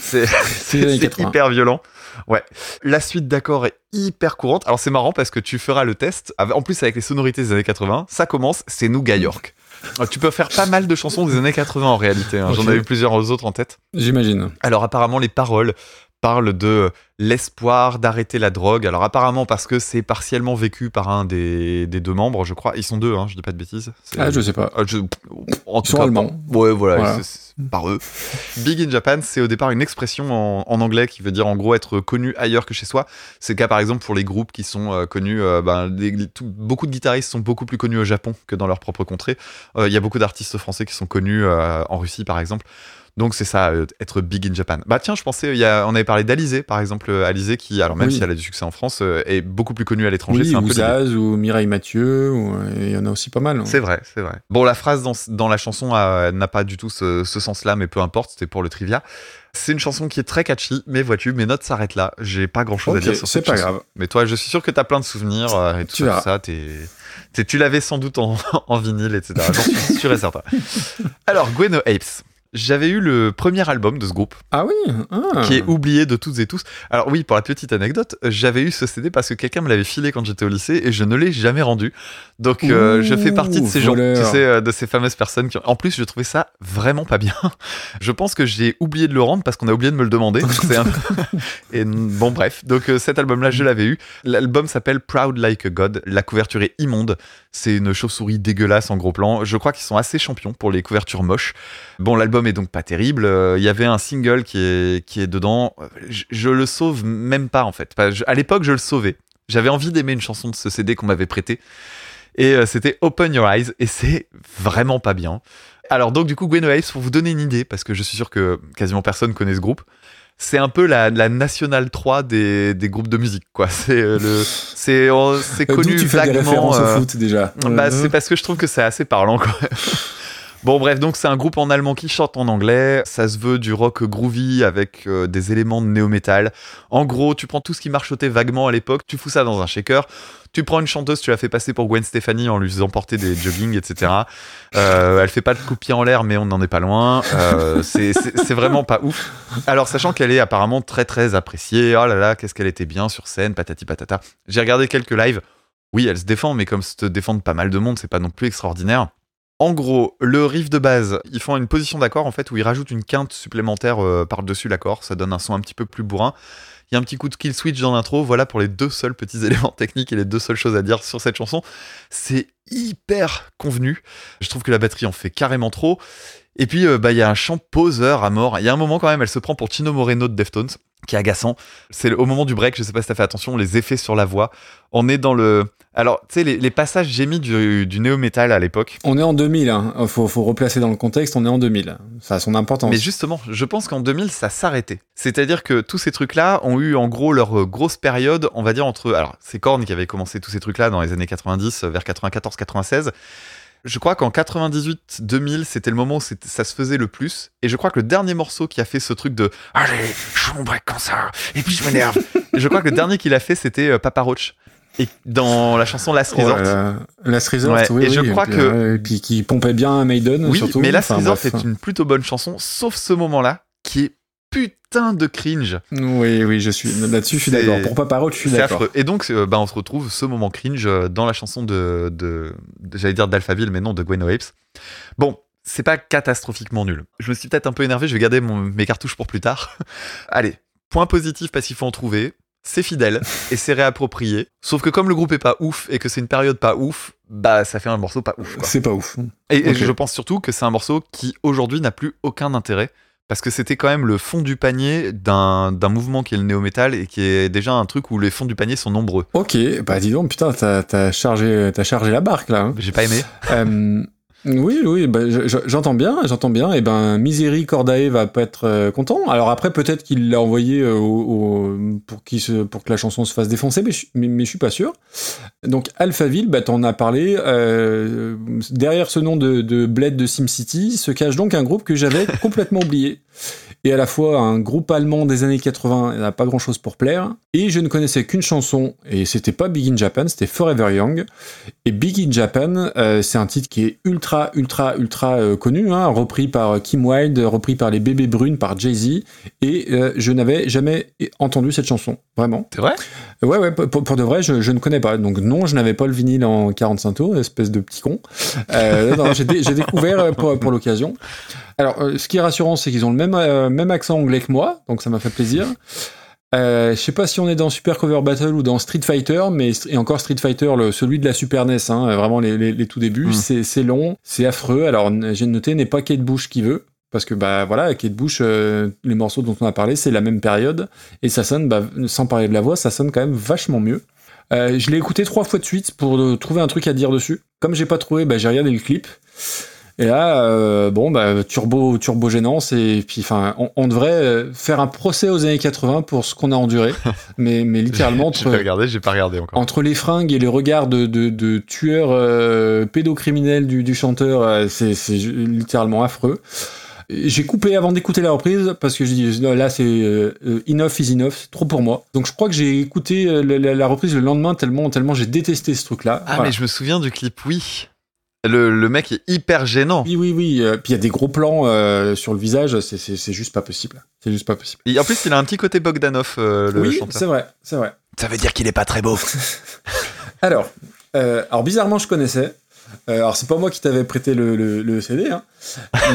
C'est C'est les années c'est 80. hyper violent. Ouais. La suite d'accords est hyper courante. Alors, c'est marrant parce que tu feras le test. En plus, avec les sonorités des années 80, ça commence, c'est Nouga York. Alors, tu peux faire pas mal de chansons des années 80 en réalité. hein. J'en avais plusieurs autres en tête. J'imagine. Alors apparemment les paroles parlent de l'espoir d'arrêter la drogue. Alors apparemment parce que c'est partiellement vécu par un des, des deux membres, je crois. Ils sont deux, hein, je dis pas de bêtises. Ah, je sais pas. Ah, je- en Ils tout sont cas, allemands. par- Ouais, voilà, Voilà. c'est- c'est par eux. Big in Japan, c'est au départ une expression en, en anglais qui veut dire en gros être connu ailleurs que chez soi. C'est le cas par exemple pour les groupes qui sont euh, connus. euh, ben, tout- beaucoup de guitaristes sont beaucoup plus connus au Japon que dans leur propre contrée. Euh, Il y a beaucoup d'artistes français qui sont connus euh, en Russie par exemple. Donc c'est ça, euh, être big in Japan. Bah tiens, je pensais, il y a, on avait parlé d'Alizé, par exemple. euh, Alizé qui, alors même Oui. si elle a du succès en France, euh, est beaucoup plus connue à l'étranger. Oui, c'est un ou. Zaz, ou Mireille Mathieu, il y en a aussi pas mal. hein. C'est vrai, c'est vrai. Bon, la phrase dans, dans la chanson n'a pas du tout ce, ce sens-là, mais peu importe, c'était pour le trivia. C'est une chanson qui est très catchy, mais vois-tu, mes notes s'arrêtent là. J'ai pas grand-chose à dire sur c'est cette pas chanson. grave. Mais toi, je suis sûr que t'as plein de souvenirs euh, et tout Tu ça, tout tu l'avais sans doute en, en vinyle, etc. J'en suis sûr et certain. Alors, Gwen Apes. J'avais eu le premier album de ce groupe Ah oui ah. qui est oublié de toutes et tous. Alors oui, pour la petite anecdote, j'avais eu ce CD parce que quelqu'un me l'avait filé quand j'étais au lycée et je ne l'ai jamais rendu. Donc euh, Ouh, je fais partie de ces gens, tu sais, euh, de ces fameuses personnes qui... En plus, je trouvais ça vraiment pas bien. Je pense que j'ai oublié de le rendre parce qu'on a oublié de me le demander. Un- et bon, bref. Donc euh, cet album-là, je l'avais eu. L'album s'appelle Proud Like a God. La couverture est immonde. C'est une chauve-souris dégueulasse en gros plan. Je crois qu'ils sont assez champions pour les couvertures moches. Bon, l'album est donc pas terrible. Euh, Il y avait un single qui est, qui est dedans. Je, je le sauve même pas en fait. À l'époque, je le sauvais. J'avais envie d'aimer une chanson de ce CD qu'on m'avait prêté. Et euh, c'était Open Your Eyes. Et c'est vraiment pas bien. Alors, donc, du coup, Gwen Apes, pour vous donner une idée, parce que je suis sûr que quasiment personne connaît ce groupe, c'est un peu la, la National 3 des, des groupes de musique, quoi. C'est euh, le, c'est, connu tu fais des vaguement. références euh, au foot déjà. bah, Euh, c'est parce que je trouve que c'est assez parlant, quoi. Bon, bref, donc c'est un groupe en allemand qui chante en anglais. Ça se veut du rock groovy avec euh, des éléments de néo-metal. En gros, tu prends tout ce qui marchotait vaguement à l'époque, tu fous ça dans un shaker. Tu prends une chanteuse, tu la fais passer pour Gwen Stefani en lui faisant porter des jogging, etc. Euh, elle fait pas de coup de pied en l'air, mais on n'en est pas loin. Euh, c'est vraiment pas ouf. Alors, sachant qu'elle est apparemment très très appréciée. Oh là là, qu'est-ce qu'elle était bien sur scène, patati patata. J'ai regardé quelques lives. Oui, elle se défend, mais comme se défendent pas mal de monde, c'est pas non plus extraordinaire. En gros, le riff de base, ils font une position d'accord en fait où ils rajoutent une quinte supplémentaire euh, par-dessus l'accord, ça donne un son un petit peu plus bourrin. Il y a un petit coup de kill switch dans l'intro, voilà pour les deux seuls petits éléments techniques et les deux seules choses à dire sur cette chanson. C'est hyper convenu. Je trouve que la batterie en fait carrément trop. Et puis, euh, bah, il y a un chant poseur à mort. Il y a un moment quand même, elle se prend pour Chino Moreno de Deftones, qui est agaçant. C'est au moment du break, je sais pas si t'as fait attention, les effets sur la voix. On est dans le. Alors, tu sais, les, les passages gémis du, du néo-metal à l'époque. On est en 2000, hein. faut, faut replacer dans le contexte, on est en 2000. Ça a son importance. Mais justement, je pense qu'en 2000, ça s'arrêtait. C'est-à-dire que tous ces trucs-là ont eu en gros leur euh, grosse période, on va dire entre. Alors, c'est Korn qui avait commencé tous ces trucs-là dans les années 90, euh, vers 94-96. Je crois qu'en 98-2000, c'était le moment où ça se faisait le plus. Et je crois que le dernier morceau qui a fait ce truc de Allez, je fais mon break comme ça, et puis je m'énerve. Et je crois que le dernier qu'il a fait, c'était euh, Papa Roach. Et dans la chanson Last Oh Resort. Last Resort, Ouais, oui, et je oui, crois puis, que- euh, et puis qui pompait bien Maiden Oui, surtout. mais Last Enfin, Resort bref. est une plutôt bonne chanson, sauf ce moment-là, qui est putain de cringe. Oui, oui, je suis là-dessus, je suis d'accord. Pour pas parole, je suis C'est d'accord. affreux. Et donc, euh, bah, on se retrouve ce moment cringe euh, dans la chanson de, de, de- j'allais dire d'Alphaville, mais non, de Gwen Apes. Bon, c'est pas catastrophiquement nul. Je me suis peut-être un peu énervé, je vais garder mon- mes cartouches pour plus tard. Allez, point positif parce qu'il faut en trouver. C'est fidèle et c'est réapproprié. Sauf que comme le groupe est pas ouf et que c'est une période pas ouf, bah ça fait un morceau pas ouf. C'est pas ouf. Et, et je pense surtout que c'est un morceau qui aujourd'hui n'a plus aucun intérêt. Parce que c'était quand même le fond du panier d'un d'un mouvement qui est le néo-metal et qui est déjà un truc où les fonds du panier sont nombreux. Ok, bah dis donc, putain, t'as t'as chargé, t'as chargé la barque là. hein. J'ai pas aimé. Euh, oui, oui, bah, je- je- j'entends bien, j'entends bien. Et ben, Misery Cordae va pas être euh, content. Alors après, peut-être qu'il l'a envoyé euh, au- au- pour, qu'il se, pour que la chanson se fasse défoncer, mais je, mais je suis pas sûr. Donc Alphaville, bah, t'en as parlé. euh, derrière ce nom de, de Bled de SimCity se cache donc un groupe que j'avais complètement oublié. Et à la fois un groupe allemand des années 80, il n'a pas grand chose pour plaire. Et je ne connaissais qu'une chanson, et c'était pas Big in Japan, c'était Forever Young. Et Big in Japan, euh, c'est un titre qui est ultra, ultra, ultra euh, connu, hein, repris par Kim Wilde, repris par les Bébés Brunes, par Jay-Z, et euh, je n'avais jamais entendu cette chanson, vraiment. C'est vrai? Ouais, ouais, pour, pour de vrai, je, je ne connais pas. Donc non, je n'avais pas le vinyle en 45 tours, espèce de petit con. Euh, j'ai dé- j'ai découvert pour, pour l'occasion. Alors, euh, ce qui est rassurant, c'est qu'ils ont le même, euh, même accent anglais que moi, donc ça m'a fait plaisir. Euh, je sais pas si on est dans Super Cover Battle ou dans Street Fighter, mais et encore Street Fighter, le, celui de la Super NES, hein, vraiment les, les, les tout débuts, Mm. c'est c'est long, c'est affreux. Alors j'ai noté n'est pas Kate Bush qui veut, parce que bah voilà, Kate Bush, euh, les morceaux dont on a parlé, c'est la même période et ça sonne, bah, sans parler de la voix, ça sonne quand même vachement mieux. Euh, je l'ai écouté trois fois de suite pour euh, trouver un truc à dire dessus. Comme j'ai pas trouvé, bah, j'ai regardé le clip. Et là, bon, bah, turbo, turbo gênance. Et puis, enfin, on, on devrait faire un procès aux années 80 pour ce qu'on a enduré. mais, mais littéralement, J'ai entre, pas regardé, j'ai pas regardé encore. entre les fringues et les regards de, de, de tueurs pédocriminels du, du chanteur, c'est c'est littéralement affreux. J'ai coupé avant d'écouter la reprise parce que j'ai dit là c'est euh, enough is enough, c'est trop pour moi. Donc je crois que j'ai écouté euh, la, la- la reprise le lendemain tellement tellement j'ai détesté ce truc-là. Ah, Voilà. mais je me souviens du clip, oui. Le, le mec est hyper gênant. Oui oui oui. euh, puis il y a des gros plans euh, sur le visage, c'est- juste pas possible. C'est juste pas possible. Et en plus, il a un petit côté Bogdanov, euh, le oui, chanteur. c'est vrai, c'est vrai. Ça veut dire qu'il est pas très beau. Alors, euh, alors bizarrement, je connaissais. Euh, alors, c'est pas moi qui t'avais prêté le, CD, hein.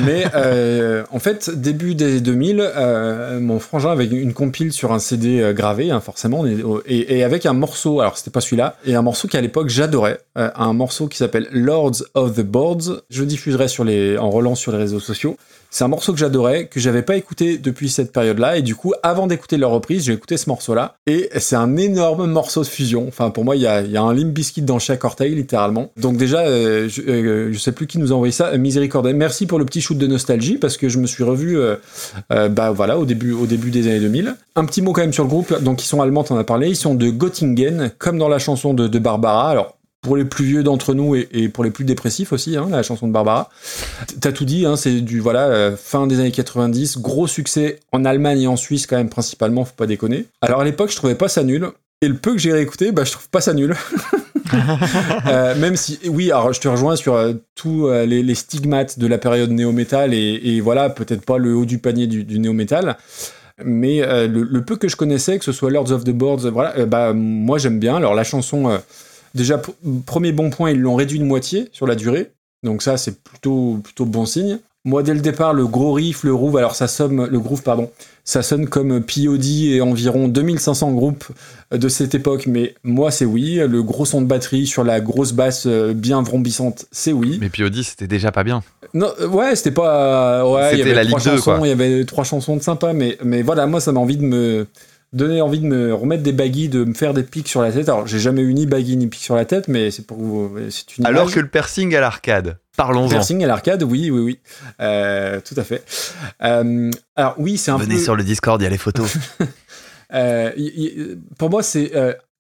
mais euh, en fait, début des 2000, euh, mon frangin avait une compile sur un CD gravé, hein, forcément, et, avec un morceau. Alors, c'était pas celui-là, et un morceau qu'à l'époque j'adorais, un morceau qui s'appelle Lords of the Boards. Je diffuserai en relance sur les réseaux sociaux. C'est un morceau que j'adorais, que j'avais pas écouté depuis cette période-là, et du coup, avant d'écouter leur reprise, j'ai écouté ce morceau-là, et c'est un énorme morceau de fusion. Enfin, pour moi, il y a, a un Limp Bizkit dans chaque orteil, littéralement. Donc déjà, euh, je, euh, je sais plus qui nous a envoyé ça, Miséricorde. Merci pour le petit shoot de nostalgie, parce que je me suis revu, euh, bah voilà, au début, au début des années 2000. Un petit mot quand même sur le groupe, donc ils sont allemands, t'en as parlé, ils sont de Göttingen, comme dans la chanson de, de Barbara. Alors, pour les plus vieux d'entre nous et, pour les plus dépressifs aussi, hein, la chanson de Barbara. T'as tout dit, hein, c'est du voilà euh, fin des années 90, gros succès en Allemagne et en Suisse quand même principalement, faut pas déconner. Alors à l'époque, je trouvais pas ça nul. Et le peu que j'ai réécouté, bah, je trouve pas ça nul. Euh, même si, oui, alors je te rejoins sur euh, tous les, stigmates de la période néo-metal et, voilà, peut-être pas le haut du panier du, néo-metal. Mais le, le peu que je connaissais, que ce soit Lords of the Boards, voilà, bah, moi j'aime bien. Alors la chanson, déjà, pr- premier bon point, ils l'ont réduit de moitié sur la durée. Donc ça, c'est plutôt, plutôt bon signe. Moi, dès le départ, le gros riff, le groove, alors ça sonne, le groove, pardon, ça sonne comme POD et environ 2500 groupes de cette époque, mais moi, c'est oui. Le gros son de batterie sur la grosse basse euh, bien vrombissante, c'est oui. Mais POD, c'était déjà pas bien. Non, euh, ouais, c'était pas. ouais, il y avait la trois Ligue 2, chansons, il y avait trois chansons de sympa, mais, mais voilà, moi, ça m'a envie de me donner envie de me remettre des baguilles, de me faire des pics sur la tête. Alors, j'ai jamais eu ni baguilles ni pics sur la tête, mais c'est pour vous. C'est une Alors image. que le piercing à l'arcade. Parlons-en. Piercing à l'arcade, oui, oui, oui. Euh, tout à fait. Euh, alors, oui, c'est un Venez peu. sur le Discord, il y a les photos. Euh, y- y- pour moi, c'est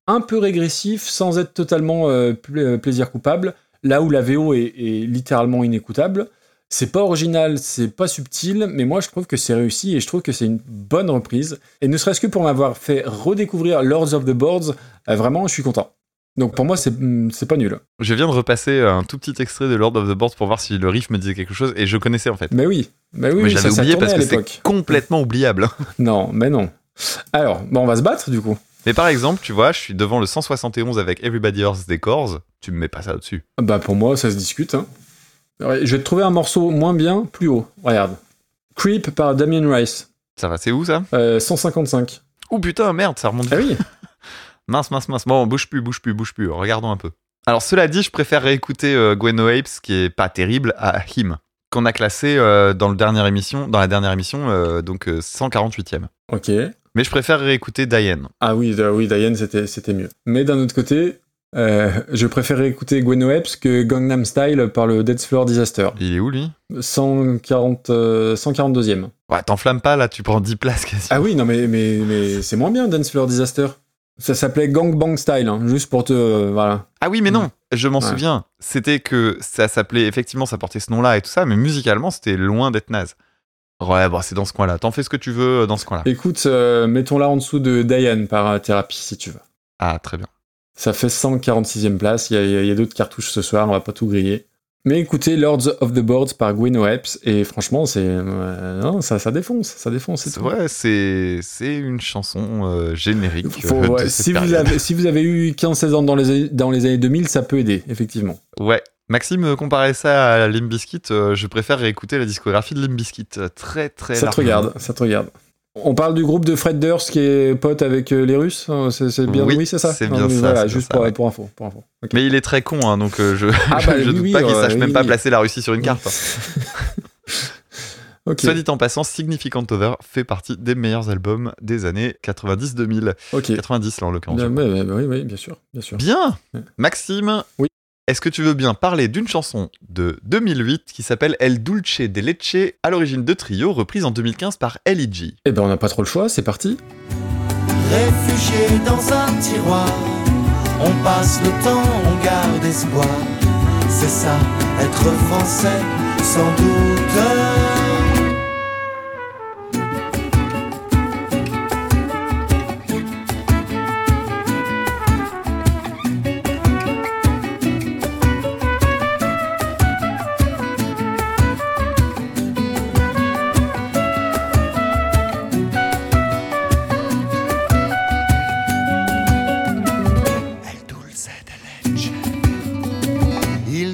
un peu régressif sans être totalement pla- plaisir coupable. Là où la VO est, est littéralement inécoutable. C'est pas original, c'est pas subtil, mais moi je trouve que c'est réussi et je trouve que c'est une bonne reprise. Et ne serait-ce que pour m'avoir fait redécouvrir Lords of the Boards, euh, vraiment je suis content. Donc pour moi c'est mm, c'est pas nul. Je viens de repasser un tout petit extrait de Lord of the Boards pour voir si le riff me disait quelque chose et je connaissais en fait. Mais oui, mais oui, Mais ça, ça oublié parce que c'est complètement oubliable. Non, mais non. Alors, bon, on va se battre du coup. Mais par exemple, tu vois, je suis devant le 171 avec Everybody Else Decors. Tu me mets pas ça au-dessus. Bah pour moi, ça se discute. hein. Ouais, je vais te trouver un morceau moins bien, plus haut. Regarde. Creep par Damien Rice. Ça va, c'est où ça? Euh, 155. Oh putain, merde, ça remonte. Ah oui Mince, mince, mince. Bon, bouge plus, bouge plus, bouge plus. Regardons un peu. Alors, cela dit, je préfère réécouter euh, Gwen Apes, qui est pas terrible, à Him, qu'on a classé euh, dans, le dernière émission, dans la dernière émission, euh, donc euh, 148e. Ok. Mais je préfère réécouter Diane. Ah oui, oui Diane, c'était mieux. Mais d'un autre côté, euh, je préférais écouter Gwen Epps que Gangnam Style par le Dead Floor Disaster. Il est où, lui? 140, euh, 142e. Ouais, t'enflammes pas, là, tu prends 10 places quasi. Ah oui, non mais, mais, mais c'est moins bien Dance Floor Disaster. Ça s'appelait Gang Bang Style, hein, juste pour te... euh, voilà. Ah oui, mais non, je m'en Ouais. souviens. C'était que ça s'appelait, effectivement, ça portait ce nom-là et tout ça, mais musicalement, c'était loin d'être naze. Ouais, bon, c'est dans ce coin-là. T'en fais ce que tu veux dans ce coin-là. Écoute, euh, mettons-la en dessous de Diane par thérapie si tu veux. Ah, très bien. Ça fait 146e place. Il y a, d'autres cartouches ce soir, on va pas tout griller. Mais écoutez, Lords of the Boards par Gwen Epps, et franchement, c'est. euh, non, ça, ça défonce, ça défonce. c'est vrai, c'est c'est une chanson euh, générique. Faut- euh, de ouais, cette si, vous avez, si vous avez eu 15-16 ans dans les, années- dans les années 2000, ça peut aider, effectivement. Ouais. Maxime comparait ça à Limp Bizkit. euh, je préfère réécouter la discographie de euh, Très, très ça te regarde, ça te regarde. On parle du groupe de Fred Durst qui est pote avec euh, les Russes, hein, c'est bien Oui, oui, c'est ça c'est bien ça, Voilà, juste ça, pour, ouais. pour info. Pour info. Mais il est très con, hein, donc euh, je, Ah bah, je oui, doute oui, pas qu'il sache même pas placer la Russie sur une carte. Soit dit en passant, Significant Other fait partie des meilleurs albums des années 90-2000. ok. 90 là en l'occurrence. Ouais, ouais, oui, oui, bien sûr, bien sûr. Bien. Maxime Oui. Est-ce que tu veux bien parler d'une chanson de 2008 qui s'appelle El Dulce de Leche, à l'origine de Trio, reprise en 2015 par L.I.G. Eh ben, on n'a pas trop le choix, c'est parti. Réfugié dans un tiroir, on passe le temps, on garde espoir. C'est ça, être français, sans doute.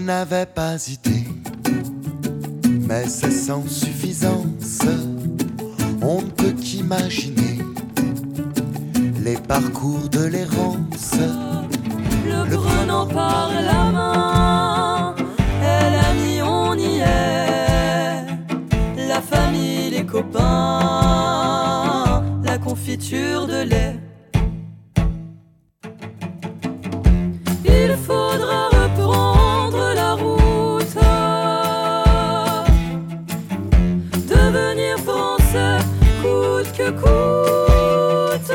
N'avait pas idée, mais c'est sans suffisance. On ne peut qu'imaginer les parcours de l'errance. Le prenant par la main, elle a mis on y est. La famille, les copains, la confiture de lait. Il faudra que.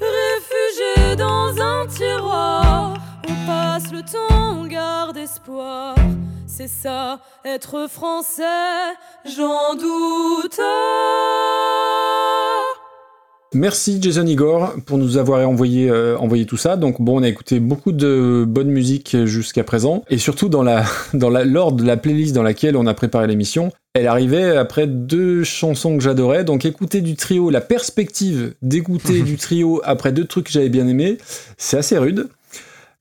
Réfugié dans un tiroir, on passe le temps, on garde espoir. C'est ça, être français, j'en doute. Merci Jason Igor pour nous avoir envoyé, euh, envoyé tout ça. Donc bon, on a écouté beaucoup de bonne musique jusqu'à présent. Et surtout dans la, dans la, l'ordre de la playlist dans laquelle on a préparé l'émission, elle arrivait après deux chansons que j'adorais. Donc écouter du trio, la perspective d'écouter du trio après deux trucs que j'avais bien aimés, c'est assez rude.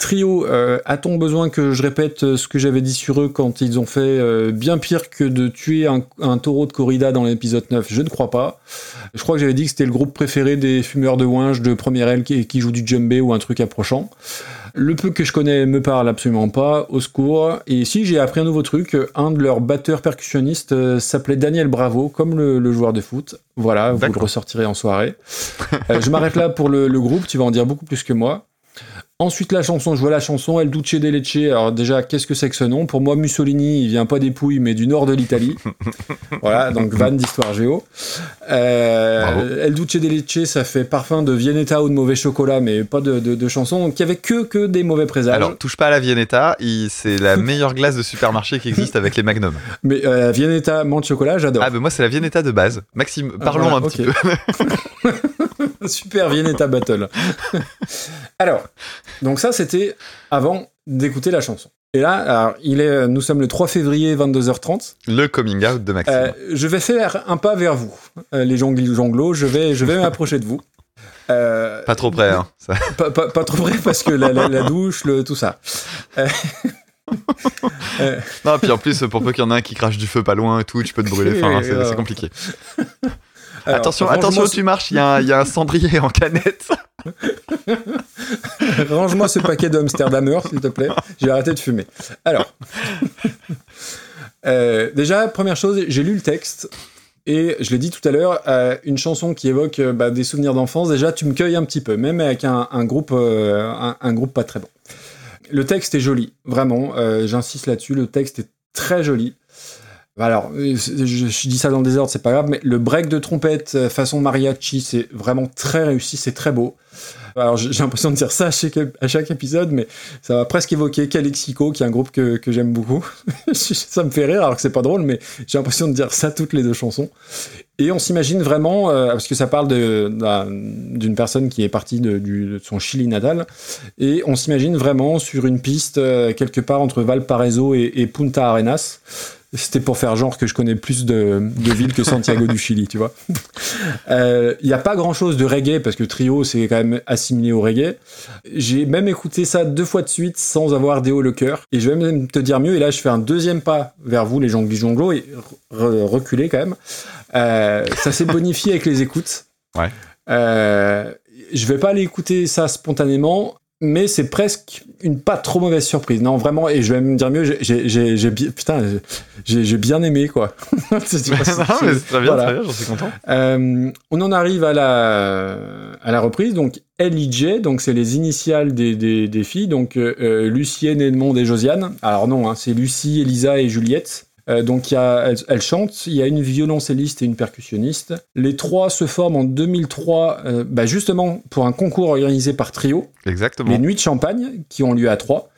Trio, euh, a-t-on besoin que je répète ce que j'avais dit sur eux quand ils ont fait euh, bien pire que de tuer un, un taureau de corrida dans l'épisode 9 Je ne crois pas. Je crois que j'avais dit que c'était le groupe préféré des fumeurs de ouinge de première aile qui, qui joue du djembé ou un truc approchant. Le peu que je connais me parle absolument pas, au secours. Et si j'ai appris un nouveau truc, un de leurs batteurs percussionnistes euh, s'appelait Daniel Bravo, comme le, le joueur de foot. Voilà, vous le ressortirez en soirée. Euh, je m'arrête là pour le, le groupe, tu vas en dire beaucoup plus que moi. Ensuite, la chanson, je vois la chanson El Duce de Lecce. Alors, déjà, qu'est-ce que c'est que ce nom? Pour moi, Mussolini, il vient pas des Pouilles, mais du nord de l'Italie. voilà, donc van d'histoire géo. Euh. El Duce de Lecce, ça fait parfum de Viennetta ou de mauvais chocolat, mais pas de, de, de chanson. Donc, il y avait que, que des mauvais présages. Alors, touche pas à la Viennetta, c'est la meilleure glace de supermarché qui existe avec les Magnum. Mais euh, Viennetta, menthe chocolat, j'adore. Ah, mais moi, c'est la Viennetta de base. Maxime, Ah, parlons voilà, un petit peu. Super Viennetta Battle. alors, donc ça, c'était avant d'écouter la chanson. Et là, alors, il est, nous sommes le 3 février, 22h30. Le coming out de Maxime. Euh, je vais faire un pas vers vous, euh, les jonglos. Je vais, je vais m'approcher de vous. Euh, Pas trop près, hein. Ça- pas, pas- pas trop près parce que la, la- la douche, le, tout ça. Euh, euh, Non, puis en plus, pour peu qu'il y en a un qui crache du feu pas loin et tout, tu peux te brûler. Enfin, c'est compliqué. Alors, attention, attention où tu marches, il y, a un- il y a un cendrier en canette. Range-moi ce paquet d'Amsterdamer, s'il te plaît. J'ai arrêté de fumer. Alors, Euh, déjà, première chose, j'ai lu le texte. Et je l'ai dit tout à l'heure, euh, une chanson qui évoque euh, bah, des souvenirs d'enfance, déjà tu me cueilles un petit peu, même avec un, un groupe, euh, un, un groupe pas très bon. Le texte est joli, vraiment, euh, j'insiste là-dessus, le texte est très joli. Alors, euh, je, dis ça dans le désordre, c'est pas grave, mais le break de trompette euh, façon mariachi, c'est vraiment très réussi, c'est très beau. Alors, j'ai l'impression de dire ça à chaque, épisode, mais ça va presque évoquer Calexico, qui est un groupe que, que j'aime beaucoup. ça me fait rire, alors que c'est pas drôle, mais j'ai l'impression de dire ça toutes les deux chansons. Et on s'imagine vraiment, euh, parce que ça parle d'une personne qui est partie de, son Chili natal, et on s'imagine vraiment sur une piste quelque part entre Valparaiso et Punta Arenas. C'était pour faire genre que je connais plus de, de villes que Santiago du Chili, tu vois. Euh, Il n'y a pas grand chose de reggae parce que trio c'est quand même assimilé au reggae. J'ai même écouté ça deux fois de suite sans avoir déo le cœur. Et je vais même te dire mieux. Et là, je fais un deuxième pas vers vous, les jonglis jonglos, et re- reculer quand même. Euh, ça s'est bonifié avec les écoutes. Ouais. Euh, je vais pas aller écouter ça spontanément. Mais c'est presque une pas trop mauvaise surprise. Non, vraiment, et je vais même dire mieux, j'ai- j'ai j'ai- j'ai bien, putain, j'ai j'ai bien aimé, quoi. C'est- non, mais c'est très bien, Voilà. très bien, j'en suis content. euh, on en arrive à la, à la reprise. Donc LIJ, donc c'est les initiales des, des, des filles, donc euh, euh, Lucienne, Edmond et Josiane. Alors non, hein, c'est Lucie, Elisa et Juliette. Euh, donc il y a, elles, elles chantent, il y a une violoncelliste et une percussionniste. Les trois se forment en 2003, euh, bah, justement pour un concours organisé par Trio, Exactement. les Nuits de Champagne, qui ont lieu à Troyes.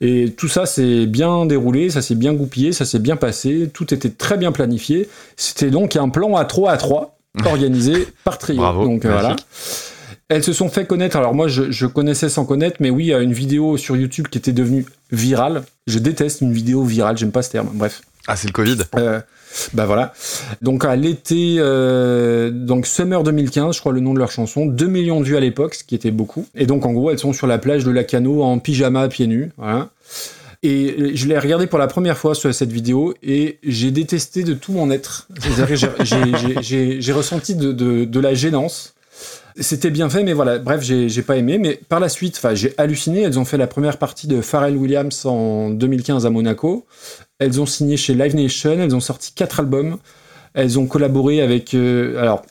Et tout ça s'est bien déroulé, ça s'est bien goupillé, ça s'est bien passé, tout était très bien planifié. C'était donc un plan à 3 à 3 organisé par Trio. Bravo, donc euh, voilà. Elles se sont fait connaître. Alors moi, je, je connaissais sans connaître, mais oui, il y a une vidéo sur YouTube qui était devenue virale. Je déteste une vidéo virale, j'aime pas ce terme. Bref. Ah, c'est le Covid. Euh, bah voilà. Donc à l'été, euh, donc Summer 2015, je crois le nom de leur chanson, 2 millions de vues à l'époque, ce qui était beaucoup. Et donc en gros, elles sont sur la plage de Lacano en pyjama, pieds nus. Voilà. Et je l'ai regardé pour la première fois sur cette vidéo et j'ai détesté de tout mon être. J'ai- ressenti de, de la gênance. C'était bien fait, mais voilà, bref, j'ai pas aimé. Mais par la suite, enfin, j'ai halluciné. Elles ont fait la première partie de Pharrell Williams en 2015 à Monaco. Elles ont signé chez Live Nation. Elles ont sorti quatre albums. Elles ont collaboré avec. euh, alors,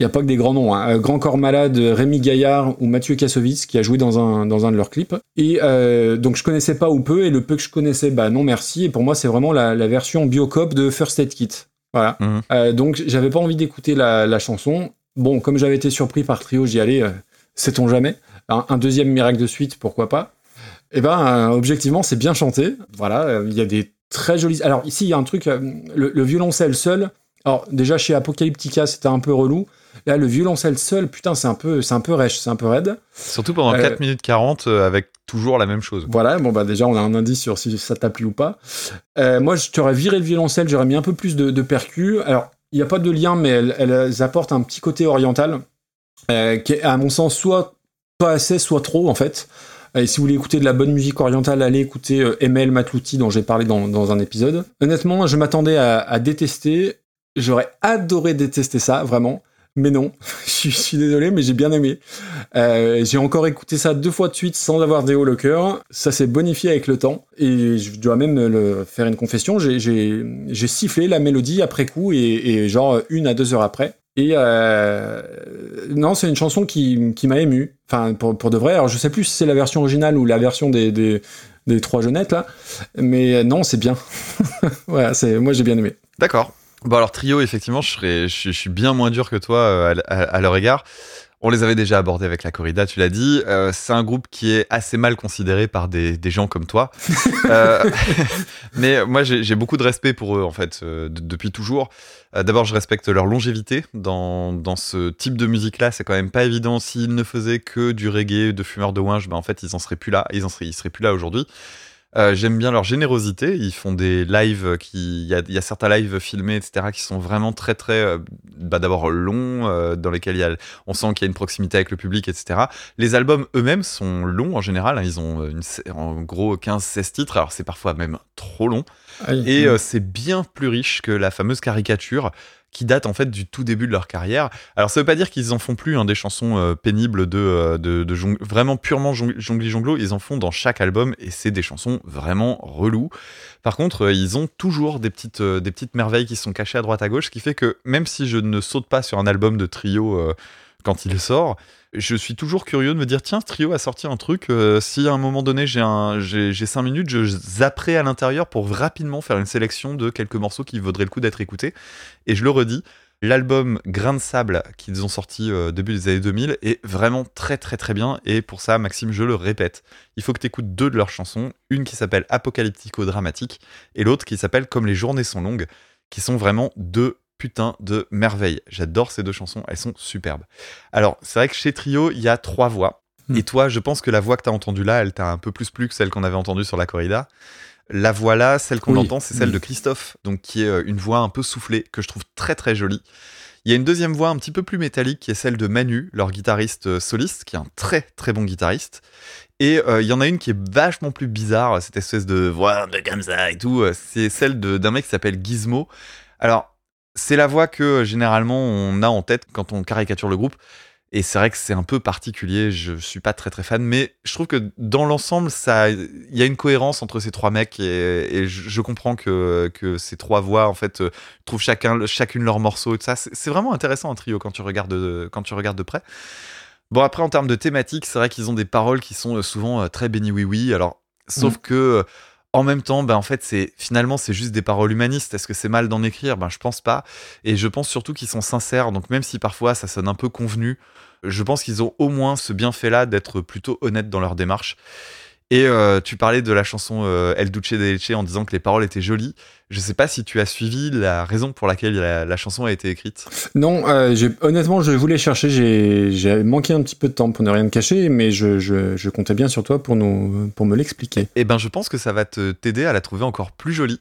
il n'y a pas que des grands noms. Hein. Euh, Grand Corps Malade, Rémi Gaillard ou Mathieu Kassovitz qui a joué dans un, dans un de leurs clips. Et euh, donc, je connaissais pas ou peu. Et le peu que je connaissais, bah non, merci. Et pour moi, c'est vraiment la, la version Biocop de First Aid Kit. Voilà. Mhm. Euh, donc, j'avais pas envie d'écouter la, la chanson. Bon, comme j'avais été surpris par Trio, j'y allais. euh, Sait-on jamais un, un deuxième miracle de suite, pourquoi pas Eh ben, euh, objectivement, c'est bien chanté. Voilà, euh, il y a des très jolies. Alors ici, il y a un truc. le, le violoncelle seul. Alors déjà chez Apocalyptica, c'était un peu relou. Là, le violoncelle seul, putain, c'est un peu, c'est un peu rêche, c'est un peu raide. Surtout pendant Euh, 4 minutes 40 euh, avec toujours la même chose. Voilà, bon bah déjà on a un indice sur si ça t'a plu ou pas. Euh, moi, je t'aurais viré le violoncelle, j'aurais mis un peu plus de, de percus. Alors, il n'y a pas de lien, mais elles, apportent un petit côté oriental, euh, qui est à mon sens soit pas assez, soit trop en fait. Et si vous voulez écouter de la bonne musique orientale, allez écouter euh, ML Matlouti dont j'ai parlé dans, un épisode. Honnêtement, je m'attendais à détester. J'aurais adoré détester ça, vraiment. Mais non, je suis- désolé, mais j'ai bien aimé. Euh, j'ai encore écouté ça deux fois de suite sans avoir des hauts le cœur. Ça s'est bonifié avec le temps. Et je dois même le faire une confession. J'ai- sifflé la mélodie après coup et, et genre une à deux heures après. Et euh, non, c'est une chanson qui, qui m'a ému. Enfin, pour, pour de vrai. Alors, je sais plus si c'est la version originale ou la version des, des, des trois jeunettes là. Mais non, c'est bien. voilà, moi j'ai bien aimé. D'accord. Bon alors trio, effectivement, je, serais, je, suis- je suis bien moins dur que toi euh, à, à- à leur égard. On les avait déjà abordés avec la corrida, tu l'as dit. Euh, c'est un groupe qui est assez mal considéré par des, des gens comme toi. Euh, mais moi, j'ai beaucoup de respect pour eux, en fait, euh, de- depuis toujours. D'abord, je respecte leur longévité dans, dans ce type de musique-là. C'est quand même pas évident. S'ils ne faisaient que du reggae, de fumeurs de winge, ben, en fait, ils en seraient plus là. Ils en seraient, ils seraient plus là aujourd'hui. Euh, J'aime bien leur générosité. Ils font des lives qui, il y a, il y a certains lives filmés, etc., qui sont vraiment très très, euh, bah, d'abord longs, euh, dans lesquels y a, on sent qu'il y a une proximité avec le public, etc. Les albums eux-mêmes sont longs en général. hein. Ils ont une, en gros 15-16 titres. Alors c'est parfois même trop long. Et euh, c'est bien plus riche que la fameuse caricature qui date en fait du tout début de leur carrière. Alors ça veut pas dire qu'ils en font plus hein, des chansons euh, pénibles de, euh, vraiment purement jong- jongli jonglo. Ils en font dans chaque album et c'est des chansons vraiment reloues. Par contre, euh, ils ont toujours des petites, des petites merveilles qui sont cachées à droite à gauche, ce qui fait que même si je ne saute pas sur un album de trio quand il sort, je suis toujours curieux de me dire tiens, ce trio a sorti un truc. euh, si à un moment donné j'ai un, cinq minutes, je zapperai à l'intérieur pour rapidement faire une sélection de quelques morceaux qui vaudraient le coup d'être écoutés. Et je le redis, l'album Grain de sable qu'ils ont sorti euh, début des années 2000 est vraiment très très très bien. Et pour ça, Maxime, je le répète, il faut que tu écoutes deux de leurs chansons, une qui s'appelle Apocalyptico Dramatique et l'autre qui s'appelle Comme les journées sont longues, qui sont vraiment deux putains de merveilles. J'adore ces deux chansons, elles sont superbes. Alors, c'est vrai que chez Trio, il y a trois voix. Hmm. Et toi, je pense que la voix que tu as entendue là, elle t'a un peu plus plu que celle qu'on avait entendue sur la corrida. La voix là, celle qu'on Oui. entend, c'est celle Hmm. de Christophe, donc qui est euh, une voix un peu soufflée, que je trouve très très jolie. Il y a une deuxième voix un petit peu plus métallique qui est celle de Manu, leur guitariste euh, soliste, qui est un très très bon guitariste. Et euh, il y en a une qui est vachement plus bizarre, cette espèce de voix peu comme ça et tout. C'est celle de- d'un mec qui s'appelle Gizmo. Alors, c'est la voix que euh, généralement on a en tête quand on caricature le groupe. Et c'est vrai que c'est un peu particulier, je suis pas très très fan, mais je trouve que dans l'ensemble, ça, il y a une cohérence entre ces trois mecs et, et je, je comprends que, que ces trois voix en fait euh, trouvent chacun, chacune leur morceau et tout ça. C'est vraiment intéressant un trio quand tu regardes de, quand tu regardes de près. Bon, après, en termes de thématique, c'est vrai qu'ils ont des paroles qui sont euh, souvent euh, très béni oui oui. Alors, sauf que. En même temps, ben en fait, c'est finalement c'est juste des paroles humanistes. Est-ce que c'est mal d'en écrire? Ben je pense pas. Et je pense surtout qu'ils sont sincères. Donc même si parfois ça sonne un peu convenu, je pense qu'ils ont au moins ce bienfait-là d'être plutôt honnêtes dans leur démarche. Et euh, tu parlais de la chanson euh, El Duce de Leche en disant que les paroles étaient jolies. Je sais pas si tu as suivi la raison pour laquelle la, la chanson a été écrite. Non, euh, honnêtement, je voulais chercher. J'ai manqué un petit peu de temps pour ne rien te cacher, mais je, je, je comptais bien sur toi pour, nous, pour me l'expliquer. Eh ben, je pense que ça va t'aider à la trouver encore plus jolie.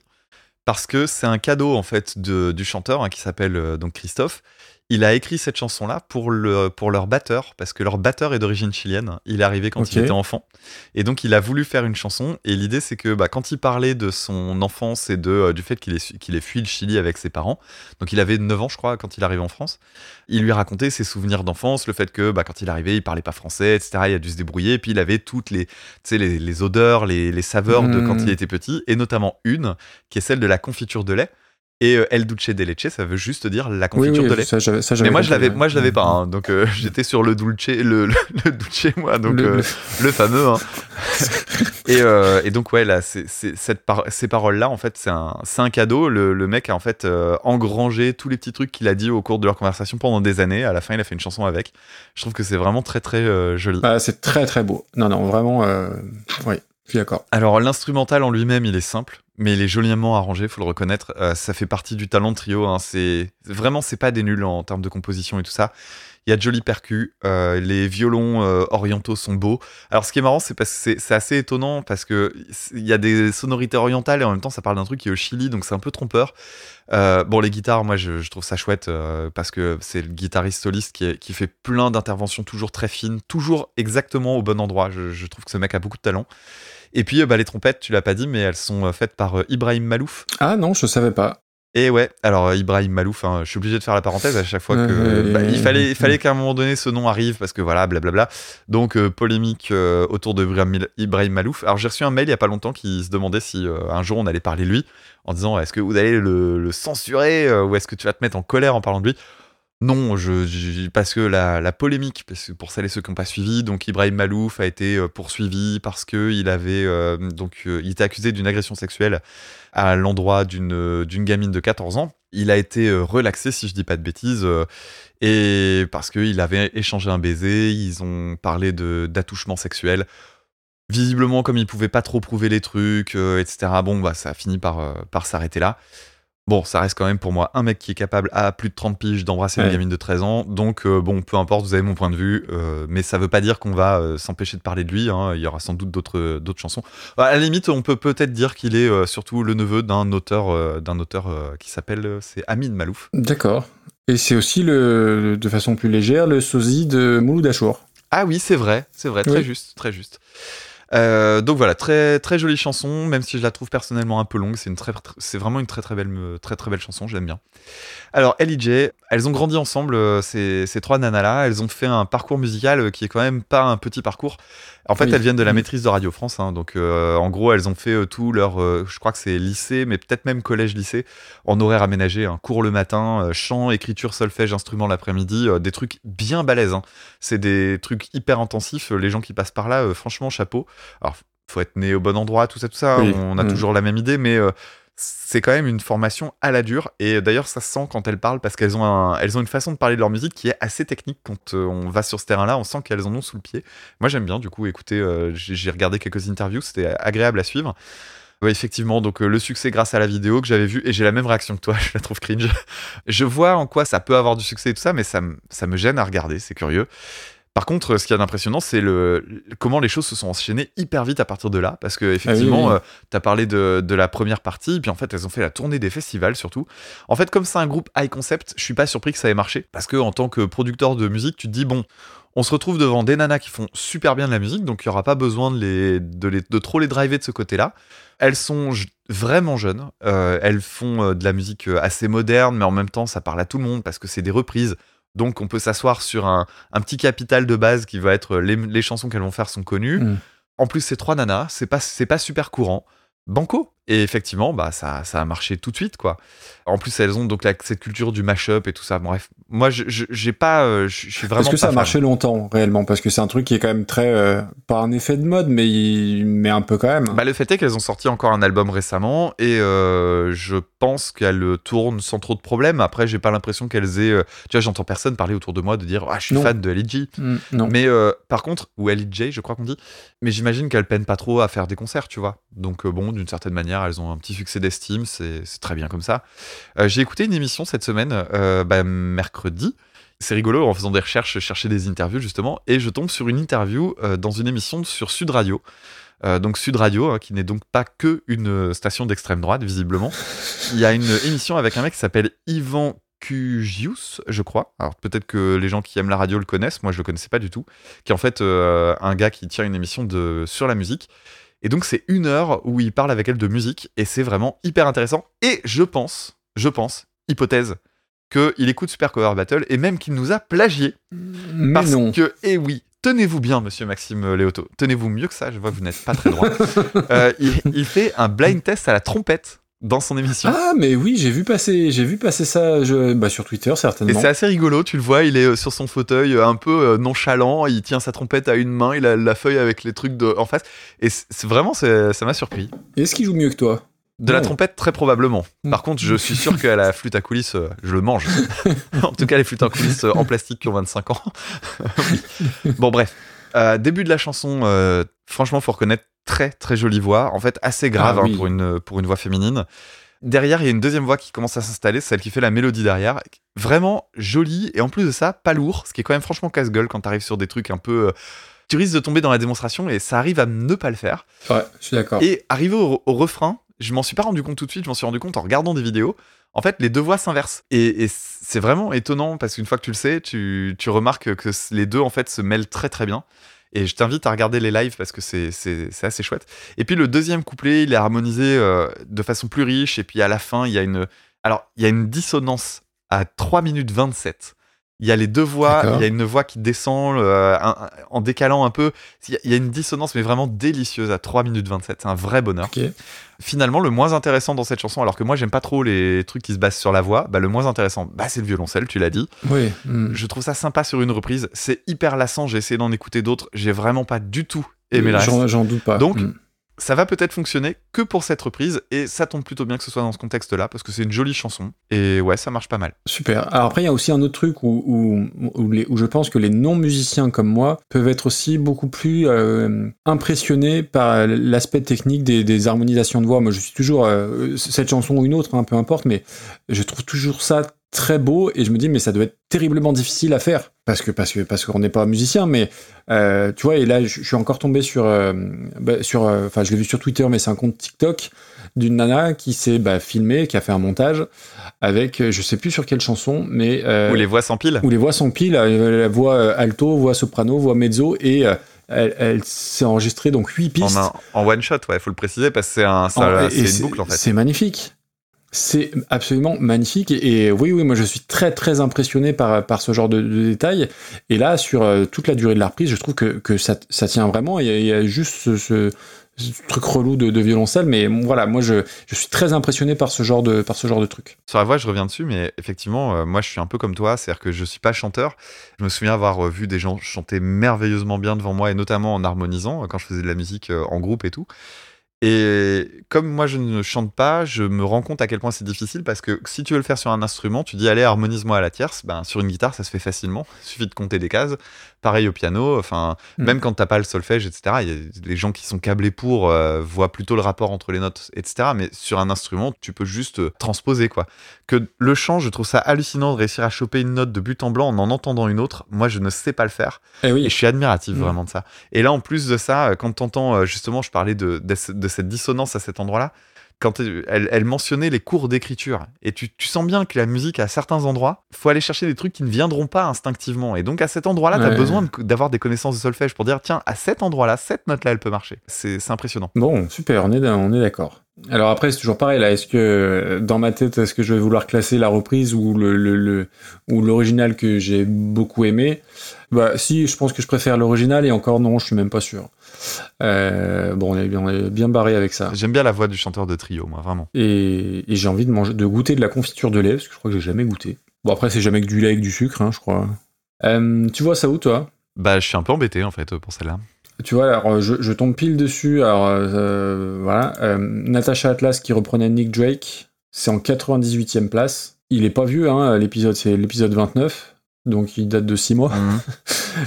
Parce que c'est un cadeau, en fait, de- du chanteur, hein, qui s'appelle donc Christophe. Il a écrit cette chanson-là pour, le, pour leur batteur, parce que leur batteur est d'origine chilienne. Il est arrivé quand il était enfant. Et donc, il a voulu faire une chanson. Et l'idée, c'est que bah, quand il parlait de son enfance et de, euh, du fait qu'il ait, qu'il ait fui le Chili avec ses parents, donc il avait 9 ans, je crois, quand il arrive en France, il lui racontait ses souvenirs d'enfance, le fait que bah, quand il arrivé, il parlait pas français, etc. Il a dû se débrouiller. Et puis, il avait toutes les, tu sais, les, les odeurs, les, les saveurs de quand il était petit, et notamment une, qui est celle de la confiture de lait. Et euh, El Duce de Leche, ça veut juste dire la confiture oui, de lait. ça, j'avais- ça, Mais moi je l'avais, moi je l'avais pas, hein. donc euh, j'étais sur le Dulce, le, le, le Dulce moi, donc Le- euh, le- fameux. hein. et, euh, et donc ouais là, c'est- cette par- ces paroles-là en fait c'est un, un cadeau. Le, mec a en fait engrangé tous les petits trucs qu'il a dit au cours de leur conversation pendant des années. À la fin il a fait une chanson avec. Je trouve que c'est vraiment très très joli. Ah, c'est très très beau. Non, non, vraiment, oui, je suis d'accord. Alors l'instrumental en lui-même, il est simple, mais il est joliment arrangé, faut le reconnaître. Euh, ça fait partie du talent de trio. hein. C'est vraiment c'est pas des nuls en termes de composition et tout ça. Il y a de jolis percus, euh, les violons euh, orientaux sont beaux. Alors ce qui est marrant, c'est parce que c'est- assez étonnant parce que il y a des sonorités orientales et en même temps ça parle d'un truc qui est au Chili, donc c'est un peu trompeur. Bon, les guitares, moi je, trouve ça chouette parce que c'est le guitariste soliste qui, fait plein d'interventions toujours très fines, toujours exactement au bon endroit. Je trouve que ce mec a beaucoup de talent. Et puis euh, bah, les trompettes, tu l'as pas dit, mais elles sont euh, faites par euh, Ibrahim Malouf. Ah non, je savais pas. Et ouais, alors Ibrahim Malouf, hein, je suis obligé de faire la parenthèse à chaque fois que bah, il fallait, ouais. il fallait qu'à un moment donné ce nom arrive parce que voilà, blablabla. Donc euh, polémique euh, autour de Ibrahim Malouf. Alors j'ai reçu un mail il y a pas longtemps qui se demandait si euh, un jour on allait parler de lui en disant est-ce que vous allez le, le censurer ou est-ce que tu vas te mettre en colère en parlant de lui? Non, parce que la, polémique, pour celles et ceux qui n'ont pas suivi, donc Ibrahim Malouf a été euh, poursuivi parce que il avait euh, donc euh, il était accusé d'une agression sexuelle à l'endroit d'une gamine de 14 ans. Il a été relaxé, si je dis pas de bêtises, et parce qu'il avait échangé un baiser, ils ont parlé d'attouchement sexuel. Visiblement, comme il pouvait pas trop prouver les trucs, etc. Bon, bah ça a fini par s'arrêter là. Bon, ça reste quand même pour moi un mec qui est capable à plus de 30 piges d'embrasser une gamine de 13 ans. Donc, euh, bon, peu importe, vous avez mon point de vue. euh, mais ça veut pas dire qu'on va euh, s'empêcher de parler de lui. hein. Il y aura sans doute d'autres d'autres chansons. Bah, à la limite, on peut peut-être dire qu'il est surtout le neveu d'un auteur, d'un auteur qui s'appelle c'est Amin Malouf. D'accord. Et c'est aussi, le, de façon plus légère, le sosie de Mouloud Achour. Ah oui, c'est vrai, c'est vrai, très Oui. juste, très juste. Euh, donc voilà, très très jolie chanson, même si je la trouve personnellement un peu longue, c'est une très, très- c'est vraiment une très très belle très très belle chanson, je l'aime bien. Alors LJ, elles ont grandi ensemble, euh, ces, ces trois nanas là, elles ont fait un parcours musical euh, qui est quand même pas un petit parcours. En fait, Oui. elles viennent de la Mm. maîtrise de Radio France, hein, donc euh, en gros, elles ont fait euh, tout leur, euh, je crois que c'est lycée, mais peut-être même collège-lycée, en horaire aménagé, un cours le matin, euh, chant, écriture, solfège, instrument l'après-midi, euh, des trucs bien balèzes. hein. C'est des trucs hyper intensifs. euh, Les gens qui passent par là, euh, franchement, chapeau. Alors, faut être né au bon endroit, tout ça, tout ça. Oui. On a Mm. toujours la même idée, mais euh, c'est quand même une formation à la dure. Et d'ailleurs, ça se sent quand elles parlent parce qu'elles ont, un- elles ont une façon de parler de leur musique qui est assez technique quand euh, on va sur ce terrain-là. On sent qu'elles en ont sous le pied. Moi, j'aime bien, du coup, écoutez, euh, j'ai regardé quelques interviews, c'était agréable à suivre. Ouais, effectivement, donc euh, le succès grâce à la vidéo que j'avais vue, et j'ai la même réaction que toi, je la trouve cringe. je vois en quoi ça peut avoir du succès et tout ça, mais ça, ça me gêne à regarder, c'est curieux. Par contre, ce qu'il y a d'impressionnant, c'est le, comment les choses se sont enchaînées hyper vite à partir de là. Parce que, effectivement, oui. euh, tu as parlé de, de la première partie, puis en fait, elles ont fait la tournée des festivals surtout. En fait, comme c'est un groupe high concept, je suis pas surpris que ça ait marché. Parce que, en tant que producteur de musique, tu te dis, bon, on se retrouve devant des nanas qui font super bien de la musique, donc il n'y aura pas besoin de, les, de, les- de trop les driver de ce côté-là. Elles sont vraiment jeunes, euh, elles font euh, de la musique assez moderne, mais en même temps, ça parle à tout le monde parce que c'est des reprises. Donc on peut s'asseoir sur un, un petit capital de base qui va être les, les chansons qu'elles vont faire sont connues. Mm. En plus, c'est trois nanas, c'est pas, c'est pas super courant. Banco. Et effectivement, bah, ça, ça a marché tout de suite, quoi. En plus, elles ont donc la- cette culture du mash-up et tout ça. Bref, moi, j'ai pas, euh, je suis vraiment. Est-ce que ça a fan. marché longtemps, réellement Parce que c'est un truc qui est quand même très. euh, pas un effet de mode, mais, il- mais un peu quand même. Bah, le fait est qu'elles ont sorti encore un album récemment et euh, je pense qu'elles le tournent sans trop de problèmes. Après, j'ai pas l'impression qu'elles aient. Tu vois, j'entends personne parler autour de moi de dire Ah, je suis Non. fan de LG. Mm, non. Mais par contre, ou LJ, je crois qu'on dit, mais j'imagine qu'elles peinent pas trop à faire des concerts, tu vois. Donc bon, d'une certaine manière, elles ont un petit succès d'estime, c'est très bien comme ça. Euh, J'ai écouté une émission cette semaine, euh, bah, mercredi. C'est rigolo, en faisant des recherches, je cherchais des interviews justement, et je tombe sur une interview euh, dans une émission sur Sud Radio. Donc Sud Radio, hein, qui n'est donc pas que une station d'extrême droite, visiblement. Il y a une émission avec un mec qui s'appelle Ivan Cugius, je crois. Alors peut-être que les gens qui aiment la radio le connaissent, moi je le connaissais pas du tout. Qui est en fait un gars qui tient une émission de sur la musique. Et donc c'est une heure où il parle avec elle de musique et c'est vraiment hyper intéressant. Et je pense, je pense, hypothèse, qu'il écoute Super Cover Battle et même qu'il nous a plagié. mais Parce non. que, eh oui, tenez-vous bien, monsieur Maxime Léoto. Tenez-vous mieux que ça, je vois que vous n'êtes pas très droit. Euh, il, il fait un blind test à la trompette dans son émission. Ah, mais oui, j'ai vu passer, j'ai vu passer ça je- bah, sur Twitter, Et certainement. c'est assez rigolo, tu le vois, il est euh, sur son fauteuil euh, un peu euh, nonchalant, il tient sa trompette à une main, il a la feuille avec les trucs de, en face. Et c'est vraiment, ça m'a surpris. Est-ce qu'il joue mieux que toi? De la trompette, très probablement. Mm. Par contre, je suis sûr qu'à la flûte à coulisses, je le mange. en tout cas, les flûtes à coulisses en plastique qui ont 25 ans. Oui. Bon, bref. Euh, début de la chanson, euh, franchement, faut reconnaître très très jolie voix. En fait, assez grave Ah hein, pour, une, pour une voix féminine. Derrière, il y a une deuxième voix qui commence à s'installer, celle qui fait la mélodie derrière. Vraiment jolie et en plus de ça, pas lourd, ce qui est quand même franchement casse-gueule quand t'arrives sur des trucs un peu. euh, tu risques de tomber dans la démonstration et ça arrive à ne pas le faire. Ouais, je suis d'accord. Et arrivé au, au refrain, je m'en suis pas rendu compte tout de suite, je m'en suis rendu compte en regardant des vidéos. En fait, les deux voix s'inversent. Et, et c'est vraiment étonnant parce qu'une fois que tu le sais, tu, tu remarques que les deux en fait se mêlent très très bien. Et je t'invite à regarder les lives parce que c'est assez chouette. Et puis le deuxième couplet, il est harmonisé euh, de façon plus riche. Et puis à la fin, il y a une. Alors, il y a une dissonance à 3 minutes 27. Il y a les deux voix, il y a une voix qui descend euh, un- un- en décalant un peu. Il y a- une dissonance, mais vraiment délicieuse à 3 minutes 27. C'est un vrai bonheur. Finalement, le moins intéressant dans cette chanson, alors que moi j'aime pas trop les trucs qui se basent sur la voix, bah, le moins intéressant, bah, c'est le violoncelle, tu l'as dit. Oui. mm. Je trouve ça sympa sur une reprise. C'est hyper lassant, j'ai essayé d'en écouter d'autres, j'ai vraiment pas du tout aimé reste. J'en doute pas. Donc, Mm. Ça va peut-être fonctionner que pour cette reprise, et ça tombe plutôt bien que ce soit dans ce contexte-là, parce que c'est une jolie chanson, et ouais, ça marche pas mal. Super. Alors après, il y a aussi un autre truc où, où, où, les- je pense que les non-musiciens comme moi peuvent être aussi beaucoup plus euh, impressionnés par l'aspect technique des, des harmonisations de voix. Moi, je suis toujours, euh, cette chanson ou une autre, hein, peu importe, mais je trouve toujours ça très beau et je me dis mais ça doit être terriblement difficile à faire parce que parce que parce qu'on n'est pas musicien mais euh, tu vois et là je je suis encore tombé sur euh, bah, sur euh, enfin je l'ai vu sur Twitter mais c'est un compte TikTok d'une nana qui s'est bah, filmée qui a fait un montage avec je sais plus sur quelle chanson mais Ou les voix s'empilent. où les voix s'empilent, la voix alto, voix soprano, voix mezzo, et elle, elle s'est enregistrée donc huit pistes. En, un- en one shot, ouais, faut le préciser, parce que c'est un, ça- En- une boucle en fait. C'est magnifique. C'est absolument magnifique. Et, oui, oui, moi je suis très très impressionné par, par ce genre de, détails. Et là, sur euh, toute la durée de la reprise, je trouve que, que ça, ça tient vraiment. Il y a, il y a juste ce, truc relou de, de violoncelle. Mais voilà, moi je, je suis très impressionné par ce genre de, par ce genre de truc. Sur la voix, je reviens dessus, mais effectivement, euh, moi, je suis un peu comme toi, c'est-à-dire que je suis pas chanteur. Je me souviens avoir euh, vu des gens chanter merveilleusement bien devant moi, et notamment en harmonisant, quand je faisais de la musique en groupe et tout. Et comme moi, je ne chante pas, je me rends compte à quel point c'est difficile, parce que si tu veux le faire sur un instrument, tu dis, allez, harmonise-moi à la tierce, ben, sur une guitare, ça se fait facilement, il suffit de compter des cases. Pareil au piano, enfin, Mm. même quand t'as pas le solfège, etc., il y a les gens qui sont câblés pour euh, voient plutôt le rapport entre les notes, etc., mais sur un instrument, tu peux juste euh, transposer, quoi que le chant, je trouve ça hallucinant de réussir à choper une note de but en blanc en en entendant une autre. Moi, je ne sais pas le faire. Et Et oui, je suis admiratif Mm. vraiment de ça. Et là, en plus de ça, euh, quand t'entends, euh, justement, je parlais de, de cette dissonance à cet endroit-là, quand elle, elle mentionnait les cours d'écriture, et tu, tu sens bien que la musique, à certains endroits, faut aller chercher des trucs qui ne viendront pas instinctivement. Et donc, à cet endroit-là, Ouais. besoin de- d'avoir des connaissances de solfège pour dire, tiens, à cet endroit-là, cette note-là, elle peut marcher. C'est c'est impressionnant. Bon, super, on est, on est d'accord. Alors après, c'est toujours pareil, là. Est-ce que, dans ma tête, est-ce que je vais vouloir classer la reprise ou le, le, le- ou l'original que j'ai beaucoup aimé? Bah si, je pense que je préfère l'original et encore non, je suis même pas sûr. Euh, bon, on est, bien, on est bien barré avec ça. J'aime bien la voix du chanteur de trio, moi, vraiment. Et, et j'ai envie de manger, de goûter de la confiture de lait parce que je crois que j'ai jamais goûté. Bon après c'est jamais que du lait avec du sucre, hein, je crois. Euh, tu vois ça où toi? Bah, je suis un peu embêté, en fait, pour celle-là. Tu vois, alors euh, je, je tombe pile dessus. Alors euh, voilà, euh, Natasha Atlas qui reprenait Nick Drake, c'est en 98e place. Il est pas vieux, hein, l'épisode, c'est l'épisode 29, donc il date de 6 mois.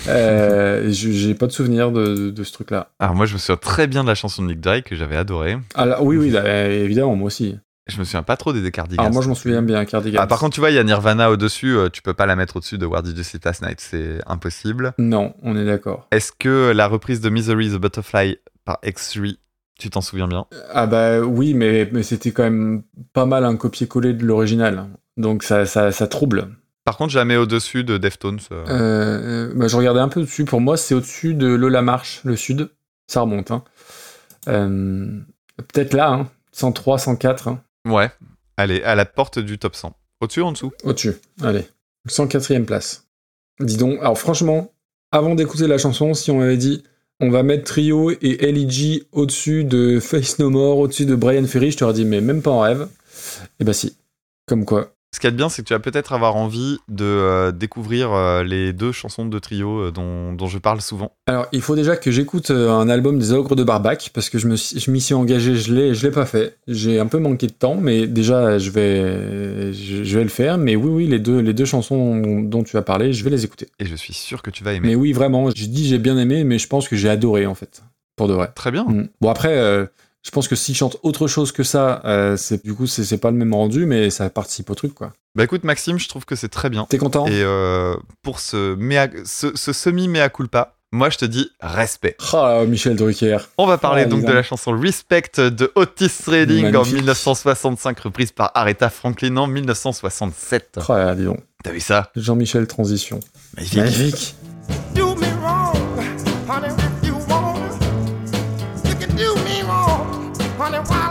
Euh, je- J'ai pas de souvenir de, de- de ce truc-là. Alors, moi, je me souviens très bien de la chanson de Nick Drake que j'avais adorée. Alors, oui, oui, là, évidemment, moi aussi. Je me souviens pas trop des Cardigans. Alors moi je m'en souviens bien, Cardigan. Ah, par contre, tu vois, il y a Nirvana au-dessus, euh, tu peux pas la mettre au-dessus de Where Did You Sleep Last Night, c'est impossible. Non, on est d'accord. Est-ce que la reprise de Misery the Butterfly par X3, tu t'en souviens bien? Ah bah oui, mais, mais c'était quand même pas mal un copier-coller de l'original. Donc ça, ça, ça trouble. Par contre, mets au-dessus de Deftones. euh. Euh, bah, je regardais un peu dessus. Pour moi, c'est au-dessus de Lola Marche, le sud. Ça remonte. Hein. Euh, Peut-être là, hein. 103, 104. hein. Ouais, allez, à la porte du top 100. Au-dessus ou en dessous? Au-dessus. Allez. 104e place. Dis donc, alors franchement, avant d'écouter la chanson, si on m'avait dit on va mettre Trio et L.E.G. au-dessus de Face No More, au-dessus de Brian Ferry, je t'aurais dit mais même pas en rêve. Et bah si. Comme quoi. Ce qu'il y a de bien, c'est que tu vas peut-être avoir envie de euh, découvrir euh, les deux chansons de trio euh, dont, dont je parle souvent. Alors, il faut déjà que j'écoute un album des Ogres de Barbac, parce que je m'y suis engagé, je l'ai, je l'ai pas fait. J'ai un peu manqué de temps, mais déjà, je vais, je, je vais le faire. Mais oui, oui, les deux, les deux chansons dont tu as parlé, je vais les écouter. Et je suis sûr que tu vas aimer. Mais oui, vraiment, je dis j'ai bien aimé, mais je pense que j'ai adoré, en fait. Pour de vrai. Très bien. Mm. Bon, après, je pense que s'ils chantent autre chose que ça, euh, c'est, du coup, c'est, c'est pas le même rendu, mais ça participe au truc, quoi. Bah écoute, Maxime, je trouve que c'est très bien. T'es content? Et euh, pour ce, mea- ce, ce semi-mea culpa, moi je te dis respect. Ah, Michel Drucker. On va parler Ah, donc de la chanson Respect de Otis Redding en Magnifique. 1965, reprise par Aretha Franklin en 1967. Ah, là, dis donc. T'as vu ça? Jean-Michel Transition. Magnifique. Magnifique. do me wrong, honey, honey, while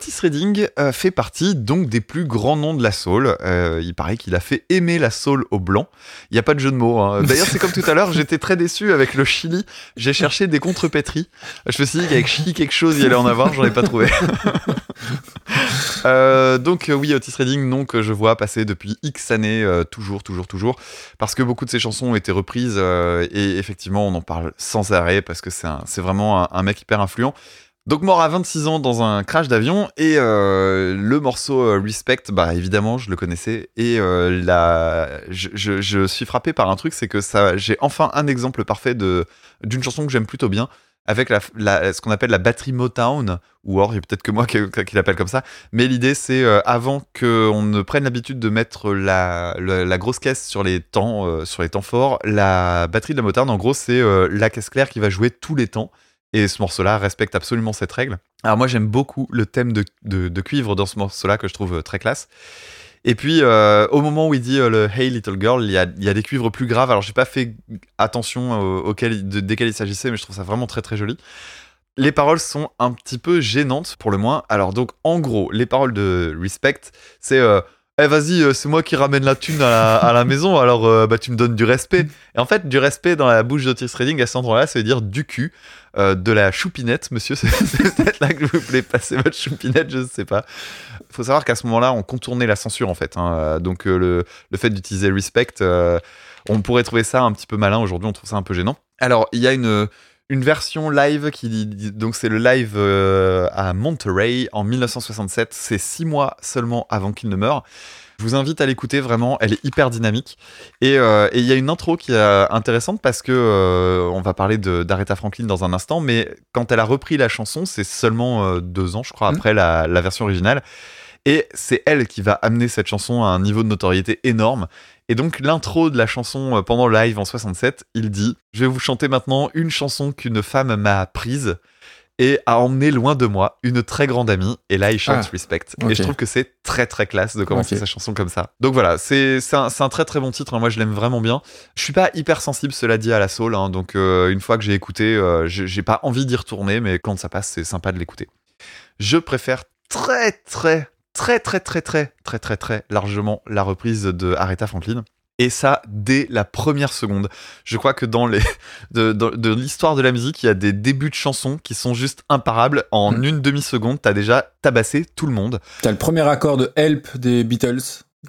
Otis Redding euh, fait partie donc des plus grands noms de la soul. Euh, il paraît qu'il a fait aimer la soul aux blancs. Il n'y a pas de jeu de mots. hein. D'ailleurs, c'est comme tout à l'heure, j'étais très déçu avec le Chili. J'ai cherché des contrepétries. Je me suis dit qu'avec Chili quelque chose, il y allait en avoir. J'en ai pas trouvé. Euh, donc oui, Otis Redding, nom que je vois passer depuis X années, toujours, toujours, toujours, parce que beaucoup de ses chansons ont été reprises et effectivement, on en parle sans arrêt parce que c'est vraiment un, un mec hyper influent. Donc mort à 26 ans dans un crash d'avion et euh, le morceau euh, Respect, bah évidemment je le connaissais et euh, la, je, suis frappé par un truc, c'est que ça, j'ai enfin un exemple parfait de d'une chanson que j'aime plutôt bien avec la, ce qu'on appelle la batterie Motown ou or il y a peut-être que moi qui, l'appelle comme ça, mais l'idée c'est avant qu'on ne prenne l'habitude de mettre la, la, grosse caisse sur les temps sur les temps forts, la batterie de la Motown en gros c'est la caisse claire qui va jouer tous les temps. Et ce morceau-là respecte absolument cette règle. Alors moi j'aime beaucoup le thème de, de- cuivre dans ce morceau-là que je trouve euh, très classe. Et puis, euh, au moment où il dit euh, le Hey Little Girl, il y a, il y a des cuivres plus graves. Alors, j'ai pas fait attention auxquels, de- desquels il s'agissait, mais je trouve ça vraiment très très joli. Les paroles sont un petit peu gênantes, pour le moins. Alors, donc, en gros, les paroles de Respect, c'est Eh, vas-y, euh, c'est moi qui ramène la thune à la, maison, alors euh, bah, tu me donnes du respect. Et en fait, du respect dans la bouche d'Otis Redding à cet endroit-là, ça veut dire du cul, euh, de la choupinette, monsieur. C'est peut-être là que vous voulez passer votre choupinette, je ne sais pas. faut savoir qu'à ce moment-là, on contournait la censure, en fait. hein. Donc, le, le fait d'utiliser respect, on pourrait trouver ça un petit peu malin. Aujourd'hui, on trouve ça un peu gênant. Alors, il y a une, une version live qui dit- donc c'est le live euh, à Monterey en 1967. C'est six mois seulement avant qu'il ne meure. Je vous invite à l'écouter vraiment, elle est hyper dynamique. Et euh, il y a une intro qui est euh, intéressante parce que euh, on va parler d'Aretha Franklin dans un instant, mais quand elle a repris la chanson, c'est seulement deux ans, je crois, Mhm. après la, la version originale. Et c'est elle qui va amener cette chanson à un niveau de notoriété énorme. Et donc l'intro de la chanson euh, pendant le live en 67, il dit Je vais vous chanter maintenant une chanson qu'une femme m'a prise et a emmené loin de moi une très grande amie. Et là, il chante Ah, Respect. Et je trouve que c'est très très classe de commencer sa chanson comme ça. Donc voilà, c'est un, très très bon titre. hein. Moi, je l'aime vraiment bien. Je suis pas hyper sensible, cela dit, à la soul. hein. donc euh, une fois que j'ai écouté, euh, j'ai pas envie d'y retourner, mais quand ça passe, c'est sympa de l'écouter. Je préfère très très très très très très très très très largement la reprise de Aretha Franklin. Et ça, dès la première seconde. Je crois que dans les de, de l'histoire de la musique, il y a des débuts de chansons qui sont juste imparables. En Mm. une demi-seconde, t'as déjà tabassé tout le monde. T'as le premier accord de Help des Beatles,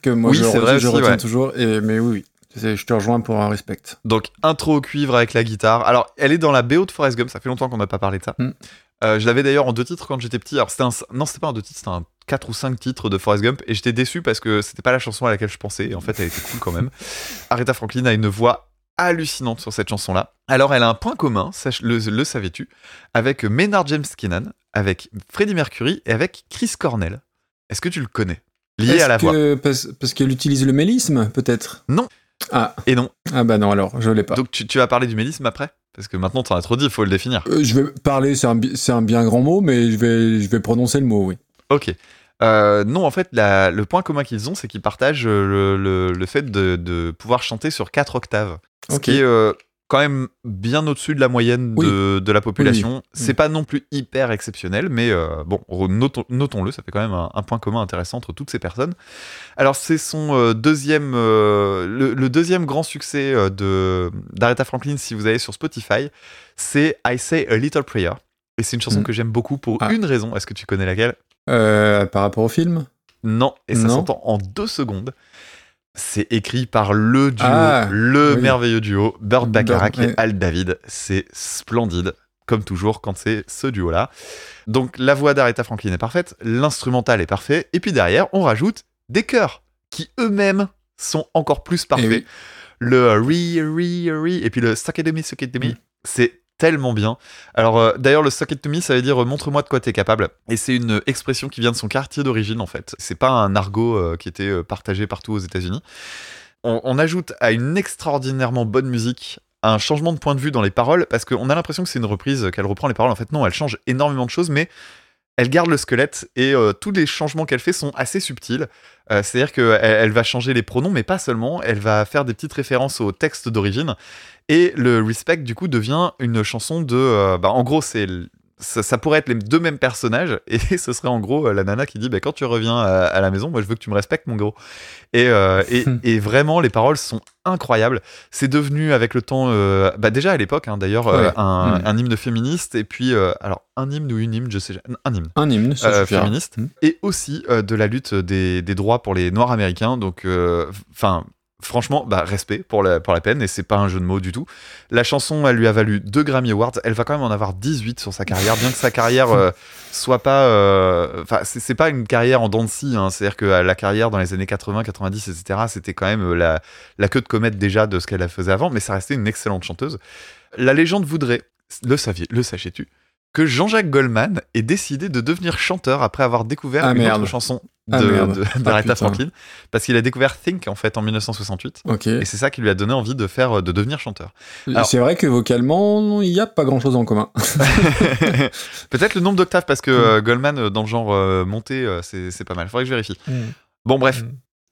que moi Oui, je, vrai je retiens ouais. toujours. Et, mais oui, Je te rejoins pour un respect. Donc, intro au cuivre avec la guitare. Alors, elle est dans la BO de Forrest Gump. Ça fait longtemps qu'on n'a pas parlé de ça. Mm. Euh, je l'avais d'ailleurs en deux titres quand j'étais petit. Alors, c'était un... Non, c'était pas un deux titres, c'était un 4 ou 5 titres de Forrest Gump. Et j'étais déçu parce que c'était pas la chanson à laquelle je pensais. Et en fait, elle était cool quand même. Aretha Franklin a une voix hallucinante sur cette chanson-là. Alors, elle a un point commun, sache- le, le savais-tu, avec Maynard James Keenan, avec Freddie Mercury et avec Chris Cornell. Est-ce que tu le connais? Lié Est-ce à la voix. que, parce, parce qu'elle utilise le mélisme, peut-être? Non. Ah. Et non. ah bah non, alors, je l'ai pas. Donc, tu, tu vas parler du mélisme après? Parce que maintenant, t'en as trop dit, il faut le définir. Euh, je vais parler, c'est un, c'est un bien grand mot, mais je vais, je vais prononcer le mot, oui. Ok. Euh, non, en fait, la- le point commun qu'ils ont, c'est qu'ils partagent euh, le, le- le fait de, de pouvoir chanter sur quatre octaves. Ce Ok. qui est euh, quand même bien au-dessus de la moyenne Oui. de, de la population. Oui, C'est pas non plus hyper exceptionnel, mais euh, bon, notons- notons-le, ça fait quand même un, un point commun intéressant entre toutes ces personnes. Alors, c'est son deuxième, le, le deuxième grand succès de d'Aretha Franklin, si vous allez sur Spotify, c'est I Say a Little Prayer. Et c'est une chanson Mm. que j'aime beaucoup pour Ah. une raison. Est-ce que tu connais laquelle? Euh, par rapport au film? Non, et ça s'entend en deux secondes. C'est écrit par le duo, Ah, le oui. merveilleux duo, Burt Bacharach et. Al David. C'est splendide, comme toujours quand c'est ce duo-là. Donc la voix d'Aretha Franklin est parfaite, l'instrumental est parfait, et puis derrière, on rajoute des chœurs qui eux-mêmes sont encore plus parfaits. Eh oui. Le re, re, re, et puis le to me, Mm. c'est tellement bien. Alors euh, d'ailleurs, le suck it to me, ça veut dire euh, montre-moi de quoi t'es capable. Et c'est une expression qui vient de son quartier d'origine en fait. C'est pas un argot euh, qui était euh, partagé partout aux États-Unis. On, on ajoute à une extraordinairement bonne musique un changement de point de vue dans les paroles parce qu'on a l'impression que c'est une reprise qu'elle reprend les paroles. En fait, non, elle change énormément de choses, mais elle garde le squelette et euh, tous les changements qu'elle fait sont assez subtils. Euh, C'est-à-dire qu'elle elle va changer les pronoms, mais pas seulement. Elle va faire des petites références au texte d'origine. Et le Respect, du coup, devient une chanson de. euh, bah, en gros, c'est. Ça, ça pourrait être les deux mêmes personnages, et ce serait en gros euh, la nana qui dit bah, Quand tu reviens à, à la maison, moi je veux que tu me respectes, mon gros. Et, euh, et, et vraiment, les paroles sont incroyables. C'est devenu avec le temps, euh, bah, déjà à l'époque hein, d'ailleurs, euh, un, Mm. un hymne féministe, et puis, euh, alors, un hymne ou une hymne, je sais, un hymne Un hymne, ça euh, féministe Mm. et aussi euh, de la lutte des, des droits pour les noirs américains donc enfin franchement bah, respect pour la, pour la peine et c'est pas un jeu de mots du tout. La chanson elle lui a valu deux Grammy Awards. Elle va quand même en avoir 18 sur sa carrière bien que sa carrière euh, soit pas euh, enfin c'est c'est pas une carrière en dents de scie hein. c'est à dire que euh, la carrière dans les années 80 90 etc c'était quand même euh, la, la queue de comète déjà de ce qu'elle faisait avant mais ça restait une excellente chanteuse. La légende voudrait le saviez le sachais-tu que Jean-Jacques Goldman ait décidé de devenir chanteur après avoir découvert Ah, une merde. autre chanson de, Ah, de- Ah. Franklin parce qu'il a découvert Think en fait en 1968 Ok. et c'est ça qui lui a donné envie de faire de devenir chanteur. alors- C'est vrai que vocalement, il n'y a pas grand chose en commun. Peut-être le nombre d'octaves parce que Mm. euh, Goldman euh, dans le genre euh, monté euh, c'est c'est pas mal. Faudrait que je vérifie. Bon bref,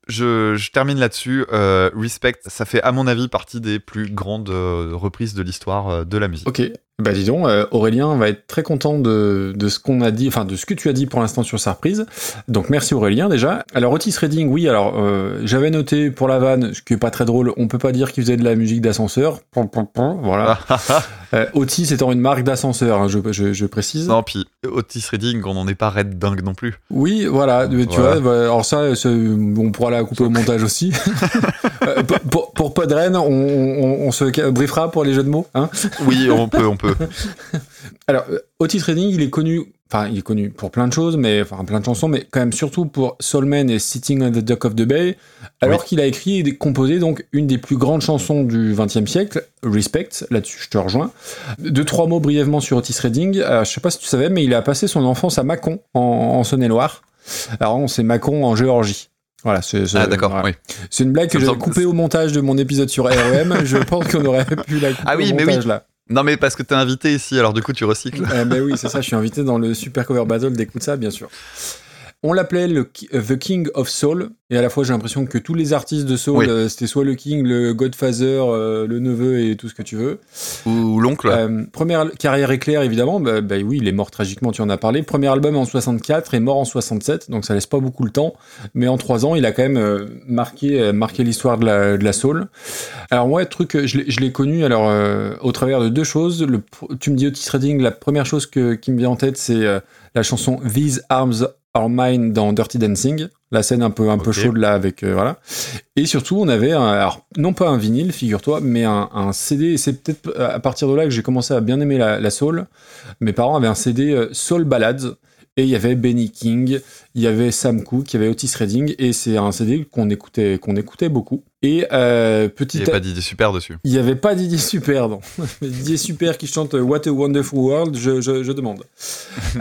je, je termine là-dessus. Euh, Respect, ça fait à mon avis partie des plus grandes euh, reprises de l'histoire euh, de la musique. Ok. Bah dis donc, euh, Aurélien va être très content de, de ce qu'on a dit, enfin de ce que tu as dit pour l'instant sur sa reprise. Donc merci Aurélien déjà. Alors Otis Redding, oui, alors euh, j'avais noté pour la vanne, ce qui est pas très drôle, on peut pas dire qu'il faisait de la musique d'ascenseur. Voilà. Euh, Otis étant une marque d'ascenseur, hein, je, je, je précise. non, puis Otis Redding, on n'en est pas raide dingue non plus. Oui, voilà, tu Voilà. vois, bah, alors ça, on pourra la couper au montage aussi. Pour, Podren, on, on, on se briefera pour les jeux de mots, hein Oui, on peut, on peut. Alors, euh, Otis Redding, il est connu, enfin, il est connu pour plein de choses, mais enfin, plein de chansons, mais quand même surtout pour Soul Man et Sitting on the Dock of the Bay, alors Oui. qu'il a écrit et composé donc une des plus grandes chansons du XXe siècle, Respect. Là-dessus, je te rejoins. Deux trois mots brièvement sur Otis Redding. Euh, je sais pas si tu savais, mais il a passé son enfance à Mâcon, en, en Saône-et-Loire. Alors, on c'est Mâcon en Géorgie. Voilà, c'est c'est- Ah, d'accord, voilà. oui. C'est une blague que j'avais semble- coupée au montage de mon épisode sur REM. je pense qu'on aurait pu la couper Ah oui, au mais oui. là. Non, mais parce que t'es invité ici, alors du coup, tu recycles. Eh ben oui, c'est ça, je suis invité dans le Super Cover Battle d'écoute ça, bien sûr. On l'appelait le euh, The King of Soul, et à la fois j'ai l'impression que tous les artistes de Soul, Oui. euh, c'était soit le King, le Godfather, euh, le neveu et tout ce que tu veux. Ou l'oncle. Euh, première carrière éclair, évidemment, bah, bah oui, il est mort tragiquement, tu en as parlé. Premier album en 64 et mort en 67, donc ça laisse pas beaucoup le temps. Mais en trois ans, il a quand même marqué, marqué l'histoire de la, de la soul. Alors moi, truc, euh, je l'ai- connu alors euh, au travers de deux choses. Le, tu me dis Otis Redding, la première chose que, qui me vient en tête, c'est euh, la chanson These Arms Are Mine dans Dirty Dancing. La scène un peu un peu chaude là avec euh, voilà. Et surtout, on avait un, alors non pas un vinyle, figure-toi, mais un, un CD. Et C'est peut-être à partir de là que j'ai commencé à bien aimer la, la soul. Mes parents avaient un CD euh, Soul Ballads. Et il y avait Benny King, il y avait Sam Cooke, il y avait Otis Redding, et c'est un CD qu'on écoutait, qu'on écoutait beaucoup. Et euh, Il petit n'y à- a pas d'idée super dessus. il n'y avait pas Didier Super, non. Didier Super qui chante What a Wonderful World, je, je, je demande.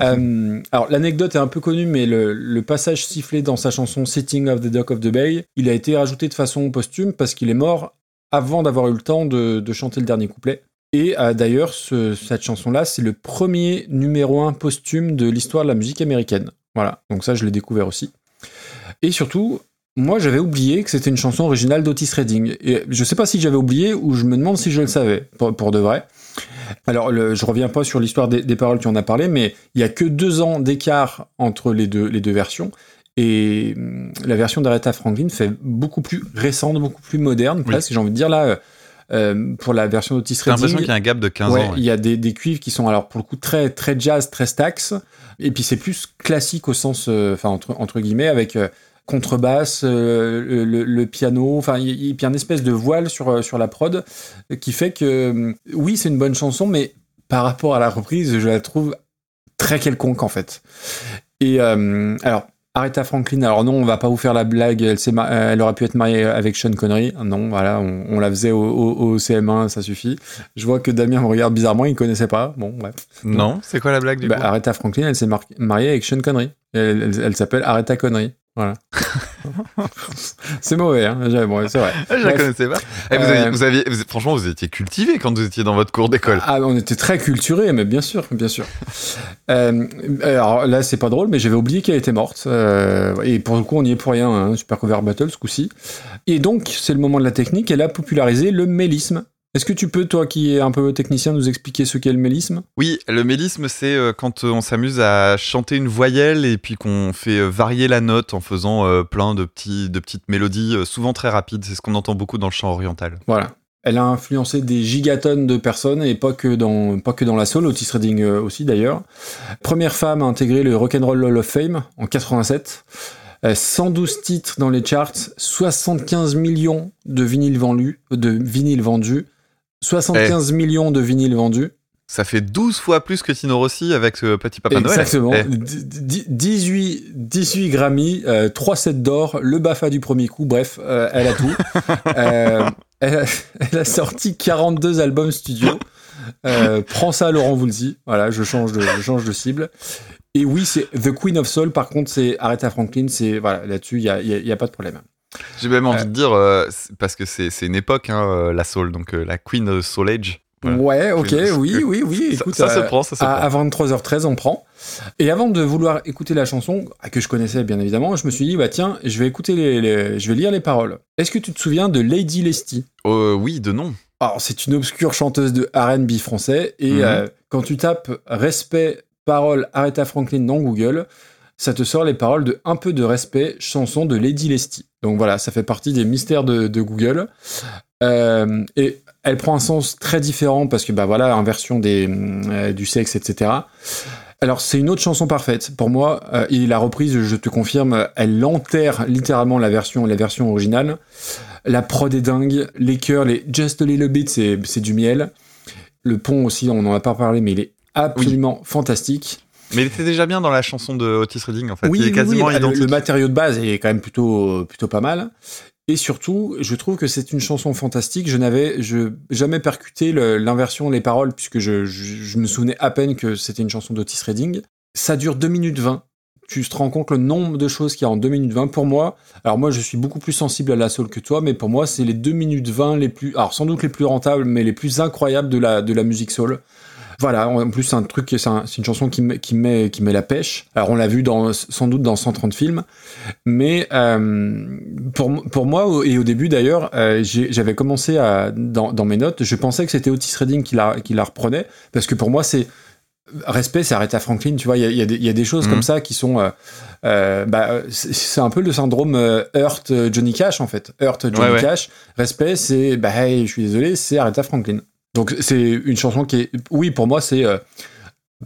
Euh, alors, l'anecdote est un peu connue, mais le, le passage sifflé dans sa chanson Sitting of the Dock of the Bay, il a été rajouté de façon posthume parce qu'il est mort avant d'avoir eu le temps de, de chanter le dernier couplet. Et euh, d'ailleurs, ce- cette chanson-là, c'est le premier numéro un posthume de l'histoire de la musique américaine. Voilà, donc ça, je l'ai découvert aussi. Et surtout, moi, j'avais oublié que c'était une chanson originale d'Otis Redding. Et je sais pas si j'avais oublié ou je me demande si je le savais, pour, pour de vrai. Alors, le, je reviens pas sur l'histoire des, des paroles, tu en as parlé, mais il y a que deux ans d'écart entre les deux, les deux versions. Et hum, la version d'Aretha Franklin fait beaucoup plus récente, beaucoup plus moderne, presque, j'ai envie de dire là. Euh, pour la version d'Otis J'ai l'impression Redding, qu'il y a un gap de 15 Ouais, ans. ouais. il y a des, des cuivres qui sont alors pour le coup très très jazz, très stax, et puis c'est plus classique au sens, euh, enfin entre entre guillemets avec euh, contrebasse, euh, le, piano, enfin il y, a- puis un espèce de voile sur sur la prod qui fait que oui c'est une bonne chanson, mais par rapport à la reprise, je la trouve très quelconque en fait. Et euh, alors. Aretha Franklin, alors non, on va pas vous faire la blague, elle, aurait pu être mariée avec Sean Connery. Non, voilà, on, on la faisait au, au- au CM1, ça suffit. Je vois que Damien me regarde bizarrement, il connaissait pas. Bon. Non, c'est quoi la blague du Bah, coup? Aretha Franklin, elle s'est mar- mariée avec Sean Connery. Elle, elle- elle s'appelle Aretha Connery. Voilà. c'est mauvais, hein. bon, c'est vrai. Je la connaissais pas. Eh, vous Euh, aviez, vous aviez- vous- franchement, vous étiez cultivé quand vous étiez dans votre cours d'école. Ah, on était très culturés, mais bien sûr, bien sûr. Euh, alors là, c'est pas drôle, mais j'avais oublié qu'elle était morte. Euh, et pour le coup, on n'y est pour rien, hein, Super Cover Battle ce coup-ci. Et donc, c'est le moment de la technique. Elle a popularisé le mélisme. Est-ce que tu peux, toi qui es un peu technicien, nous expliquer ce qu'est le mélisme? Oui, le mélisme, c'est euh, quand euh, on s'amuse à chanter une voyelle et puis qu'on fait euh, varier la note en faisant plein de, petits, de petites mélodies, souvent très rapides. C'est ce qu'on entend beaucoup dans le chant oriental. Voilà. Elle a influencé des gigatonnes de personnes et pas que dans, pas que dans la soul, Otis Redding aussi d'ailleurs. Première femme à intégrer le Rock'n'Roll Hall of Fame en 87. Euh, 112 titres dans les charts, 75 millions de vinyles vendus, de vinyles vendus, 75 millions de vinyles vendus. Ça fait 12 fois plus que Tino Rossi avec euh, Petit Papa Noël. Exactement. Eh, D- d- 18, 18 Grammy, euh, 3 sets d'or, le BAFA du premier coup, bref, euh, elle a tout. Euh, elle, a, elle a sorti 42 albums studio. Euh, prends ça, Laurent Voulzy. Voilà, je change de, je change de cible. Et oui, c'est The Queen of Soul. Par contre, c'est Aretha Franklin. C'est voilà, là-dessus, il y a, il y a- il y a pas de problème. J'ai même envie Euh. de dire, euh, parce que c'est une époque, hein, euh, la soul, donc la Queen of Soul Age. Voilà. Ouais, ok, oui, oui, oui. Ça- Écoute, ça se prend, ça se à, prend. à 23h13, on prend. Et avant de vouloir écouter la chanson, ah, que je connaissais bien évidemment, je me suis dit, bah tiens, je vais écouter les, les- je vais lire les paroles. Est-ce que tu te souviens de Lady Lesty Euh, oui, de nom. Alors, c'est une obscure chanteuse de R&B français, et Mhm. euh, quand tu tapes respect, parole, Aretha Franklin dans Google, ça te sort les paroles de Un peu de respect, chanson de Lady Lesty. Donc voilà, ça fait partie des mystères de, de Google. Euh, et elle prend un sens très différent parce que, bah voilà, inversion des, euh, du sexe, etc. Alors, c'est une autre chanson parfaite. Pour moi, euh, et la reprise, je te confirme, elle enterre littéralement la version, la version originale. La prod est dingue, les chœurs, les Just a Little Bit, c'est c'est du miel. Le pont aussi, on n'en a pas parlé, mais il est absolument fantastique. Mais il était déjà bien dans la chanson de Otis Redding, en fait. oui, il est oui, quasiment oui, le- identique. le, matériau de base est quand même plutôt, plutôt pas mal. Et surtout, je trouve que c'est une chanson fantastique. Je n'avais je, jamais percuté l'inversion, les paroles, puisque je, je, je me souvenais à peine que c'était une chanson d'Otis Redding. Ça dure 2 minutes 20. Tu te rends compte le nombre de choses qu'il y a en 2 minutes 20 pour moi. Alors moi, je suis beaucoup plus sensible à la soul que toi, mais pour moi, c'est les 2 minutes 20 les plus, alors sans doute les plus rentables, mais les plus incroyables de la, de la musique soul. Voilà, en plus c'est un truc, c'est un- c'est une chanson qui met, qui met, qui met la pêche. Alors on l'a vu dans, sans doute dans 130 films, mais euh, pour, pour moi et au début d'ailleurs, euh, j'avais commencé à dans, dans mes notes, je pensais que c'était Otis Redding qui la, qui la reprenait parce que pour moi c'est respect, c'est Aretha Franklin, tu vois, il y a, il y a des- il y a des choses Mhm. comme ça qui sont, euh, euh, bah, c'est un peu le syndrome euh, Hurt Johnny Cash en fait. Hurt Johnny Ouais, ouais. Cash, respect, c'est, bah hey, je suis désolé, c'est Aretha Franklin. Donc c'est une chanson qui est, oui, pour moi c'est, euh,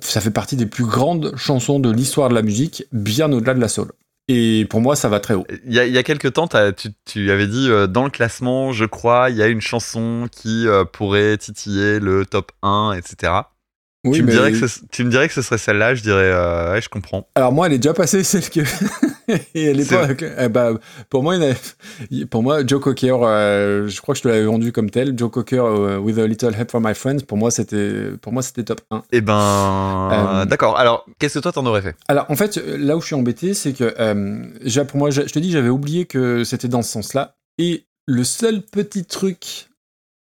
ça fait partie des plus grandes chansons de l'histoire de la musique, bien au-delà de la soul. Et pour moi, ça va très haut. Il y a, il quelques temps, tu, tu avais dit euh, dans le classement, je crois, il y a une chanson qui euh, pourrait titiller le top 1, etc. Oui, tu, me mais- que ce, tu me dirais que ce serait celle-là, je dirais, euh, ouais, je comprends. Alors moi, elle est déjà passée celle que et elle est pas. eh bah, pour moi, a- pour moi, Joe Cocker, euh, je crois que je te l'avais vendu comme tel. Joe Cocker euh, with a little help from my friends. Pour moi, c'était pour moi c'était top 1. Eh ben, d'accord. Alors, qu'est-ce que toi t'en aurais fait? Alors en fait, là où je suis embêté, c'est que pour moi, je, je te dis, j'avais oublié que c'était dans ce sens-là. Et le seul petit truc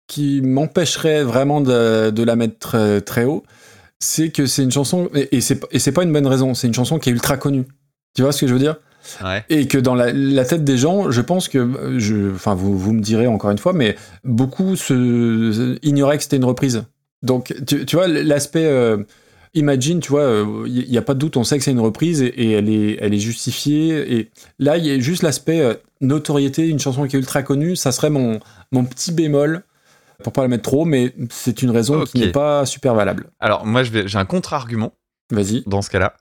qui m'empêcherait vraiment de, de la mettre très haut, c'est que c'est une chanson et, et c'est pas une bonne raison. C'est une chanson qui est ultra connue. Tu vois ce que je veux dire? Ouais. Et que dans la, la tête des gens, je pense que, je, enfin, vous, vous me direz encore une fois, mais beaucoup se, ignoraient que c'était une reprise. Donc, tu, tu vois, l'aspect euh, Imagine, tu vois, il n'y a pas de doute, on sait que c'est une reprise et, et elle, est, elle est justifiée. Et là, il y a juste l'aspect euh, notoriété, une chanson qui est ultra connue, ça serait mon, mon petit bémol pour pas la mettre trop, mais c'est une raison qui n'est pas super valable. Alors, moi, j'ai un contre-argument Vas-y. dans ce cas-là,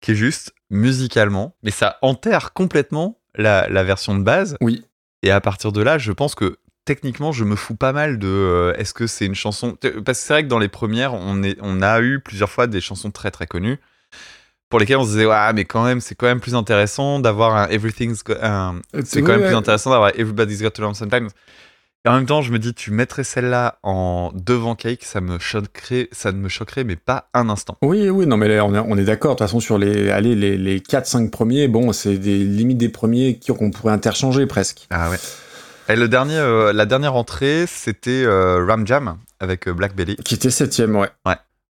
qui est juste musicalement, mais ça enterre complètement la, la version de base. Oui. Et à partir de là, je pense que techniquement, je me fous pas mal de euh, est-ce que c'est une chanson. Parce que c'est vrai que dans les premières, on, est, on a eu plusieurs fois des chansons très très connues pour lesquelles on se disait, ouais, mais quand même, c'est quand même plus intéressant d'avoir un Everything's. Un- c'est quand même plus intéressant d'avoir Everybody's Got to Learn Sometimes. Et en même temps, je me dis, tu mettrais celle-là en devant Cake, ça me choquerait, ça ne me choquerait, mais pas un instant. Oui, oui, non, mais là, on est, d'accord. De toute façon, sur les, allez, les, les 4-5 premiers, bon, c'est des limites des premiers qui- qu'on pourrait interchanger presque. Ah ouais. Et le dernier, euh, la dernière entrée, c'était euh, Ram Jam avec euh, Black Belly. Qui était septième, ouais. Bon,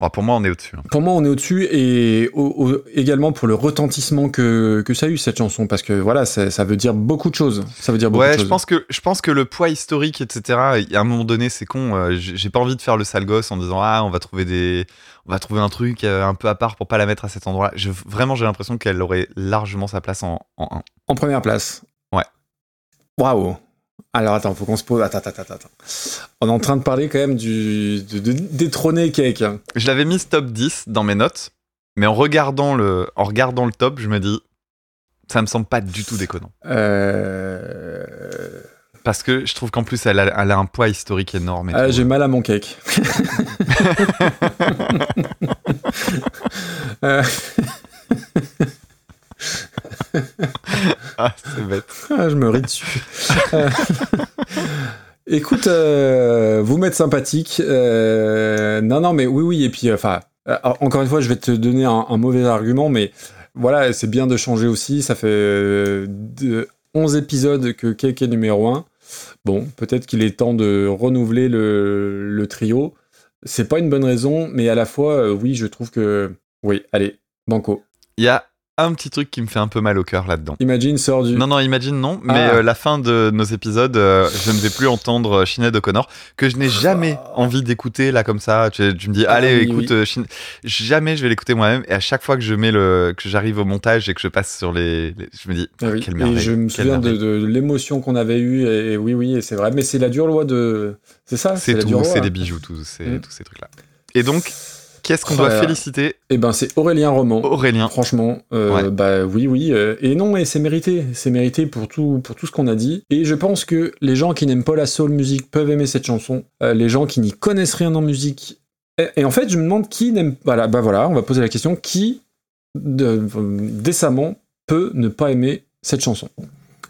pour moi, on est au-dessus. hein. Pour moi, on est au-dessus et au- au- également pour le retentissement que, que ça a eu cette chanson, parce que voilà, ça, ça veut dire beaucoup de choses. Ça veut dire beaucoup de Ouais, choses. je pense que je pense que le poids historique, etc. À un moment donné, c'est con. euh, j'ai pas envie de faire le sale gosse en disant ah, on va trouver des, on va trouver un truc euh, un peu à part pour pas la mettre à cet endroit. Je, vraiment, j'ai l'impression qu'elle aurait largement sa place en, en 1. En première place. Ouais. Waouh. Alors attends, faut qu'on se pose. Attends, attends, attends. attends. On est en train de parler quand même du, de, de détrôner Cake. Je l'avais mis top 10 dans mes notes, mais en regardant le, en regardant le top, je me dis, ça me semble pas du tout déconnant. Euh... Parce que je trouve qu'en plus, elle a, elle a un poids historique énorme. Ah, j'ai mal à mon cake. Euh, Ah, c'est bête. ah, je me ris dessus. Euh, Écoute, euh, vous m'êtes sympathique. Euh, non, non, mais oui, oui. Et puis, enfin, euh, encore une fois, je vais te donner un, un mauvais argument, mais voilà, c'est bien de changer aussi. Ça fait euh, de- 11 épisodes que Cake est numéro 1. Bon, peut-être qu'il est temps de renouveler le, le trio. C'est pas une bonne raison, mais à la fois, oui, je trouve que. Oui, allez, Banco. Il y a un petit truc qui me fait un peu mal au cœur là-dedans. Imagine sort du. Non, non, imagine non, mais Ah. euh, la fin de nos épisodes, euh, je ne vais plus entendre euh, Sinead O'Connor, que je n'ai jamais envie d'écouter là comme ça. Tu, tu me dis, Ah allez, écoute, oui. jamais je vais l'écouter moi-même, et à chaque fois que je mets le, que j'arrive au montage et que je passe sur les, les- je me dis, Ah oui. quelle Et merveille. je me quelle souviens de, l'émotion qu'on avait eue, et, et oui, oui, et c'est vrai. Mais c'est la dure loi de. C'est ça C'est tout, c'est des bijoux, tous ces, Mm. tous ces trucs-là. Et donc, qu'est-ce qu'on doit féliciter Eh ben, c'est Aurélien Roman. Aurélien Franchement, euh, Ouais. bah oui, oui, euh, et non, et c'est mérité, c'est mérité pour tout, pour tout ce qu'on a dit. Et je pense que les gens qui n'aiment pas la soul music peuvent aimer cette chanson. Euh, les gens qui n'y connaissent rien en musique. Et, et en fait, je me demande qui n'aime. Voilà, bah voilà, on va poser la question qui de- décemment peut ne pas aimer cette chanson?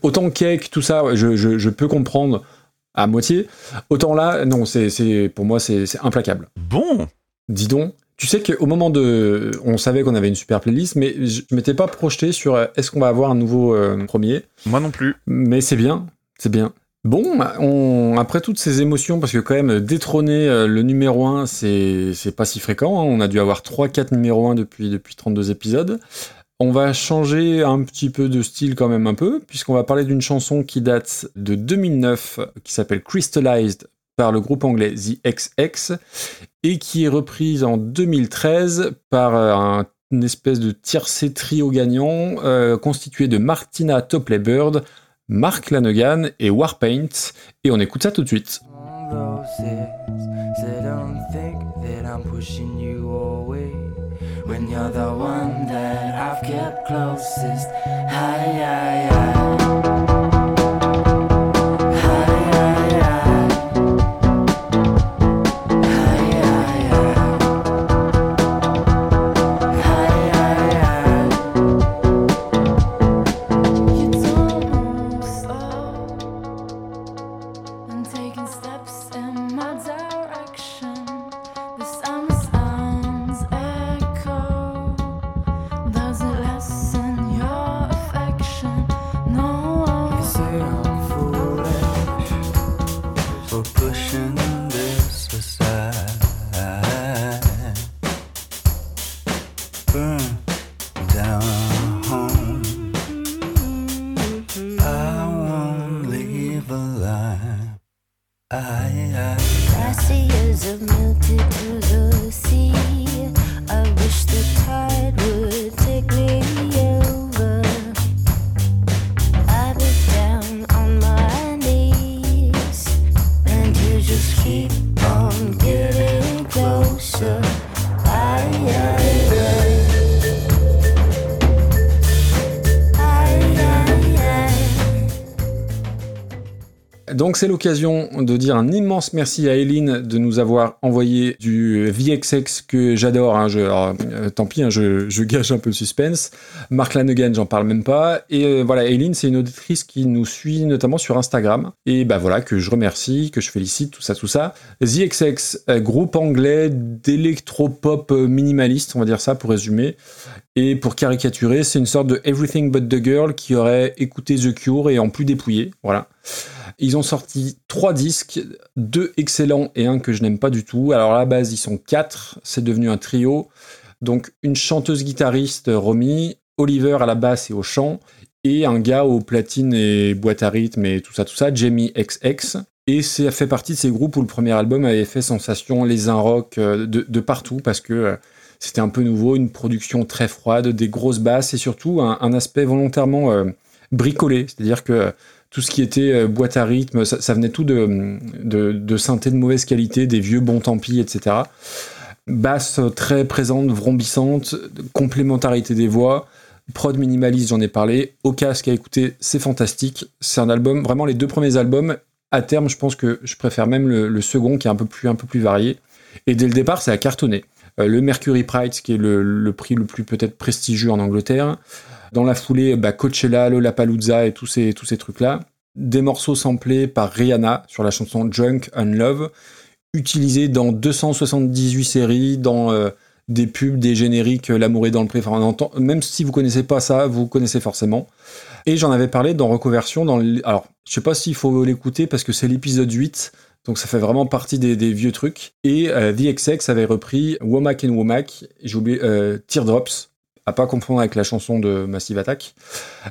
Autant cake, tout ça, je, je- je peux comprendre à moitié. Autant là, non, c'est, c'est pour moi, c'est implacable. Bon, Dis donc, tu sais qu'au moment de. On savait qu'on avait une super playlist, mais je je m'étais pas projeté sur euh, est-ce qu'on va avoir un nouveau euh, premier? moi non plus. Mais c'est bien, c'est bien. Bon, on, après toutes ces émotions, parce que quand même détrôner euh, le numéro 1, c'est c'est pas si fréquent. hein. On a dû avoir 3-4 numéros 1 depuis, depuis 32 épisodes. On va changer un petit peu de style quand même un peu, puisqu'on va parler d'une chanson qui date de 2009, qui s'appelle Crystallized par le groupe anglais The XX, et qui est reprise en 2013 par euh, un une espèce de tiercé trio gagnant euh, constitué de Martina Topley-Bird, Mark Lanegan et Warpaint. Et on écoute ça tout de suite. when you're the one that I've kept closest. Hi, hi. Hi, Donc c'est l'occasion de dire un immense merci à Eileen de nous avoir envoyé du VXX que j'adore. hein, euh, tant pis, hein, je, je gâche un peu le suspense. Mark Lanegan, j'en parle même pas. Et euh, voilà, Eileen, c'est une auditrice qui nous suit notamment sur Instagram. Et bah voilà, que je remercie, que je félicite, tout ça, tout ça. VXX, euh, groupe anglais d'électropop minimaliste, on va dire ça pour résumer. Et pour caricaturer, c'est une sorte de Everything But the Girl qui aurait écouté The Cure et en plus dépouillé. Voilà. Ils ont sorti trois disques, deux excellents et un que je n'aime pas du tout. Alors à la base, ils sont quatre, c'est devenu un trio. Donc une chanteuse guitariste, Romy, Oliver à la basse et au chant, et un gars aux platines et boîte à rythme et tout ça, tout ça, Jamie XX. Et ça fait partie de ces groupes où le premier album avait fait sensation, les un rock euh, de, partout, parce que euh, c'était un peu nouveau, une production très froide, des grosses basses et surtout un, aspect volontairement euh, bricolé. C'est-à-dire que euh, tout ce qui était euh, boîte à rythme, ça, ça venait tout de, de, de de mauvaise qualité, des vieux bons tant pis, etc. Basse très présente, vrombissante, complémentarité des voix, prod minimaliste, j'en ai parlé. Au casque à écouter, c'est fantastique. C'est un album, vraiment les deux premiers albums. À terme, je pense que je préfère même le, second qui est un peu plus, un peu plus varié. Et dès le départ, c'est à cartonner. Euh, le Mercury Prize, qui est le, prix le plus peut-être prestigieux en Angleterre. Dans la foulée, bah, Coachella, Lollapalooza et tous ces, tous ces trucs-là. Des morceaux samplés par Rihanna sur la chanson Drunk on Love, utilisés dans 278 séries, dans euh, des pubs, des génériques, euh, L'amour est dans le pré. Même si vous connaissez pas ça, vous connaissez forcément. Et j'en avais parlé dans Reconversion. Dans alors, je sais pas s'il faut l'écouter parce que c'est l'épisode 8 Donc ça fait vraiment partie des, des vieux trucs. Et euh, The XX avait repris Womack and Womack, j'ai oublié euh, Teardrops, à pas confondre avec la chanson de Massive Attack.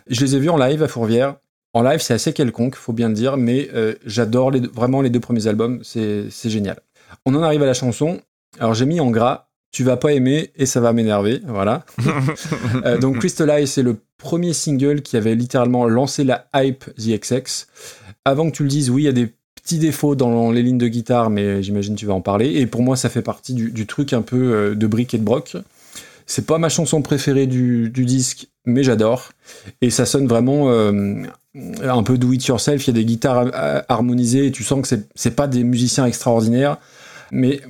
Je les ai vus en live à Fourvière. En live, c'est assez quelconque, faut bien le dire, mais euh, j'adore les deux- vraiment les deux premiers albums, c'est génial. On en arrive à la chanson. Alors j'ai mis en gras, tu vas pas aimer et ça va m'énerver, voilà. Euh, donc Crystal Eye, c'est le premier single qui avait littéralement lancé la hype The XX. Avant que tu le dises, oui, il y a des petits défauts dans les lignes de guitare, mais j'imagine tu vas en parler. Et pour moi, ça fait partie du, truc un peu euh, de brick et de broc. C'est pas ma chanson préférée du, disque, mais j'adore. Et ça sonne vraiment euh, un peu do it yourself. Il y a des guitares harmonisées et tu sens que c'est- pas des musiciens extraordinaires. Mais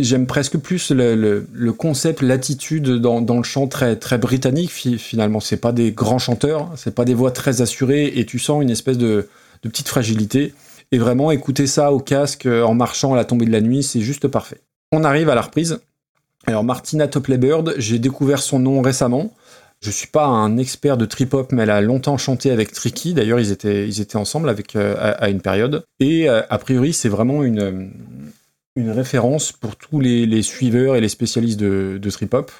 j'aime presque plus le, concept, l'attitude dans, le chant très, britannique. fi- Finalement, c'est pas des grands chanteurs, c'est pas des voix très assurées et tu sens une espèce de petite fragilité. Et vraiment, écouter ça au casque euh, en marchant à la tombée de la nuit, c'est juste parfait. On arrive à la reprise. Alors, Martina Topley-Bird, j'ai découvert son nom récemment. Je suis pas un expert de trip-hop, mais elle a longtemps chanté avec Tricky. D'ailleurs, ils étaient, ensemble avec, euh, à, une période. Et euh, a priori, c'est vraiment une, une référence pour tous les, les suiveurs et les spécialistes de, de trip-hop.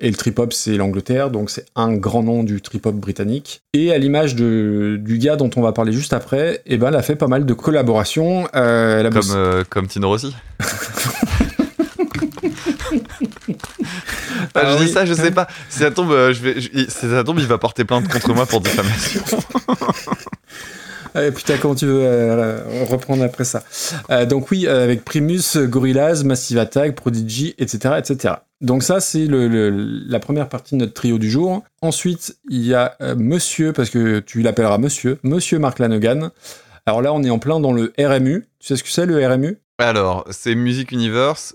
Et le trip-hop, c'est l'Angleterre, donc c'est un grand nom du trip-hop britannique. Et à l'image du gars dont on va parler juste après, eh ben, elle a fait pas mal de collaborations. Euh, elle a Comme, euh, comme Tino Rossi. Ah, Ah je dis oui. ça, je sais pas. Si ça tombe, euh, je vais, je- si ça tombe, il va porter plainte contre moi pour diffamation. Euh, putain, comment tu veux euh, reprendre après ça Euh, Donc oui, euh, avec Primus, Gorillaz, Massive Attack, Prodigy, etc., etc. Donc ça, c'est le, la première partie de notre trio du jour. Ensuite, il y a Monsieur, parce que tu l'appelleras Monsieur, Monsieur Mark Lanogan. Alors là, on est en plein dans le RMU. Tu sais ce que c'est le RMU Alors, c'est Music Universe.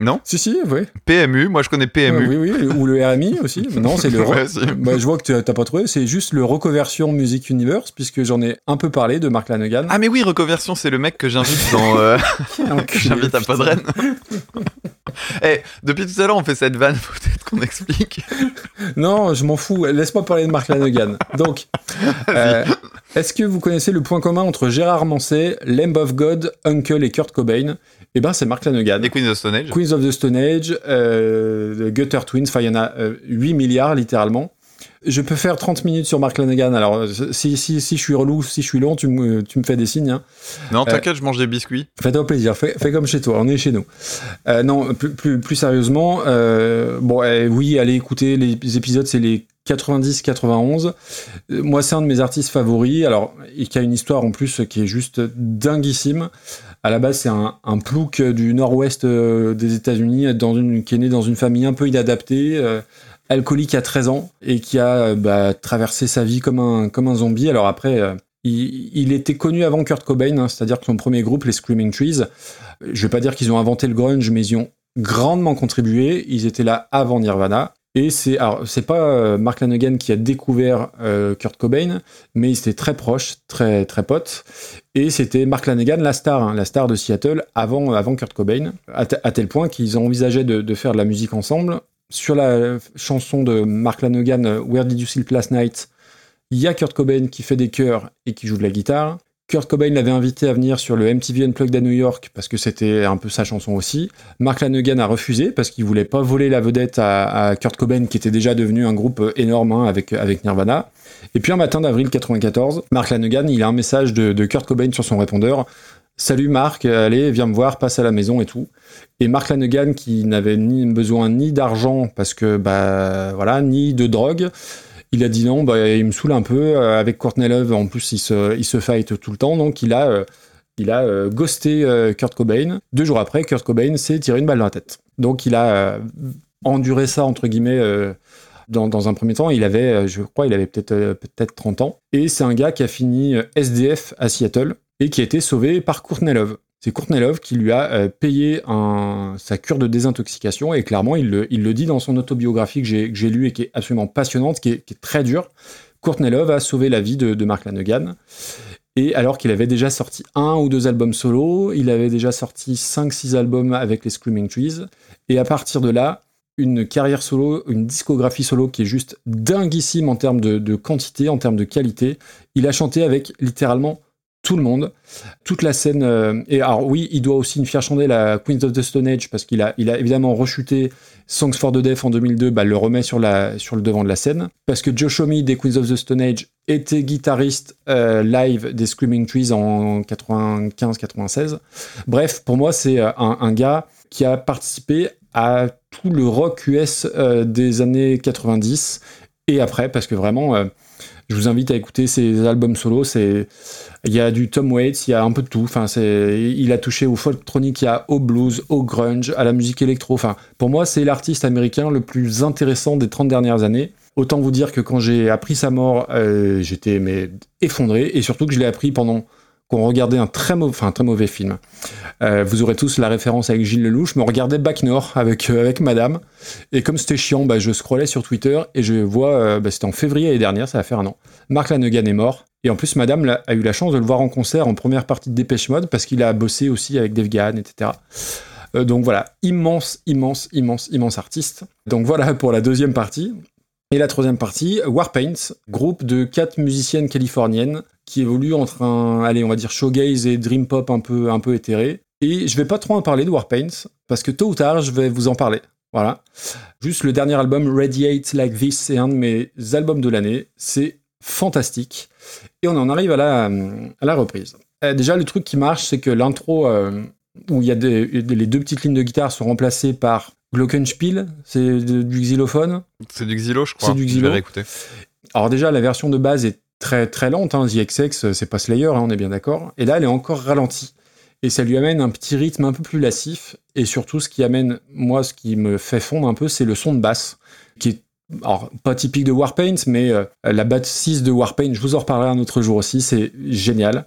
Non? Si, si, oui. PMU, moi je connais PMU. Oui, oui, ou le RMI aussi. Non, c'est le. Ouais, si. Bah, je vois que tu t'as pas trouvé. C'est juste le reconversion Music Universe, puisque j'en ai un peu parlé de Mark Lanogan. Ah mais oui, Reconversion, c'est le mec que j'invite dans... euh, que j'invite à Podren. Eh, depuis tout à l'heure, on fait cette vanne, faut peut-être qu'on explique. Non, je m'en fous. Laisse-moi parler de Mark Lanogan. Donc, euh, est-ce que vous connaissez le point commun entre Gérard Manset, Lamb of God, Uncle et Kurt Cobain? Eh ben, c'est Mark Lanogan. Les Queens of Stone Age. Queens of the Stone Age, euh, The Gutter Twins, enfin, il y en a euh, 8 milliards littéralement. Je peux faire 30 minutes sur Mark Lanogan. Alors, euh, si, si, si je suis relou, si je suis long, tu me, tu me fais des signes. Hein. Non, t'inquiète, je mange des biscuits. Fais-toi plaisir, fais, fais comme chez toi, on est chez nous. Euh, non, plus, plus, plus sérieusement, euh, bon, euh, oui, allez écouter les épisodes, c'est les 90-91. Euh, moi, c'est un de mes artistes favoris, alors, et qui a une histoire en plus qui est juste dinguissime. À la base, c'est un, un plouc du nord-ouest euh, des États-Unis, une, qui est né dans une famille un peu inadaptée, euh, alcoolique à 13 ans, et qui a euh, bah, traversé sa vie comme un, comme un zombie. Alors après, euh, il, il était connu avant Kurt Cobain, hein, c'est-à-dire que son premier groupe, les Screaming Trees, je vais pas dire qu'ils ont inventé le grunge, mais ils y ont grandement contribué. Ils étaient là avant Nirvana. Et c'est alors c'est pas euh, Mark Lanegan qui a découvert euh, Kurt Cobain, mais ils étaient très proches, très très potes. Et c'était Mark Lanegan la star, hein, la star de Seattle avant avant Kurt Cobain, à, te- à tel point qu'ils envisagé de, de faire de la musique ensemble. Sur la chanson de Mark Lanegan, Where Did You Sleep Last Night, il y a Kurt Cobain qui fait des chœurs et qui joue de la guitare. Kurt Cobain l'avait invité à venir sur le MTV Unplugged à New York parce que c'était un peu sa chanson aussi. Mark Lanegan a refusé parce qu'il voulait pas voler la vedette à, Kurt Cobain qui était déjà devenu un groupe énorme hein, avec, avec Nirvana. Et puis un matin d'avril 94, Mark Lanegan, il a un message de, de Kurt Cobain sur son répondeur. Salut Marc, allez, viens me voir, passe à la maison et tout. Et Mark Lanegan, qui n'avait ni besoin ni d'argent parce que bah voilà, ni de drogue, il a dit non, bah, il me saoule un peu. euh, avec Courtney Love, en plus, il se, il fight tout le temps. Donc, il a, euh, il a euh, ghosté Kurt Cobain. Deux jours après, Kurt Cobain s'est tiré une balle dans la tête. Donc, il a enduré ça, entre guillemets, dans, dans un premier temps. Il avait, je crois, il avait peut-être peut-être 30 ans. Et c'est un gars qui a fini SDF à Seattle et qui a été sauvé par Courtney Love. C'est Courtney Love qui lui a euh, payé sa cure de désintoxication et clairement il le, dit dans son autobiographie que j'ai que j'ai lu et qui est absolument passionnante, qui est, très dure. Courtney Love a sauvé la vie de, Mark Lanegan. Et alors qu'il avait déjà sorti un ou deux albums solo, il avait déjà sorti 5-6 albums avec les Screaming Trees. Et à partir de là, une carrière solo, une discographie solo qui est juste dinguissime en termes de quantité, en termes de qualité. Il a chanté avec littéralement tout le monde, toute la scène. euh, et alors oui, il doit aussi une fière chandelle à Queens of the Stone Age parce qu'il a, il a évidemment rechuté Songs for the Deaf en 2002, bah, le remet sur, la, sur le devant de la scène. Parce que Joe Homme des Queens of the Stone Age était guitariste euh, live des Screaming Trees en 95-96. Bref, pour moi, c'est euh, un, gars qui a participé à tout le rock US des années 90 et après, parce que vraiment, je vous invite à écouter ses albums solo. C'est, il y a du Tom Waits, il y a un peu de tout. Enfin, il a touché au a au blues, au grunge, à la musique électro. Pour moi, c'est l'artiste américain le plus intéressant des 30 dernières années. Autant vous dire que quand j'ai appris sa mort, euh, j'étais effondré et surtout que je l'ai appris pendant qu'on regardait un très, mauvais, film. Euh, vous aurez tous la référence avec Gilles Lelouch, mais on regardait Back North avec, euh, avec madame. Et comme c'était chiant, bah, je scrollais sur Twitter et je vois, euh, bah, c'était en février l'année dernière, ça va faire un an. Mark Lanegan est mort. Et en plus, madame a eu la chance de le voir en concert en première partie de Dépêche Mode parce qu'il a bossé aussi avec Dave Gahan, etc. Donc voilà, immense, immense, immense, immense artiste. Donc voilà pour la deuxième partie. Et la troisième partie, Warpaints, groupe de quatre musiciennes californiennes qui évoluent entre un, allez, on va dire showgaze et dream pop un peu, un peu éthéré. Et je vais pas trop en parler de Warpaints parce que tôt ou tard, je vais vous en parler. Voilà. Juste le dernier album, Radiate Like This, c'est un de mes albums de l'année. C'est fantastique. Et on en arrive à la, à la reprise. Euh, déjà, le truc qui marche, c'est que l'intro, euh, où il y a des, les deux petites lignes de guitare sont remplacées par Glockenspiel, c'est du xylophone. C'est du Xylo, je crois. C'est du Je Xylo. Alors déjà, la version de base est très très lente. Hein. The XX, c'est pas Slayer, hein, on est bien d'accord. Et là, elle est encore ralentie. Et ça lui amène un petit rythme un peu plus lascif. Et surtout, ce qui amène, moi, ce qui me fait fondre un peu, c'est le son de basse, qui est alors, pas typique de Warpaint, mais euh, la basse 6 de Warpaint, je vous en reparlerai un autre jour aussi, c'est génial.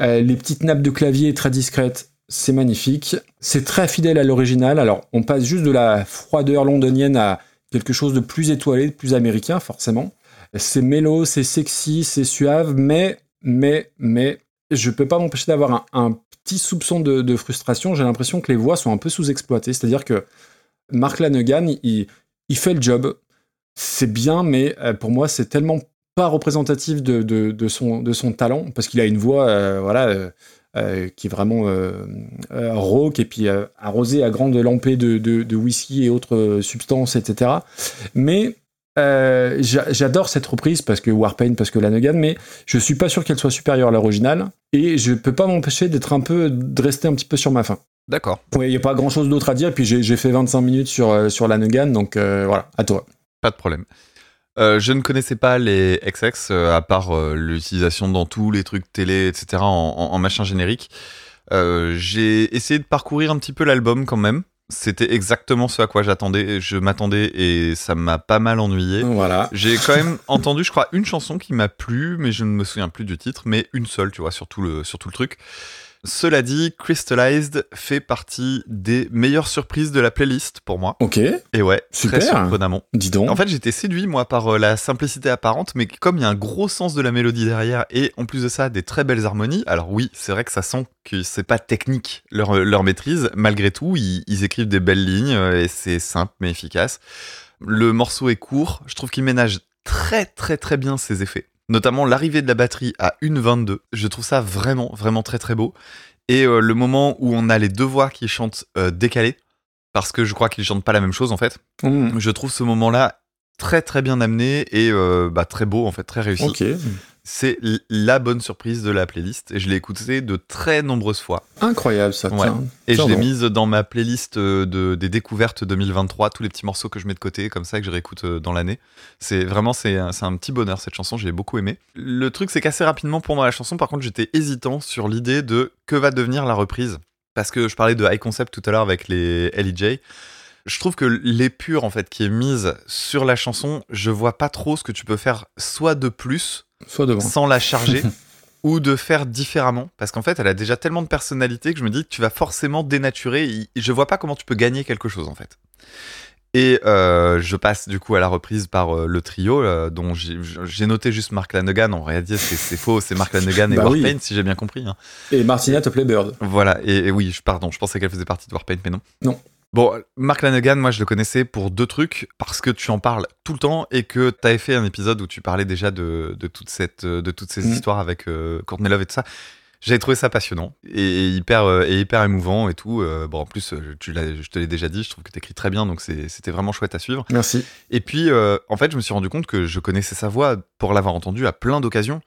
Euh, les petites nappes de clavier très discrètes, c'est magnifique. C'est très fidèle à l'original. Alors, on passe juste de la froideur londonienne à quelque chose de plus étoilé, de plus américain, forcément. C'est mélo, c'est sexy, c'est suave, mais, mais, mais, je peux pas m'empêcher d'avoir un, petit soupçon de, frustration. J'ai l'impression que les voix sont un peu sous-exploitées. C'est-à-dire que Mark Lanegan, il, il fait le job. C'est bien, mais euh, pour moi, c'est tellement pas représentatif de, de, de son, de son talent, parce qu'il a une voix, euh, voilà, euh, qui est vraiment rauque et puis arrosée à grandes lampées de, de, whisky et autres substances, etc. Mais euh, j'a- j'adore cette reprise parce que Warpaint, parce que Lanegan, mais je suis pas sûr qu'elle soit supérieure à l'original et je peux pas m'empêcher d'être un peu, de rester un petit peu sur ma faim. D'accord. Oui, il n'y a pas grand chose d'autre à dire, et puis j'ai fait 25 minutes sur, euh, sur Lanegan, donc euh, voilà, à toi. Pas de problème. Euh, je ne connaissais pas les XX, à part l'utilisation dans tous les trucs télé, etc., en, en- en machin générique. J'ai essayé de parcourir un petit peu l'album quand même. C'était exactement ce à quoi j'attendais. Je m'attendais et ça m'a pas mal ennuyé. Voilà. J'ai quand même entendu, je crois, une chanson qui m'a plu, mais je ne me souviens plus du titre, mais une seule, tu vois, sur tout le, sur tout le truc. Cela dit, Crystallized fait partie des meilleures surprises de la playlist pour moi. Ok, Et ouais, Super. très surprenamment. dis donc. En fait, j'étais séduit, moi, par euh, la simplicité apparente, mais comme il y a un gros sens de la mélodie derrière, et en plus de ça, des très belles harmonies, alors oui, c'est vrai que ça sent que c'est pas technique leur, leur maîtrise, malgré tout, ils, ils écrivent des belles lignes, euh, et c'est simple mais efficace. Le morceau est court, je trouve qu'il ménage très très très bien ses effets. Notamment l'arrivée de la batterie à 1.22, je trouve ça vraiment vraiment très très beau. Et euh, le moment où on a les deux voix qui chantent euh, décalées, parce que je crois qu'ils chantent pas la même chose en fait. Hmm, Je trouve ce moment-là très très bien amené et euh, bah, très beau en fait, très réussi. C'est la bonne surprise de la playlist et je l'ai écouté de très nombreuses fois. incroyable ça. Ouais. tiens. Et je l'ai mise dans ma playlist euh, de, des découvertes 2023, tous les petits morceaux que je mets de côté, comme ça que je réécoute euh, dans l'année. C'est vraiment c'est un, un petit bonheur cette chanson, j'ai beaucoup aimé. Le truc c'est qu'assez rapidement pendant la chanson, par contre, j'étais hésitant sur l'idée de que va devenir la reprise. Parce que je parlais de high concept tout à l'heure avec les LEJ. Je trouve que l'épure en fait qui est mise sur la chanson, je vois pas trop ce que tu peux faire soit de plus Soit devant. sans la charger ou de faire différemment parce qu'en fait elle a déjà tellement de personnalité que je me dis que tu vas forcément dénaturer et je vois pas comment tu peux gagner quelque chose en fait et euh, je passe du coup à la reprise par euh, le trio euh, dont j'ai noté juste Mark Lanegan en réalité c'est c'est faux c'est Mark Lanegan et Bah oui. Warpaint si j'ai bien compris hein. Et Martina Topley Bird. voilà et, et oui pardon je pensais qu'elle faisait partie de Warpaint mais non Non. Bon, Mark Lanegan, moi je le connaissais pour deux trucs, parce que tu en parles tout le temps et que tu avais fait un épisode où tu parlais déjà de, de, toute cette, de toutes ces Mhm. histoires avec euh, Courtney Love et tout ça. J'avais trouvé ça passionnant et, hyper, euh, et hyper émouvant et tout. Euh, bon, en plus, tu je te l'ai déjà dit, je trouve que tu écris très bien, donc c'était vraiment chouette à suivre. Merci. Et puis, euh, en fait, je me suis rendu compte que je connaissais sa voix pour l'avoir entendue à plein d'occasions.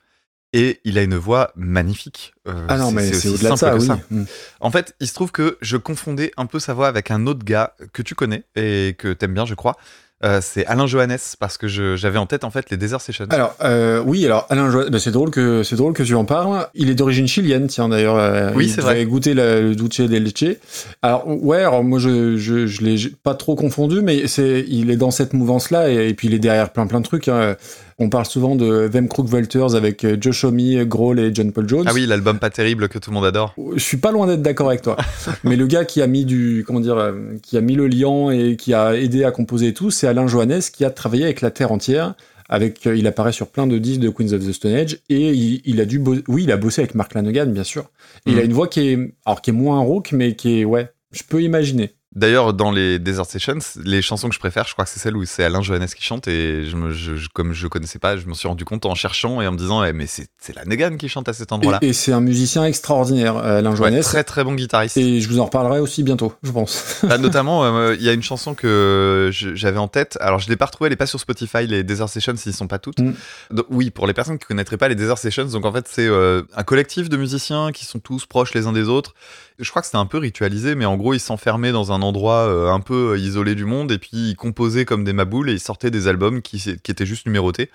Et il a une voix magnifique. Euh, Ah non, mais c'est aussi au-delà de ça. Mm. En fait, il se trouve que je confondais un peu sa voix avec un autre gars que tu connais et que t'aimes bien, je crois. Euh, c'est Alain Johannes parce que j'avais en tête en fait les Desert Sessions. Alors euh, oui, alors Alain Joannes, bah, c'est drôle que c'est drôle que tu en parles. Il est d'origine chilienne, tiens d'ailleurs. euh, Oui, c'est vrai. la- le dulce de leche. Alors ouais, alors moi je je, je l'ai pas trop confondu, mais c'est il est dans cette mouvance là et, et puis il est derrière plein plein de trucs. hein. On parle souvent de Them Crook Vultures avec euh, Josh Homme, Grohl et John Paul Jones. ah oui, l'album pas terrible que tout le monde adore. Je suis pas loin d'être d'accord avec toi. Mais le gars qui a mis du, comment dire, euh, qui a mis le liant et qui a aidé à composer et tout, c'est Alain Johannes qui a travaillé avec la Terre entière. Avec, euh, il apparaît sur plein de disques de Queens of the Stone Age et il, il a dû, oui, il a bossé avec Mark Lanegan, bien sûr. Il a une voix qui est, alors qui est moins rock, mais qui est, ouais, je peux imaginer. D'ailleurs, dans les Desert Sessions, les chansons que je préfère, je crois que c'est celle où c'est Alain Johannes qui chante. Et je me, je- je- comme je connaissais pas, je me suis rendu compte en cherchant et en me disant, eh, mais c'est c'est la Negan qui chante à cet endroit-là. Et, et c'est un musicien extraordinaire, euh, Alain Ouais, Johannes. très très bon guitariste. Et je vous en reparlerai aussi bientôt, je pense. Bah, notamment, euh, il y a une chanson que j'avais en tête. Alors, je l'ai pas retrouvée, elle est pas sur Spotify. Les Desert Sessions, ils sont pas toutes. Mm. Donc, oui, pour les personnes qui connaîtraient pas les Desert Sessions, donc en fait, c'est euh, un collectif de musiciens qui sont tous proches les uns des autres. Je crois que c'était un peu ritualisé, mais en gros, ils s'enfermaient dans un endroit euh, un peu isolé du monde et puis ils composaient comme des maboules et ils sortaient des albums qui étaient juste numérotés.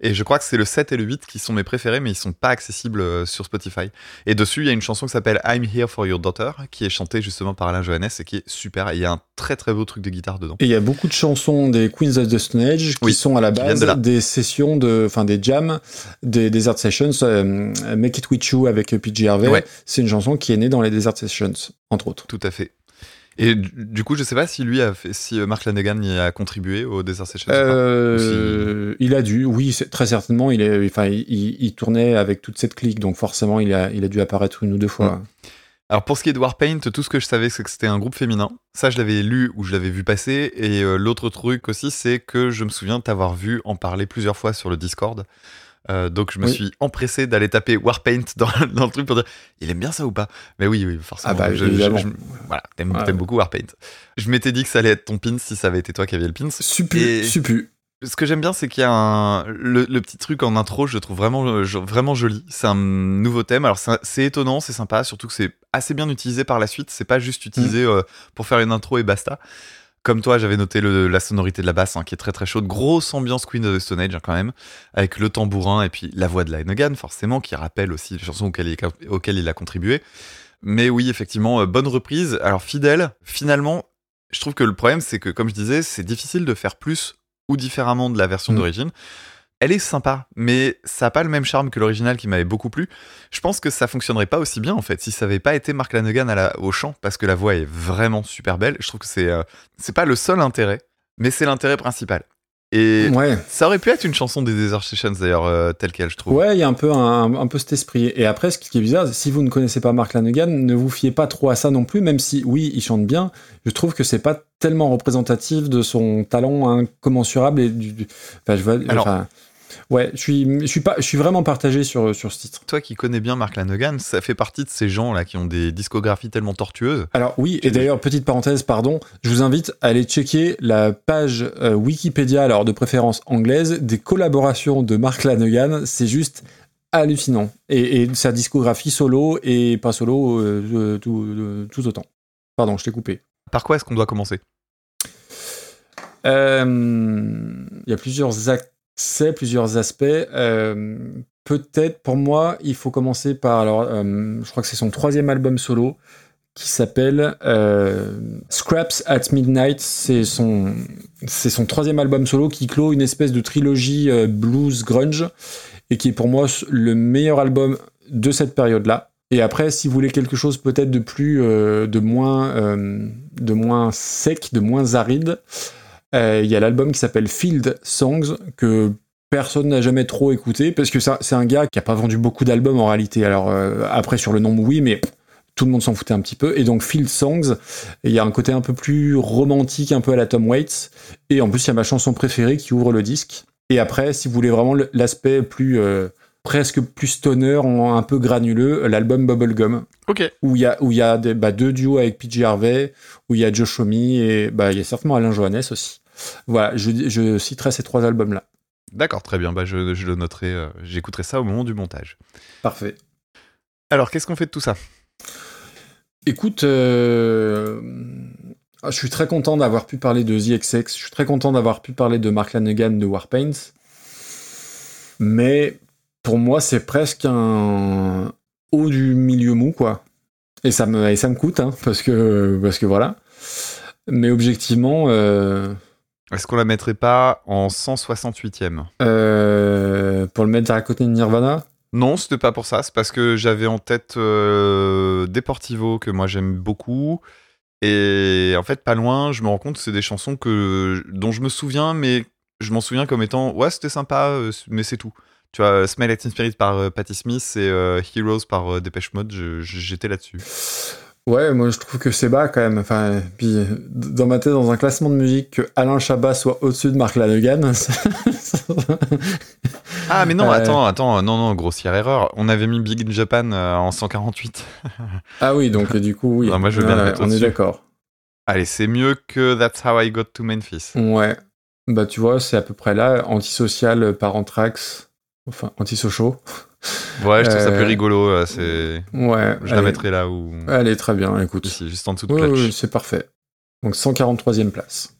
Et je crois que c'est le 7 et le 8 qui sont mes préférés, mais ils sont pas accessibles euh, sur Spotify. Et dessus, il y a une chanson qui s'appelle I'm Here for Your Daughter, qui est chantée justement par Alain Johannes et qui est super. Et il y a un très très beau truc de guitare dedans. Et il y a beaucoup de chansons des Queens of the Stone Age qui Oui, sont à la base de des sessions de, enfin des jams, des Desert Sessions. euh, Make It With You avec PJ Harvey, Ouais. c'est une chanson qui est née dans les Desert Sessions, entre autres. Tout à fait. Et du, coup, je sais pas si lui a fait, si euh, Mark Lanegan y a contribué au Desert pas. Euh, il a dû, oui, très certainement. Il est, enfin, il, il- il tournait avec toute cette clique, donc forcément, il a, il a dû apparaître une ou deux fois. Alors pour ce qui est de Warpaint, tout ce que je savais, c'est que c'était un groupe féminin. Ça, je l'avais lu ou je l'avais vu passer. Et euh, l'autre truc aussi, c'est que je me souviens t'avoir vu en parler plusieurs fois sur le Discord. Euh, donc je me Oui. suis empressé d'aller taper Warpaint dans, dans le truc pour dire il aime bien ça ou pas? Mais oui, oui, forcément. Ah bah, je- je- évidemment. je- voilà, t'aimes Ouais. beaucoup Warpaint. Je m'étais dit que ça allait être ton pin si ça avait été toi qui avais le pin. Supu, Et- supu. Ce que j'aime bien, c'est qu'il y a un le, le petit truc en intro, je le trouve vraiment vraiment joli. C'est un nouveau thème. Alors c'est étonnant, c'est sympa, surtout que c'est assez bien utilisé par la suite. C'est pas juste utilisé euh, pour faire une intro et basta. Comme toi, j'avais noté le- la sonorité de la basse hein, qui est très très chaude. Grosse ambiance Queen of the Stone Age hein, quand même, avec le tambourin et puis la voix de Lanegan forcément qui rappelle aussi les chansons auxquelles il, auxquelles il a contribué. Mais oui, effectivement, euh, bonne reprise. Alors fidèle, finalement, je trouve que le problème c'est que comme je disais, c'est difficile de faire plus ou différemment de la version Mm. d'origine. Elle est sympa, mais ça n'a pas le même charme que l'original qui m'avait beaucoup plu. Je pense que ça fonctionnerait pas aussi bien en fait si ça avait pas été Mark Lanegan à la, au chant, parce que la voix est vraiment super belle. Je trouve que c'est euh, c'est pas le seul intérêt, mais c'est l'intérêt principal. Et Ouais. ça aurait pu être une chanson des Desert Sessions d'ailleurs, euh, telle qu'elle, je trouve. Ouais, il y a un peu, un, un peu cet esprit. Et après, ce qui est bizarre, si vous ne connaissez pas Mark Lanegan, ne vous fiez pas trop à ça non plus, même si, oui, il chante bien. Je trouve que c'est pas tellement représentatif de son talent incommensurable et du. du- Enfin, je vois. Alors- enfin, ouais, je suis, je suis pas, je suis vraiment partagé sur sur ce titre. Toi qui connais bien Mark Lanegan, ça fait partie de ces gens là qui ont des discographies tellement tortueuses. Alors oui, et d'ailleurs, petite parenthèse, pardon, je vous invite à aller checker la page euh, Wikipédia, alors de préférence anglaise, des collaborations de Mark Lanegan. C'est juste hallucinant. Et, et sa discographie solo et pas solo, euh, euh, tout, euh, tout autant. Pardon, je t'ai coupé. Par quoi est-ce qu'on doit commencer? Euh, Il y a plusieurs accès, plusieurs aspects. Euh, Peut-être pour moi, il faut commencer par. Alors, euh, je crois que c'est son troisième album solo qui s'appelle euh, Scraps at Midnight. C'est son, c'est son troisième album solo qui clôt une espèce de trilogie blues grunge et qui est pour moi le meilleur album de cette période-là. Et après, si vous voulez quelque chose peut-être de plus, de moins, de moins sec, de moins aride, il y a l'album qui s'appelle Field Songs que personne n'a jamais trop écouté parce que c'est un gars qui a pas vendu beaucoup d'albums en réalité. Alors euh, après sur le nombre oui, mais tout le monde s'en foutait un petit peu. Et donc Field Songs, il y a un côté un peu plus romantique, un peu à la Tom Waits. Et en plus, il y a ma chanson préférée qui ouvre le disque. Et après, si vous voulez vraiment l'aspect plus euh, presque plus stoner, un peu granuleux, l'album Bubblegum, Ok. où il y a où y a des, bah, deux duos avec PJ Harvey, où il y a Joe Shomme et bah il y a certainement Alain Johannes aussi. Voilà, je, je citerai ces trois albums là. D'accord, très bien. Bah, je, je le noterai. euh, J'écouterai ça au moment du montage. Parfait. Alors, qu'est-ce qu'on fait de tout ça? Écoute, euh, je suis très content d'avoir pu parler de The XX, je suis très content d'avoir pu parler de Mark Lanegan de Warpaint, mais pour moi c'est presque un haut du milieu mou quoi. Et ça me, et ça me coûte, hein, parce que, parce que voilà. Mais objectivement, euh, Est-ce qu'on la mettrait pas en 168e euh, pour le mettre à côté de Nirvana, Non, c'était pas pour ça. C'est parce que j'avais en tête euh, Deportivo que moi j'aime beaucoup. Et en fait, pas loin, je me rends compte que c'est des chansons que, dont je me souviens, mais je m'en souviens comme étant ouais, c'était sympa, euh, mais c'est tout. Tu vois, Smell Teen Spirit par euh, Patti Smith et Heroes par Dépêche Mode, j'étais là-dessus. Ouais, moi je trouve que c'est bas quand même. Enfin, puis dans ma tête, dans un classement de musique, que Alain Chabat soit au-dessus de Mark Lanegan. Ah, mais non, Euh. attends, attends, non, non, grossière erreur. On avait mis Big in Japan euh, en 148. ah oui, donc du coup, oui. Non, moi, je veux bien Ouais, on est d'accord. Allez, c'est mieux que That's How I Got to Memphis. Ouais. Bah tu vois, c'est à peu près là. Antisocial par Anthrax. Enfin, antisocial. Ouais, je trouve ça Euh, plus rigolo. euh, c'est... Ouais. Je la allez. mettrai là où. Elle est très bien, écoute. Ici, juste en dessous de Oui, c'est parfait. Donc 143e place.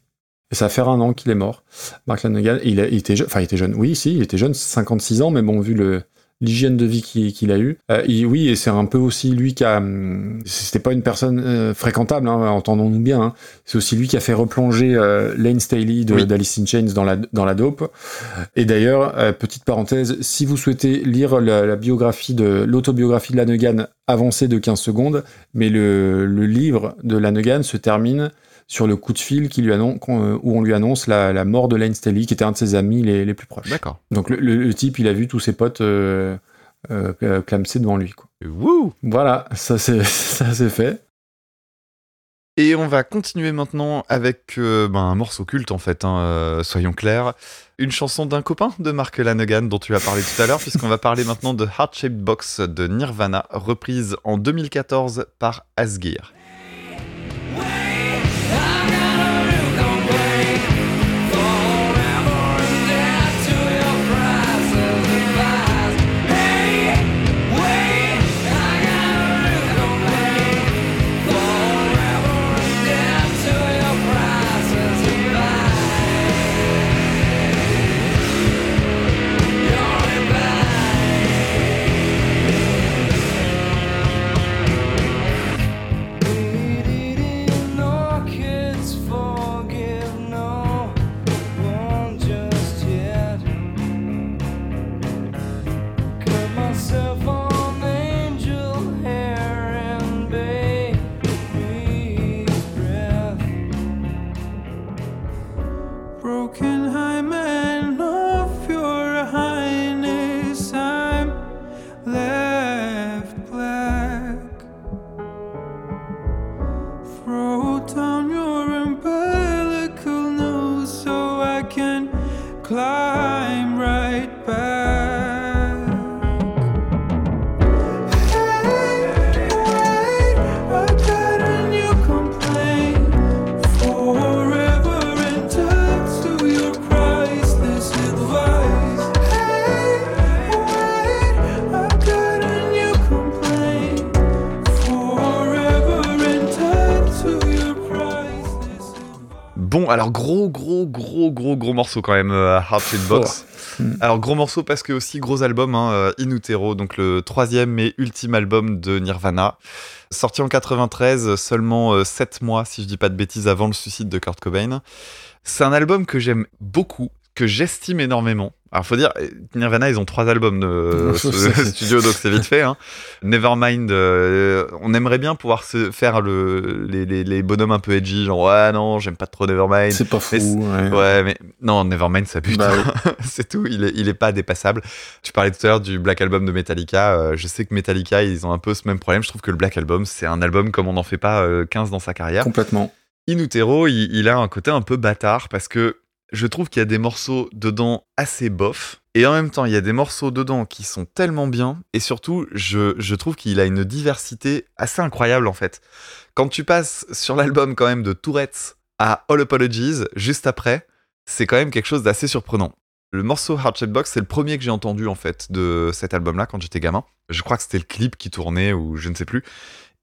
Et ça va faire un an qu'il est mort. Mark Lanegan, il, a- il était jeune, enfin il était jeune, oui, si, il était jeune, 56 ans, mais bon, vu le l'hygiène de vie qu'il a eu, euh, oui, et c'est un peu aussi lui qui a, hum, c'était pas une personne euh, fréquentable, hein, entendons-nous bien, hein. c'est aussi lui qui a fait replonger euh, Lane Staley Oui. d'Alice in Chains dans la, dans la dope. Et d'ailleurs, petite parenthèse, si vous souhaitez lire la, la biographie de l'autobiographie de Lanegan avancée de 15 secondes, mais le, le livre de Lanegan se termine sur le coup de fil qui lui annonce, qu'on- où on lui annonce la, la mort de Lane Staley, qui était un de ses amis les, les plus proches. D'accord. Donc le, le- le type, il a vu tous ses potes euh, euh, euh, clamser devant lui. Quoi. Wouh Voilà, ça c'est fait. Et on va continuer maintenant avec euh, ben, un morceau culte en fait, hein, euh, soyons clairs. Une chanson d'un copain de Mark Lanegan dont tu as parlé tout à l'heure, puisqu'on va parler maintenant de Heart Shaped Box de Nirvana, reprise en 2014 par Asgear. Morceau quand même, euh, Box. Mm. Alors gros morceau parce que aussi gros album, hein, euh, In Utero, donc le troisième et ultime album de Nirvana. Sorti en 93, seulement 7 mois, si je dis pas de bêtises, avant le suicide de Kurt Cobain. C'est un album que j'aime beaucoup. Que j'estime énormément. Alors, faut dire, Nirvana, ils ont trois albums de studio, donc c'est vite fait. Hein. Nevermind, euh, on aimerait bien pouvoir se faire le, les, les, les bonhommes un peu edgy, genre ouais, non, j'aime pas trop Nevermind. C'est pas fou. Mais ouais. Ouais, mais non, Nevermind, ça bute. Bah c'est tout, il est, il est pas dépassable. Tu parlais tout à l'heure du Black Album de Metallica. euh, je sais que Metallica, ils ont un peu ce même problème. Je trouve que le Black Album, c'est un album comme on n'en fait pas euh, 15 dans sa carrière. Complètement. In Utero, il, il a un côté un peu bâtard parce que je trouve qu'il y a des morceaux dedans assez bof. Et en même temps, il y a des morceaux dedans qui sont tellement bien. Et surtout, je, trouve qu'il a une diversité assez incroyable en fait. Quand tu passes sur l'album quand même de Tourette's à All Apologies, juste après, c'est quand même quelque chose d'assez surprenant. Le morceau Shaped Box, c'est le premier que j'ai entendu en fait de cet album-là quand j'étais gamin. Je crois que c'était le clip qui tournait ou je ne sais plus.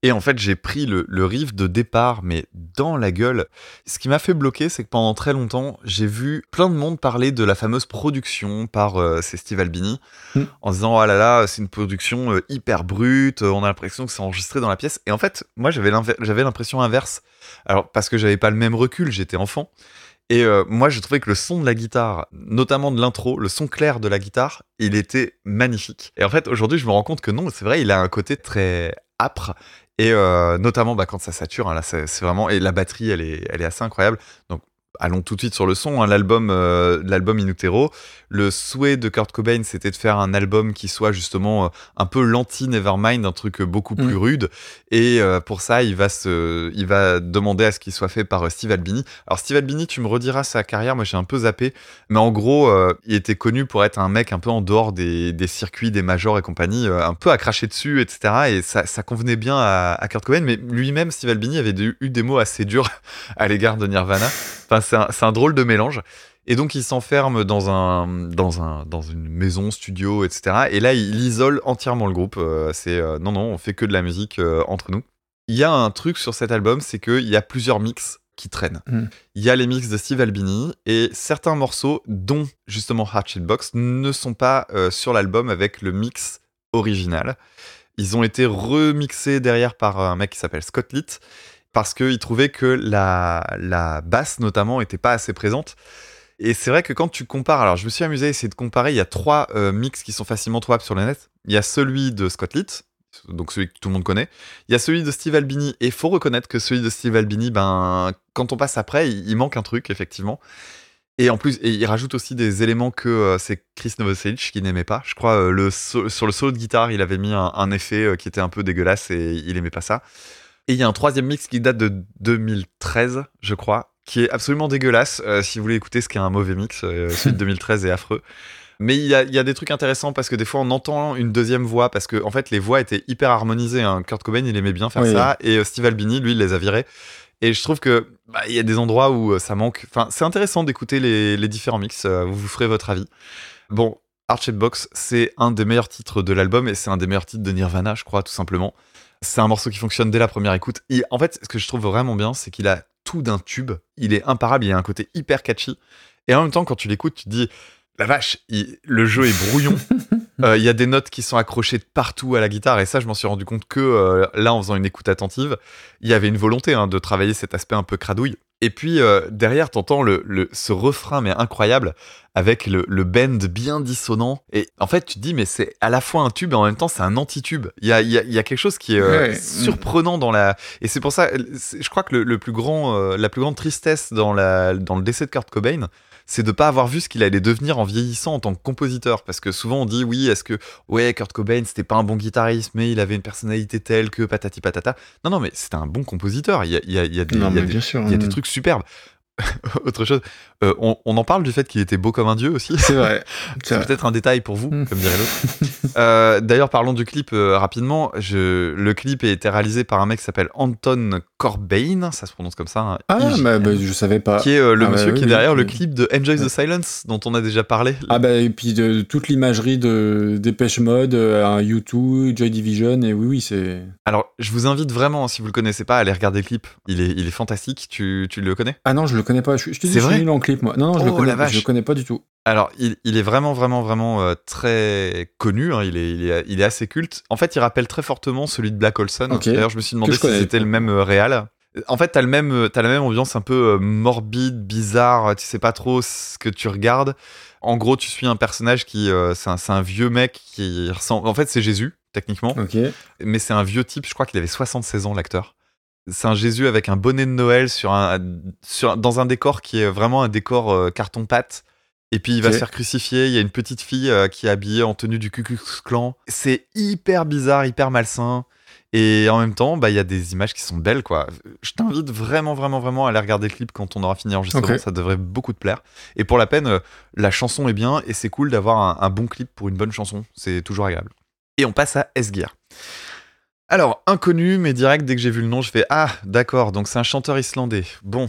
Et en fait, j'ai pris le, le riff de départ, mais dans la gueule. Ce qui m'a fait bloquer, c'est que pendant très longtemps, j'ai vu plein de monde parler de la fameuse production par euh, c'est Steve Albini, Mm. en disant oh là là, c'est une production euh, hyper brute, on a l'impression que c'est enregistré dans la pièce. Et en fait, moi, j'avais l'impression inverse. Alors parce que j'avais pas le même recul, j'étais enfant. Et euh, moi, je trouvais que le son de la guitare, notamment de l'intro, le son clair de la guitare, il était magnifique. Et en fait, aujourd'hui, je me rends compte que non, c'est vrai, il a un côté très âpre. Et euh, notamment bah, quand ça sature, hein, là, c'est vraiment. Et la batterie, elle est, elle est assez incroyable. Donc, allons tout de suite sur le son. hein, l'album, euh, l'album In Utero. Le souhait de Kurt Cobain, c'était de faire un album qui soit justement euh, un peu l'anti-Nevermind, un truc beaucoup plus Mm. rude. Et euh, pour ça, il va, se, il va demander à ce qu'il soit fait par Steve Albini. Alors, Steve Albini, tu me rediras sa carrière, moi j'ai un peu zappé. Mais en gros, il était connu pour être un mec un peu en dehors des, des circuits, des majors et compagnie, un peu à cracher dessus, etc. Et ça, ça convenait bien à, à Kurt Cobain. Mais lui-même, Steve Albini, avait eu des mots assez durs à l'égard de Nirvana. Enfin, c'est un, drôle de mélange. Et donc, il s'enferme dans, un, dans, un, dans une maison, studio, etc. Et là, il isole entièrement le groupe. Euh, c'est euh, non, non, on fait que de la musique euh, entre nous. Il y a un truc sur cet album, c'est qu'il y a plusieurs mix qui traînent. Mm. Il y a les mix de Steve Albini et certains morceaux, dont justement Shaped Box, ne sont pas euh, sur l'album avec le mix original. Ils ont été remixés derrière par un mec qui s'appelle Scott Litt parce qu'il trouvait que la, basse notamment était pas assez présente. Et c'est vrai que quand tu compares, alors je me suis amusé à essayer de comparer, il y a trois euh, mix qui sont facilement trouvables sur le net. Il y a celui de Scott Litt, donc celui que tout le monde connaît. Il y a celui de Steve Albini, et faut reconnaître que celui de Steve Albini, ben, quand on passe après, il, manque un truc, effectivement. Et en plus, il rajoute aussi des éléments que euh, c'est Chris Novoselic qui n'aimait pas. Je crois euh, le sur le solo de guitare, il avait mis un, un effet euh, qui était un peu dégueulasse et il aimait pas ça. Et il y a un troisième mix qui date de 2013, je crois, qui est absolument dégueulasse. Euh, si vous voulez écouter ce qui est un mauvais mix, euh, celui de 2013 est affreux. Mais il y, a, il y a des trucs intéressants parce que des fois on entend une deuxième voix parce que en fait les voix étaient hyper harmonisées. hein. Kurt Cobain il aimait bien faire Oui. ça et euh, Steve Albini lui il les a virés. Et je trouve que bah, il y a des endroits où ça manque. Enfin c'est intéressant d'écouter les, les différents mix. vous vous ferez votre avis. Bon, Arched Box c'est un des meilleurs titres de l'album et c'est un des meilleurs titres de Nirvana je crois tout simplement. C'est un morceau qui fonctionne dès la première écoute. Il- en fait, ce que je trouve vraiment bien, c'est qu'il a tout d'un tube. Il est imparable, il a un côté hyper catchy. Et en même temps, quand tu l'écoutes, tu te dis, la vache, il- le jeu est brouillon. Euh, Il y a des notes qui sont accrochées de partout à la guitare. Et ça, je m'en suis rendu compte que euh, là, en faisant une écoute attentive, il y avait une volonté hein, de travailler cet aspect un peu cradouille. Et puis euh, derrière, t'entends le, le, ce refrain, mais incroyable, avec le, le bend bien dissonant. Et en fait, tu te dis, mais c'est à la fois un tube et en même temps, c'est un anti-tube. Il y a, y, a, il y a quelque chose qui est euh, Ouais. surprenant dans la. Et c'est pour ça, je crois que le, le plus grand, euh, la plus grande tristesse dans, la, dans le décès de Kurt Cobain, c'est de pas avoir vu ce qu'il allait devenir en vieillissant en tant que compositeur. Parce que souvent on dit, oui, est-ce que, ouais, Kurt Cobain, c'était pas un bon guitariste, mais il avait une personnalité telle que patati patata. Non, non, mais c'était un bon compositeur. Il y a, il y a, il y a des, Non, il y a mais des- bien sûr. il y a des hein. trucs superbes. Autre chose, euh, on, on en parle du fait qu'il était beau comme un dieu aussi. C'est vrai. C'est peut-être un détail pour vous, Mm. comme dirait l'autre. Euh, D'ailleurs, parlons du clip euh, rapidement. Je, le clip a été réalisé par un mec qui s'appelle Anton Corbijn, ça se prononce comme ça. hein, Ah, bah, bah, je savais pas. qui est le Ah, bah, monsieur oui, qui est oui, derrière le oui. clip de Enjoy the. Silence, dont on a déjà parlé. Ah bah et puis de toute l'imagerie de Dépêche Mode, un U2, Joy Division et oui oui c'est. Alors, je vous invite vraiment, si vous le connaissez pas, à aller regarder le clip. Il est, il est fantastique. Tu, tu le connais? Ah non je le connais pas. Je, je te dis je suis nul en clip moi. Non non je le Oh, connais. la vache. Je le connais pas du tout. Alors, il, il est vraiment, vraiment, vraiment euh, très connu. hein. Il, est, il, est, il est assez culte. En fait, il rappelle très fortement celui de Black Olson. Ok. D'ailleurs, je me suis demandé si connais. c'était le même euh, réal. En fait, t'as le même, t'as la même ambiance un peu euh, morbide, bizarre. Tu sais pas trop ce que tu regardes. En gros, tu suis un personnage qui, euh, c'est un, un vieux mec qui ressemble. En fait, c'est Jésus techniquement, mais c'est un vieux type. Je crois qu'il avait 76 ans, l'acteur. C'est un Jésus avec un bonnet de Noël sur un, sur, dans un décor qui est vraiment un décor euh, carton-pâte. Et puis il va se faire crucifier. Il y a une petite fille euh, qui est habillée en tenue du Ku Klux Klan. C'est hyper bizarre, hyper malsain. Et en même temps, bah, il y a des images qui sont belles, quoi. Je t'invite vraiment, vraiment, vraiment à aller regarder le clip quand on aura fini l'enregistrement. Ok. Ça devrait beaucoup te plaire. Et pour la peine, euh, la chanson est bien et c'est cool d'avoir un, un bon clip pour une bonne chanson. C'est toujours agréable. Et on passe à S-Gear. Alors, inconnu, mais direct, dès que j'ai vu le nom, je fais Ah, d'accord, donc c'est un chanteur islandais. Bon,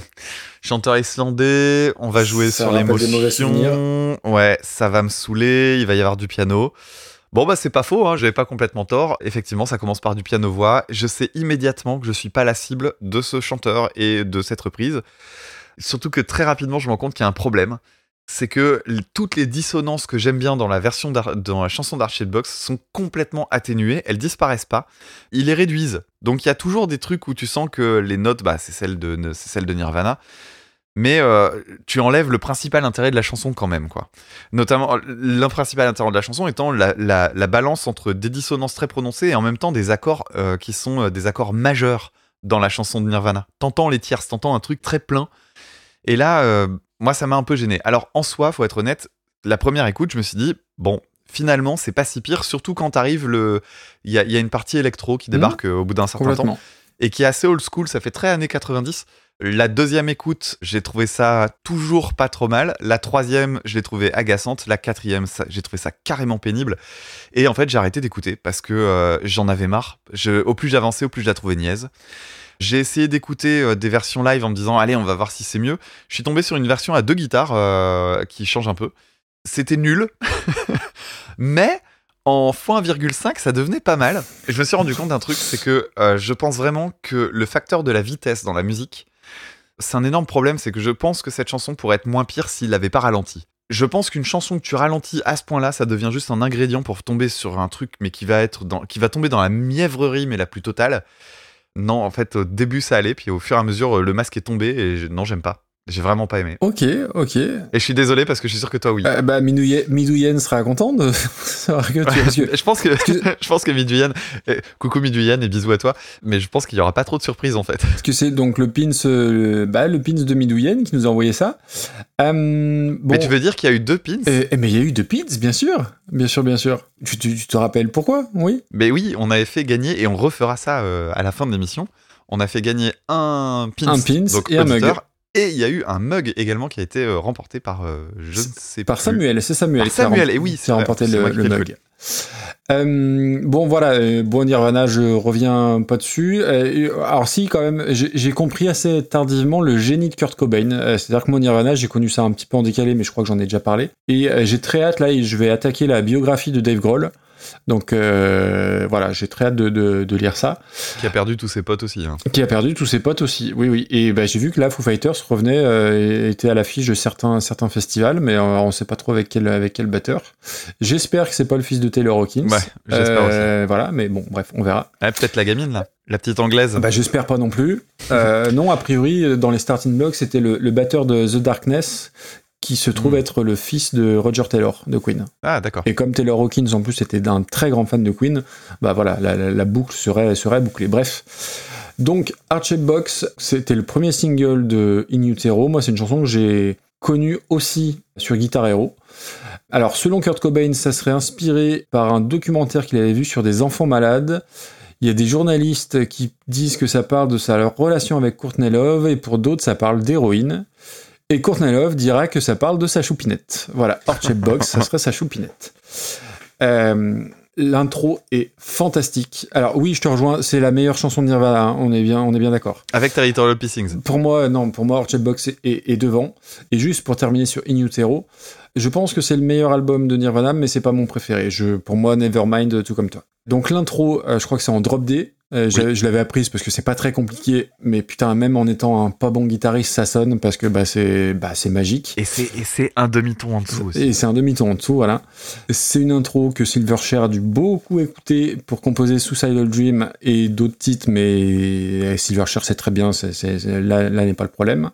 chanteur islandais, on va jouer Ça sur l'émotion. Ouais, ça va me saouler, il va y avoir du piano. Bon, bah, c'est pas faux, hein, j'avais pas complètement tort. Effectivement, ça commence par du piano-voix. Je sais immédiatement que je suis pas la cible de ce chanteur et de cette reprise. Surtout que très rapidement, je me rends compte qu'il y a un problème. C'est que toutes les dissonances que j'aime bien dans la version dans la chanson d'Archie Box sont complètement atténuées, elles disparaissent pas, ils les réduisent. Donc il y a toujours des trucs où tu sens que les notes, bah, c'est celle de Nirvana, mais euh, tu enlèves le principal intérêt de la chanson quand même, quoi. Notamment, le principal intérêt de la chanson étant la, la- la balance entre des dissonances très prononcées et en même temps des accords euh, qui sont euh, des accords majeurs dans la chanson de Nirvana. T'entends les tierces, t'entends un truc très plein. Et là, moi, ça m'a un peu gêné. Alors, en soi, faut être honnête, la première écoute, je me suis dit, bon, finalement, c'est pas si pire, surtout quand arrive le. Il y a, il y a une partie électro qui débarque euh, au bout d'un certain temps et qui est assez old school, ça fait très années 90. La deuxième écoute, j'ai trouvé ça toujours pas trop mal. La troisième, je l'ai trouvé agaçante. La quatrième, j'ai trouvé ça carrément pénible. Et en fait, j'ai arrêté d'écouter parce que euh, j'en avais marre. Je, au plus j'avançais, au plus je la trouvais niaise. J'ai essayé d'écouter euh, des versions live en me disant, allez, on va voir si c'est mieux. Je suis tombé sur une version à deux guitares euh, qui change un peu. C'était nul. Mais en x1,5, ça devenait pas mal. Et je me suis rendu compte d'un truc, c'est que euh, je pense vraiment que le facteur de la vitesse dans la musique, c'est un énorme problème, c'est que je pense que cette chanson pourrait être moins pire s'il l'avait pas ralenti. Je pense qu'une chanson que tu ralentis à ce point-là, ça devient juste un ingrédient pour tomber sur un truc, mais qui va être qui va tomber dans la mièvrerie, mais la plus totale. Non, en fait, au début ça allait, puis au fur et à mesure, euh, le masque est tombé, et non, j'aime pas. J'ai vraiment pas aimé. Ok, ok. Et je suis désolé parce que je suis sûr que toi, oui. Euh, bah, Midouye- Midouyen sera content de savoir que tu parce que- je pense que je pense que Midouyan, eh, coucou Midouyan et bisous à toi, mais je pense qu'il y aura pas trop de surprises en fait. parce que c'est donc le pins, euh, bah, le pins de Midouyen qui nous a envoyé ça. Euh, bon, Mais tu veux dire qu'il y a eu deux pins? Euh, eh, mais il y a eu deux pins, bien sûr, bien sûr, bien sûr. Tu, tu- tu te rappelles pourquoi? Oui. Mais oui, on avait fait gagner et on refera ça à la fin de l'émission. On a fait gagner un pins, Un pins donc et un mug. Et il y a eu un mug également qui a été euh, remporté par euh, je ne sais Par plus. Samuel, c'est Samuel. Par Samuel, et oui, c'est remporté le, mug. Euh, bon voilà, euh, bon Nirvana, je reviens pas dessus. Euh, alors si quand même, j'ai compris assez tardivement le génie de Kurt Cobain. C'est-à-dire que moi Nirvana, j'ai connu ça un petit peu en décalé, mais je crois que j'en ai déjà parlé. Et j'ai très hâte là, et je vais attaquer la biographie de Dave Grohl. Donc euh, voilà, j'ai très hâte de, de- de lire ça. Qui a perdu tous ses potes aussi. hein. Qui a perdu tous ses potes aussi. Oui, oui. Et bah, j'ai vu que là, Foo Fighters revenait, euh, et était à l'affiche de certains, certains festivals, mais euh, on sait pas trop avec quel, avec quel batteur. J'espère que c'est pas le fils de Taylor Hawkins. Ouais, j'espère Euh, Voilà, mais bon, bref, on verra. Ah, Peut-être la gamine là, la petite anglaise. Bah, j'espère pas non plus. Non, a priori, dans les starting blocks, c'était le, le batteur de The Darkness qui se trouve Hmm. être le fils de Roger Taylor de Queen. Ah d'accord. Et comme Taylor Hawkins en plus était d'un très grand fan de Queen, bah voilà, la, la- la boucle serait, serait bouclée. Bref. Donc, Archie Box, c'était le premier single de In Utero. Moi, c'est une chanson que j'ai connue aussi sur Guitar Hero. Alors, selon Kurt Cobain, ça serait inspiré par un documentaire qu'il avait vu sur des enfants malades. Il y a des journalistes qui disent que ça parle de sa relation avec Courtney Love, et pour d'autres, ça parle d'héroïne. Et Courtney Love dira que ça parle de sa choupinette. Voilà, Archie Box, ça serait sa choupinette. Euh, L'intro est fantastique. Alors oui, je te rejoins, c'est la meilleure chanson de Nirvana, hein, on est bien, on est bien d'accord. Avec Territorial Pissings. Pour moi, non, pour moi, Archie Box est, est- est devant. Et juste pour terminer sur In Utero, je pense que c'est le meilleur album de Nirvana, mais c'est pas mon préféré. Je, pour moi, Nevermind, tout comme toi. Donc l'intro, euh, je crois que c'est en drop D. Euh, je je l'avais apprise parce que c'est pas très compliqué, mais putain, même en étant un pas bon guitariste, ça sonne parce que bah, c'est bah, magique. Et c'est un demi-ton en dessous aussi. Et c'est un demi-ton en dessous, voilà. C'est une intro que Silverchair a dû beaucoup écouter pour composer Suicidal Dream et d'autres titres, mais Silverchair c'est très bien, c'est- là, là n'est pas le problème.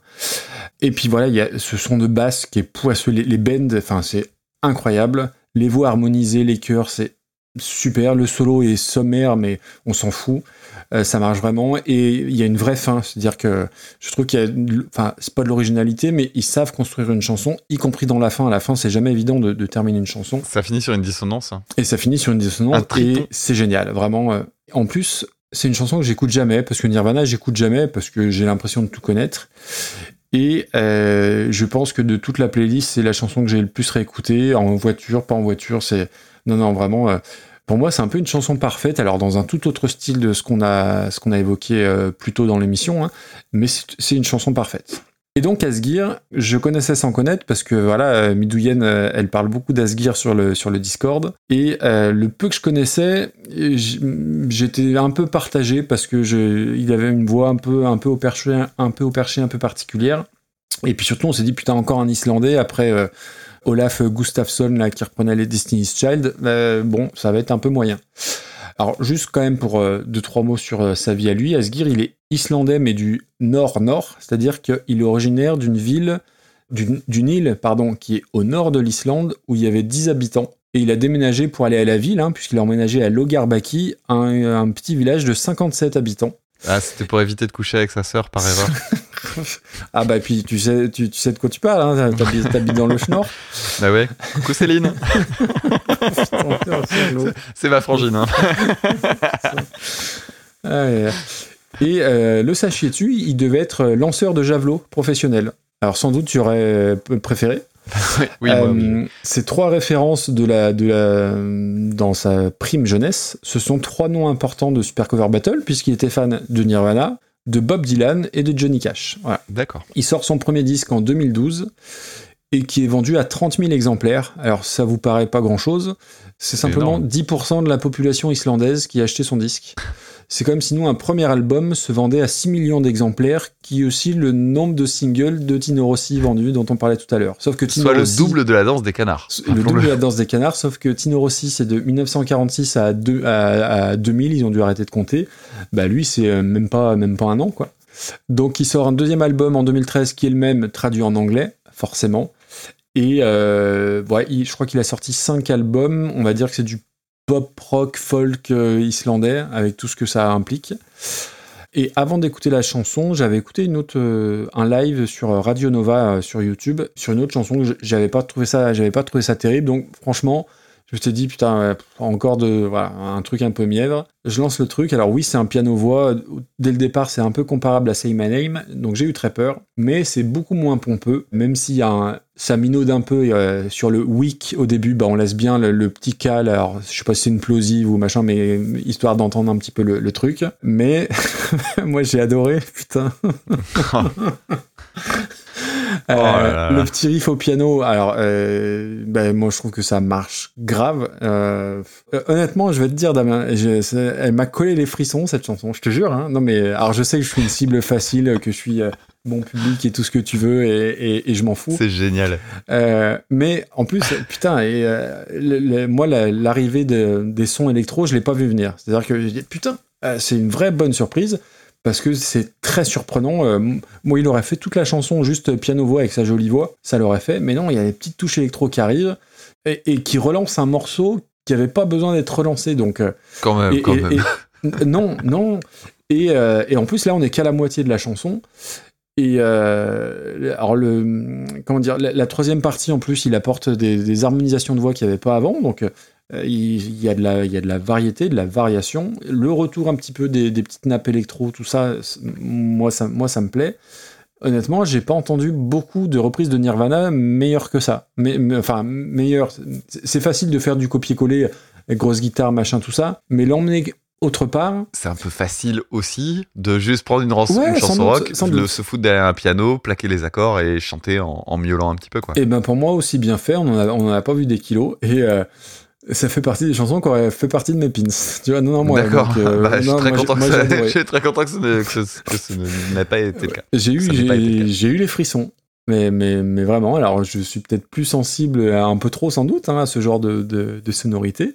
Et puis voilà, il y a ce son de basse qui est poisseux, les, les bends, enfin c'est incroyable. Les voix harmonisées, les chœurs, c'est super. Le solo est sommaire, mais on s'en fout. Euh, ça marche vraiment. Et il y a une vraie fin, c'est-à-dire que je trouve qu'il y a, enfin, c'est pas de l'originalité, mais ils savent construire une chanson, y compris dans la fin. À la fin, c'est jamais évident de, de terminer une chanson. Ça finit sur une dissonance. hein. Et ça finit sur une Un dissonance et c'est génial, vraiment. euh. En plus, c'est une chanson que j'écoute jamais parce que Nirvana, j'écoute jamais parce que j'ai l'impression de tout connaître. Et euh, je pense que de toute la playlist, c'est la chanson que j'ai le plus réécoutée en voiture, pas en voiture. C'est non, non, vraiment. Pour moi, c'est un peu une chanson parfaite. Alors dans un tout autre style de ce qu'on a, ce a évoqué euh, plus tôt dans l'émission, hein, mais c'est une chanson parfaite. Et donc Asgir, je connaissais sans connaître parce que voilà, euh, Midouyen, euh, elle parle beaucoup d'Asgir sur le, sur le Discord. Et le peu que je connaissais, j'étais un peu partagé parce que je, il avait une voix un peu, un peu au perché, un peu au un peu particulière. Et puis surtout, on s'est dit putain encore un Islandais après Olaf Gustafsson là qui reprenait les Destiny's Child. Euh, bon, ça va être un peu moyen. Alors juste quand même pour euh, deux trois mots sur euh, sa vie à lui, Asgir il est islandais mais du nord-nord, c'est-à-dire qu'il est originaire d'une ville, d'une île pardon, qui est au nord de l'Islande où il y avait 10 habitants. Et il a déménagé pour aller à la ville, hein, puisqu'il a emménagé à Logarbaki, un, un petit village de 57 habitants. Ah, c'était pour éviter de coucher avec sa sœur par erreur. Ah bah puis tu sais, tu, tu sais de quoi tu parles, hein, t'habites dans le Schnorr. bah ouais. Coucou Céline. C'est ma frangine. hein. Ah, ouais. Et euh, le sachiez-tu, il devait être lanceur de javelot professionnel. Alors sans doute tu aurais euh, préféré. Oui, Euh, oui. Ces trois références de la, de la, dans sa prime jeunesse, ce sont trois noms importants de Super Cover Battle, puisqu'il était fan de Nirvana, de Bob Dylan et de Johnny Cash. Voilà. D'accord. Il sort son premier disque en 2012 et qui est vendu à 30 000 exemplaires. Alors ça vous paraît pas grand-chose, c'est simplement énorme. 10% de la population islandaise qui a acheté son disque. C'est comme si nous, un premier album se vendait à 6 millions d'exemplaires, qui oscille le nombre de singles de Tino Rossi vendus dont on parlait tout à l'heure. Sauf que Tino Soit le double de la danse des canards. le double de la danse des canards, sauf que Tino Rossi, c'est de 1946 à, deux- à, à 2000, ils ont dû arrêter de compter. Bah lui, c'est euh, même pas, même pas un an, quoi. Donc il sort un deuxième album en 2013 qui est le même, traduit en anglais, forcément. Et euh, ouais, il- je crois qu'il a sorti cinq albums, on va dire que c'est du pop rock folk euh, islandais, avec tout ce que ça implique. Et avant d'écouter la chanson, j'avais écouté une autre, euh, un live sur euh, Radio Nova sur YouTube sur une autre chanson j'avais pas trouvé ça, j'avais pas trouvé ça terrible. Donc franchement, je me suis dit putain, encore de voilà un truc un peu mièvre. Je lance le truc. Alors oui, c'est un piano voix. Dès le départ, c'est un peu comparable à Say My Name, donc j'ai eu très peur. Mais c'est beaucoup moins pompeux, même s'il y a un, ça minaude un peu euh, sur le weak au début. Bah on laisse bien le, le petit cal. Alors je sais pas si c'est une plosive ou machin, mais histoire d'entendre un petit peu le, le truc. Mais moi j'ai adoré, putain. Euh, Oh là là. le petit riff au piano, alors euh, ben, moi je trouve que ça marche grave. Euh, euh, honnêtement, je vais te dire, Damien, je- elle m'a collé les frissons cette chanson, je te jure. Hein. Non mais alors je sais que je suis une cible facile, que je suis euh, bon public et tout ce que tu veux et, et- et je m'en fous. C'est génial. Euh, mais en plus, putain, et euh, le- le- moi la- l'arrivée de- des sons électro, je l'ai pas vu venir. C'est-à-dire que j'ai dit putain, euh, c'est une vraie bonne surprise parce que c'est très surprenant. Moi, il aurait fait toute la chanson juste piano-voix avec sa jolie voix, ça l'aurait fait. Mais non, il y a des petites touches électro qui arrivent et, qui relancent un morceau qui avait pas besoin d'être relancé. Donc, Quand même, quand non, non. Et, euh, et en plus, là, on est qu'à la moitié de la chanson. Et euh, alors le comment dire la, troisième partie en plus il apporte des, harmonisations de voix qu'il n'y avait pas avant. Donc euh, il, y a de la il y a de la variété de la variation. Le retour un petit peu des, petites nappes électro tout ça moi ça moi ça me plaît. Honnêtement j'ai pas entendu beaucoup de reprises de Nirvana meilleures que ça. Mais, mais- enfin meilleures. C'est facile de faire du copier-coller avec grosse guitare machin tout ça. Mais l'emmener autre part C'est un peu facile aussi de juste prendre une, Ouais, une chanson doute, rock, le- se foutre derrière un piano, plaquer les accords et chanter en, en miaulant un petit peu quoi. Et ben pour moi aussi bien fait, on en a, a pas vu des kilos. Et euh, Ça fait partie des chansons qui auraient fait partie de mes pins. Tu vois, non, non, moi. D'accord. euh, Bah, je suis très content que ça- n'ait pas été le cas. J'ai eu, eu les frissons. Mais, mais, mais vraiment, alors je suis peut-être plus sensible, à un peu trop sans doute, hein, à ce genre de, de, de sonorité.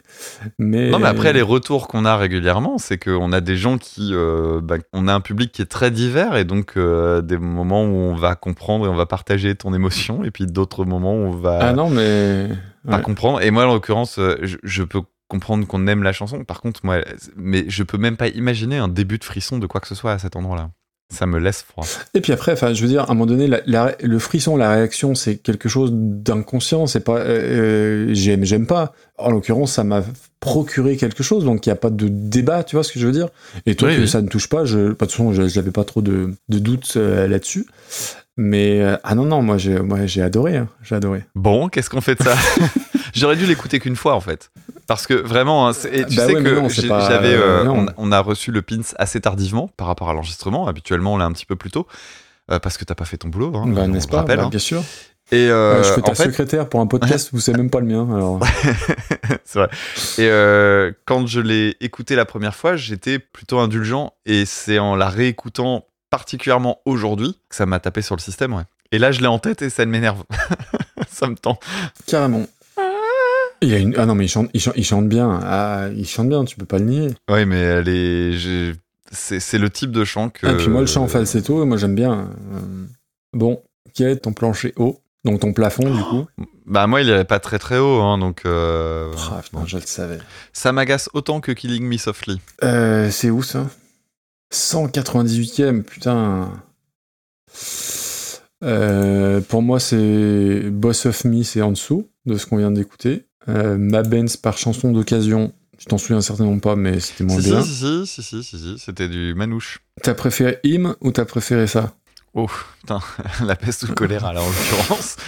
Mais, Non, mais après, les retours qu'on a régulièrement, c'est qu'on a des gens qui. euh, bah, on a un public qui est très divers et donc euh, des moments où on va comprendre et on va partager ton émotion et puis d'autres moments où on va Ah non, mais. pas ouais. comprendre. Et moi, en l'occurrence, euh, je, je peux comprendre qu'on aime la chanson. Par contre, moi, mais je peux même pas imaginer un début de frisson de quoi que ce soit à cet endroit-là. Ça me laisse froid. Et puis après, enfin, je veux dire, à un moment donné, la- la- le frisson, la réaction, c'est quelque chose d'inconscient. C'est pas, euh, euh, j'aime, j'aime pas. En l'occurrence, ça m'a procuré quelque chose, donc il n'y a pas de débat, tu vois ce que je veux dire? Et toi Oui, que oui. ça ne touche pas, je, de toute façon, je n'avais pas trop de, de doutes euh, là-dessus. Mais euh, ah non non, moi j'ai, moi j'ai adoré, hein, j'ai adoré. Bon, qu'est-ce qu'on fait de ça? J'aurais dû l'écouter qu'une fois en fait. Parce que vraiment, hein, et tu Bah sais ouais, que non, pas- j'avais, euh, on, a- on a reçu le pins assez tardivement par rapport à l'enregistrement. Habituellement, on l'a un petit peu plus tôt. euh, parce que t'as pas fait ton boulot, hein, Bah, on n'est-ce pas rappelle, Bah, hein. Bien sûr. Et euh, je fais ta en fait, secrétaire pour un podcast, vous savez même pas le mien. Alors. c'est vrai. Et euh, quand je l'ai écouté la première fois, j'étais plutôt indulgent. Et c'est en la réécoutant particulièrement aujourd'hui que ça m'a tapé sur le système. Ouais. Et là, je l'ai en tête et ça m'énerve. ça me tend. Carrément. Il y a une... Ah non, mais il chante, il chante, il chante bien. Ah, il chante bien, tu peux pas le nier. Oui, mais elle est. C'est c'est le type de chant que. Et puis moi, le chant en falsetto, moi j'aime bien. Euh, Bon, quel est ton plancher haut? Donc ton plafond, du coup? Bah, moi, il irait pas très très haut. Hein, donc. euh, Ah, putain, je le savais. Ça m'agace autant que Killing Me Softly. Euh, c'est où ça? 198ème, putain. Euh, pour moi, c'est Boss of Me, c'est en dessous de ce qu'on vient d'écouter. Euh, Ma Benz par chanson d'occasion, tu t'en souviens certainement pas, mais c'était moins Si, bien. si, si, si, si, si, si, c'était du manouche. T'as préféré Him ou t'as préféré ça? Oh, putain, la peste ou le choléra, là, en l'occurrence.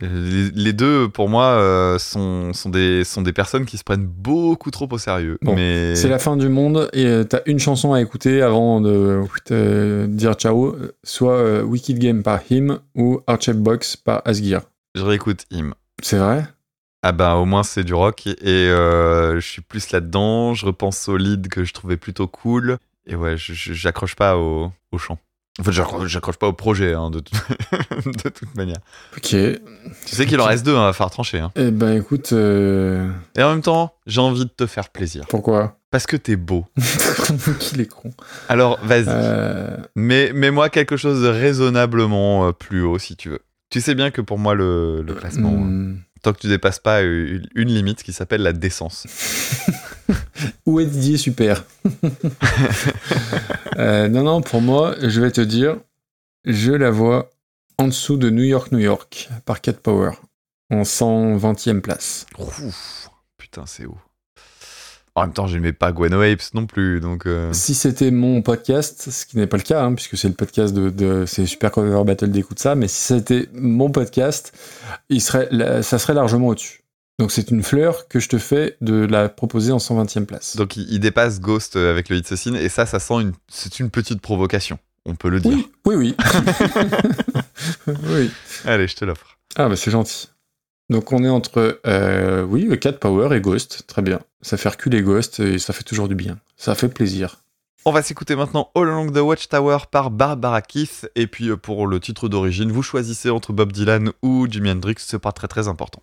Les, les deux, pour moi, euh, sont, sont, des, sont des personnes qui se prennent beaucoup trop au sérieux. Bon, mais C'est la fin du monde et euh, t'as une chanson à écouter avant de euh, dire ciao, soit euh, Wicked Game par Him ou Archie Box par Asgear. je réécoute Him. C'est vrai? Ah bah, au moins, c'est du rock. Et euh, je suis plus là-dedans. Je repense au lead que je trouvais plutôt cool. Et ouais, j'accroche pas au, au chant. En fait, j'accroche pas au projet, hein, de, tout- de toute manière. Ok. Tu sais qu'il en reste deux, hein, à faire trancher. hein. Eh ben écoute, euh, Et en même temps, j'ai envie de te faire plaisir. pourquoi? Parce que t'es beau. Qu'il est con? Alors, vas-y. Euh, Mais mets-moi quelque chose de raisonnablement plus haut, si tu veux. Tu sais bien que pour moi, le, le classement. Tant que tu dépasses pas une, une limite qui s'appelle la décence. Où est Didier Super Euh, Non, non, pour moi, je vais te dire, je la vois en dessous de New York, New York, par Cat Power, en 120e place. Ouf, putain, c'est haut. En même temps, je n'aimais pas Gwen Apes non plus, donc... euh, Si c'était mon podcast, ce qui n'est pas le cas, hein, puisque c'est le podcast de, de c'est Super Cover Battle d'écoute ça, mais si c'était mon podcast, il serait, ça serait largement au-dessus. Donc c'est une fleur que je te fais de la proposer en 120e place. Donc, il, il dépasse Ghost euh, avec le Hit Assassin, et ça, ça sent une... C'est une petite provocation, on peut le dire. oui, oui, oui. oui. Allez, je te l'offre. Ah bah c'est gentil. Donc on est entre, euh, oui, le 4 Power et Ghost, très bien. Ça fait reculer Ghost et ça fait toujours du bien. Ça fait plaisir. On va s'écouter maintenant All Along the Watchtower par Barbara Keith. Et puis euh, pour le titre d'origine, vous choisissez entre Bob Dylan ou Jimi Hendrix, c'est pas très très important.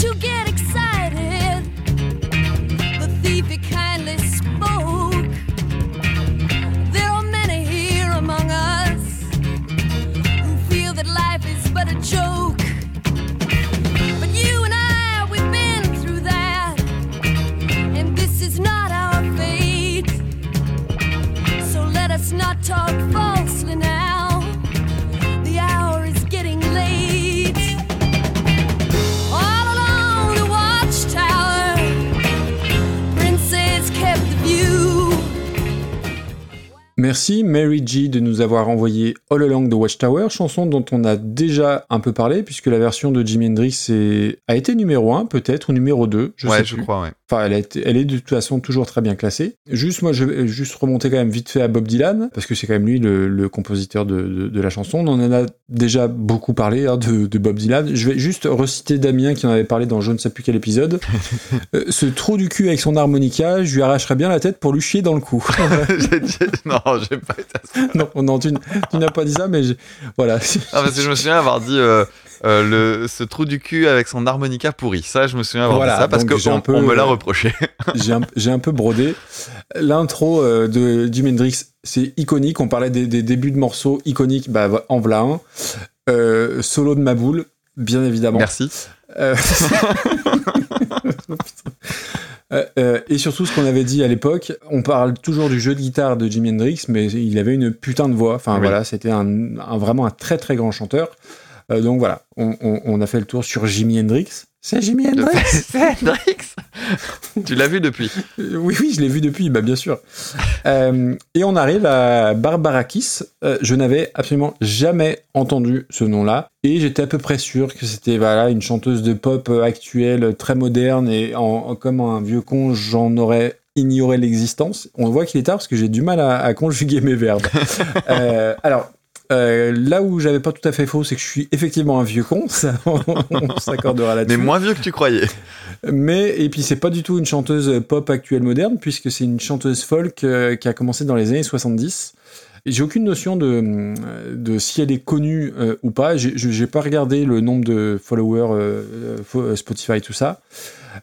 to get excited. Merci Mary G de nous avoir envoyé All Along the Watchtower, chanson dont on a déjà un peu parlé, puisque la version de Jimi Hendrix est- a été numéro 1 peut-être, ou numéro 2, je ouais, sais je plus. crois, ouais. Enfin, elle, est de toute façon toujours très bien classée. Juste, moi, je vais juste remonter quand même vite fait à Bob Dylan, parce que c'est quand même lui le, le compositeur de, de- de la chanson. On en a déjà beaucoup parlé hein, de, de Bob Dylan. Je vais juste reciter Damien qui en avait parlé dans je ne sais plus quel épisode. Euh, ce trou du cul avec son harmonica, je lui arracherais bien la tête pour lui chier dans le cou. Dit- non, j'ai pas été à ce non, non, tu, n'as pas dit ça, mais voilà. Ah, parce que je me souviens avoir dit euh, euh, le, ce trou du cul avec son harmonica pourri. Ça, je me souviens avoir Voilà, dit ça parce un on, me l'a euh, reproché. j'ai un, un peu brodé. L'intro euh, de Jimi Hendrix, c'est iconique. On parlait des, des débuts de morceaux iconiques, bah, en voilà un. Euh, solo de ma boule, bien évidemment. Merci. Euh, Euh, euh, et surtout, ce qu'on avait dit à l'époque, on parle toujours du jeu de guitare de Jimi Hendrix, mais il avait une putain de voix. Enfin Oui. voilà, c'était un, un- vraiment un très très grand chanteur. Euh, donc voilà, on, on- on a fait le tour sur Jimi Hendrix. C'est Jimi Hendrix C'est Hendrix Tu l'as vu depuis Euh, Oui, oui, je l'ai vu depuis, bah, bien sûr. Euh, et on arrive à Barbara Kiss. Euh, je n'avais absolument jamais entendu ce nom-là. Et j'étais à peu près sûr que c'était voilà, une chanteuse de pop actuelle, très moderne. Et en, en- comme un vieux con, j'en aurais ignoré l'existence. On voit qu'il est tard parce que j'ai du mal à, à conjuguer mes verbes. Euh, alors. Euh, là où j'avais pas tout à fait faux, c'est que je suis effectivement un vieux con, ça, on s'accordera là-dessus. Mais moins vieux que tu croyais. Mais et puis c'est pas du tout une chanteuse pop actuelle moderne puisque c'est une chanteuse folk euh, qui a commencé dans les années 70. Et J'ai aucune notion de, de si elle est connue euh, ou pas. J'ai- pas regardé le nombre de followers fo- Spotify tout ça.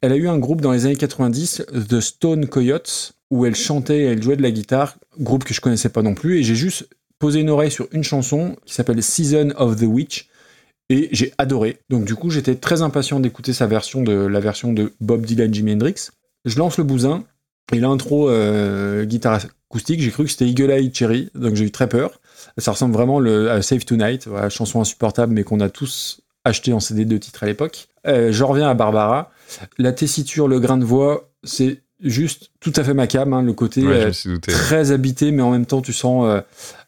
Elle a eu un groupe dans les années 90, The Stone Coyotes, où elle chantait, et elle jouait de la guitare, groupe que je connaissais pas non plus. Et j'ai juste posé une oreille sur une chanson qui s'appelle Season of the Witch et j'ai adoré. Donc du coup, j'étais très impatient d'écouter sa version de la version de Bob Dylan, Jimi Hendrix. Je lance le bousin et l'intro euh, guitare acoustique, j'ai cru que c'était Eagle Eye Cherry, donc j'ai eu très peur. Ça ressemble vraiment le, à Save Tonight, chanson insupportable mais qu'on a tous acheté en CD de titres à l'époque. Euh, je reviens à Barbara. La tessiture, le grain de voix, c'est juste tout à fait ma cam, hein, le côté Ouais, euh, très habité, mais en même temps, tu sens euh,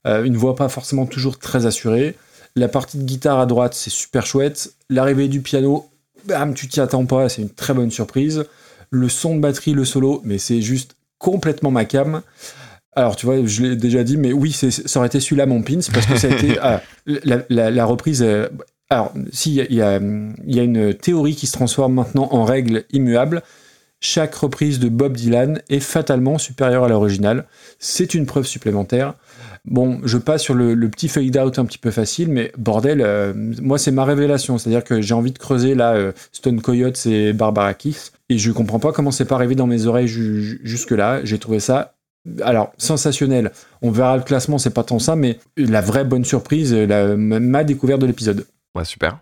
euh, une voix pas forcément toujours très assurée. La partie de guitare à droite, c'est super chouette. L'arrivée du piano, bam, tu t'y attends pas, c'est une très bonne surprise. Le son de batterie, le solo, mais c'est juste complètement ma cam. Alors, tu vois, je l'ai déjà dit, mais oui, ça aurait été celui-là mon pins, parce que ça a été ah, la, la- la reprise. alors, si, il y a- il y, a, il y a une théorie qui se transforme maintenant en règle immuable. Chaque reprise de Bob Dylan est fatalement supérieure à l'original. C'est une preuve supplémentaire. Bon, je passe sur le, petit fade out un petit peu facile, mais bordel, euh, moi c'est ma révélation. C'est-à-dire que j'ai envie de creuser là euh, Stone Coyotes et Barbara Kiss, et je comprends pas comment c'est pas arrivé dans mes oreilles ju- ju- jusque-là. J'ai trouvé ça, alors sensationnel. On verra le classement, c'est pas tant ça, mais la vraie bonne surprise, la, ma découverte de l'épisode. Ouais, super.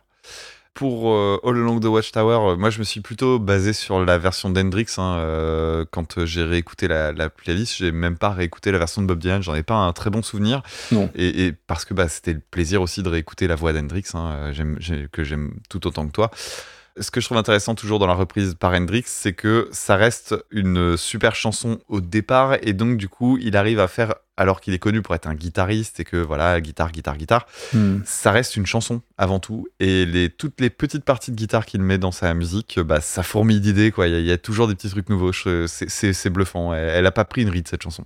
Pour euh, All Along the Watchtower, euh, moi je me suis plutôt basé sur la version d'Hendrix. hein, euh, quand j'ai réécouté la, la playlist, j'ai même pas réécouté la version de Bob Dylan. J'en ai pas un très bon souvenir. Non. Et, et parce que bah, c'était le plaisir aussi de réécouter la voix d'Hendrix, hein, que j'aime tout autant que toi. Ce que je trouve intéressant toujours dans la reprise par Hendrix, c'est que ça reste une super chanson au départ et donc du coup il arrive à faire, alors qu'il est connu pour être un guitariste et que voilà, guitare, guitare, guitare, Hmm. ça reste une chanson avant tout. Et les, toutes les petites parties de guitare qu'il met dans sa musique bah, ça fourmille d'idées quoi. Il y, a- il y a toujours des petits trucs nouveaux. C'est- bluffant. Elle, elle a pas pris une ride cette chanson.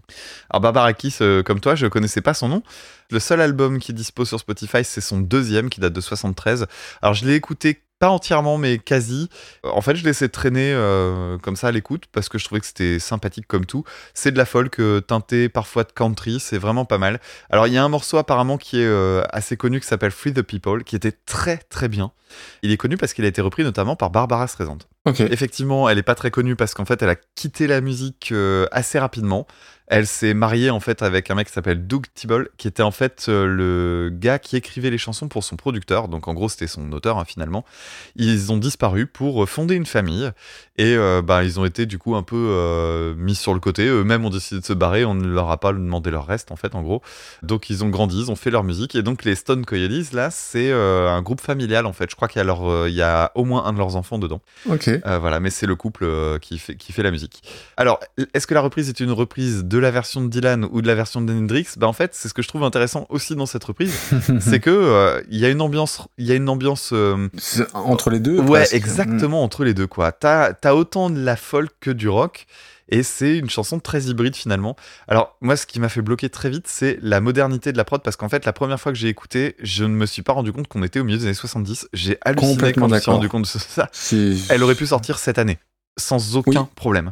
Alors Barbara Kiss euh, comme toi je connaissais pas son nom. Le seul album qui dispose sur Spotify c'est son deuxième qui date de 73 alors je l'ai écouté pas entièrement mais quasi en fait je l'ai laissé traîner euh, comme ça à l'écoute parce que je trouvais que c'était sympathique comme tout c'est de la folk euh, teintée parfois de country c'est vraiment pas mal alors il y a un morceau apparemment qui est euh, assez connu qui s'appelle Free the People, qui était très très bien. Il est connu parce qu'il a été repris notamment par Barbara Streisand. Effectivement, elle est pas très connue parce qu'en fait, elle a quitté la musique euh, assez rapidement. Elle s'est mariée en fait avec un mec qui s'appelle Doug Tibble, qui était en fait euh, le gars qui écrivait les chansons pour son producteur. Donc en gros, c'était son auteur hein, finalement. Ils ont disparu pour euh, fonder une famille et euh, bah, ils ont été du coup un peu mis sur le côté. Eux-mêmes ont décidé de se barrer. On ne leur a pas demandé leur reste en fait, en gros. Donc ils ont grandi, ils ont fait leur musique et donc les Stone Coyotes là, c'est un groupe familial en fait. Je crois qu'il y a leur, il y a au moins un de leurs enfants dedans. Ok. Euh, voilà, mais c'est le couple euh, qui, fait, qui fait la musique. Alors, est-ce que la reprise est une reprise de la version de Dylan ou de la version de Hendrix? Bah en fait, c'est ce que je trouve intéressant aussi dans cette reprise, c'est que euh, il y a une ambiance, il y a une ambiance. Entre les deux. ouais, presque. exactement entre les deux quoi. T'as as autant de la folk que du rock. Et c'est une chanson très hybride finalement. Alors moi ce qui m'a fait bloquer très vite c'est la modernité de la prod parce qu'en fait la première fois que j'ai écouté je ne me suis pas rendu compte qu'on était au milieu des années 70. J'ai halluciné quand je me suis rendu compte de ça. Elle aurait pu sortir cette année, sans aucun Oui. problème.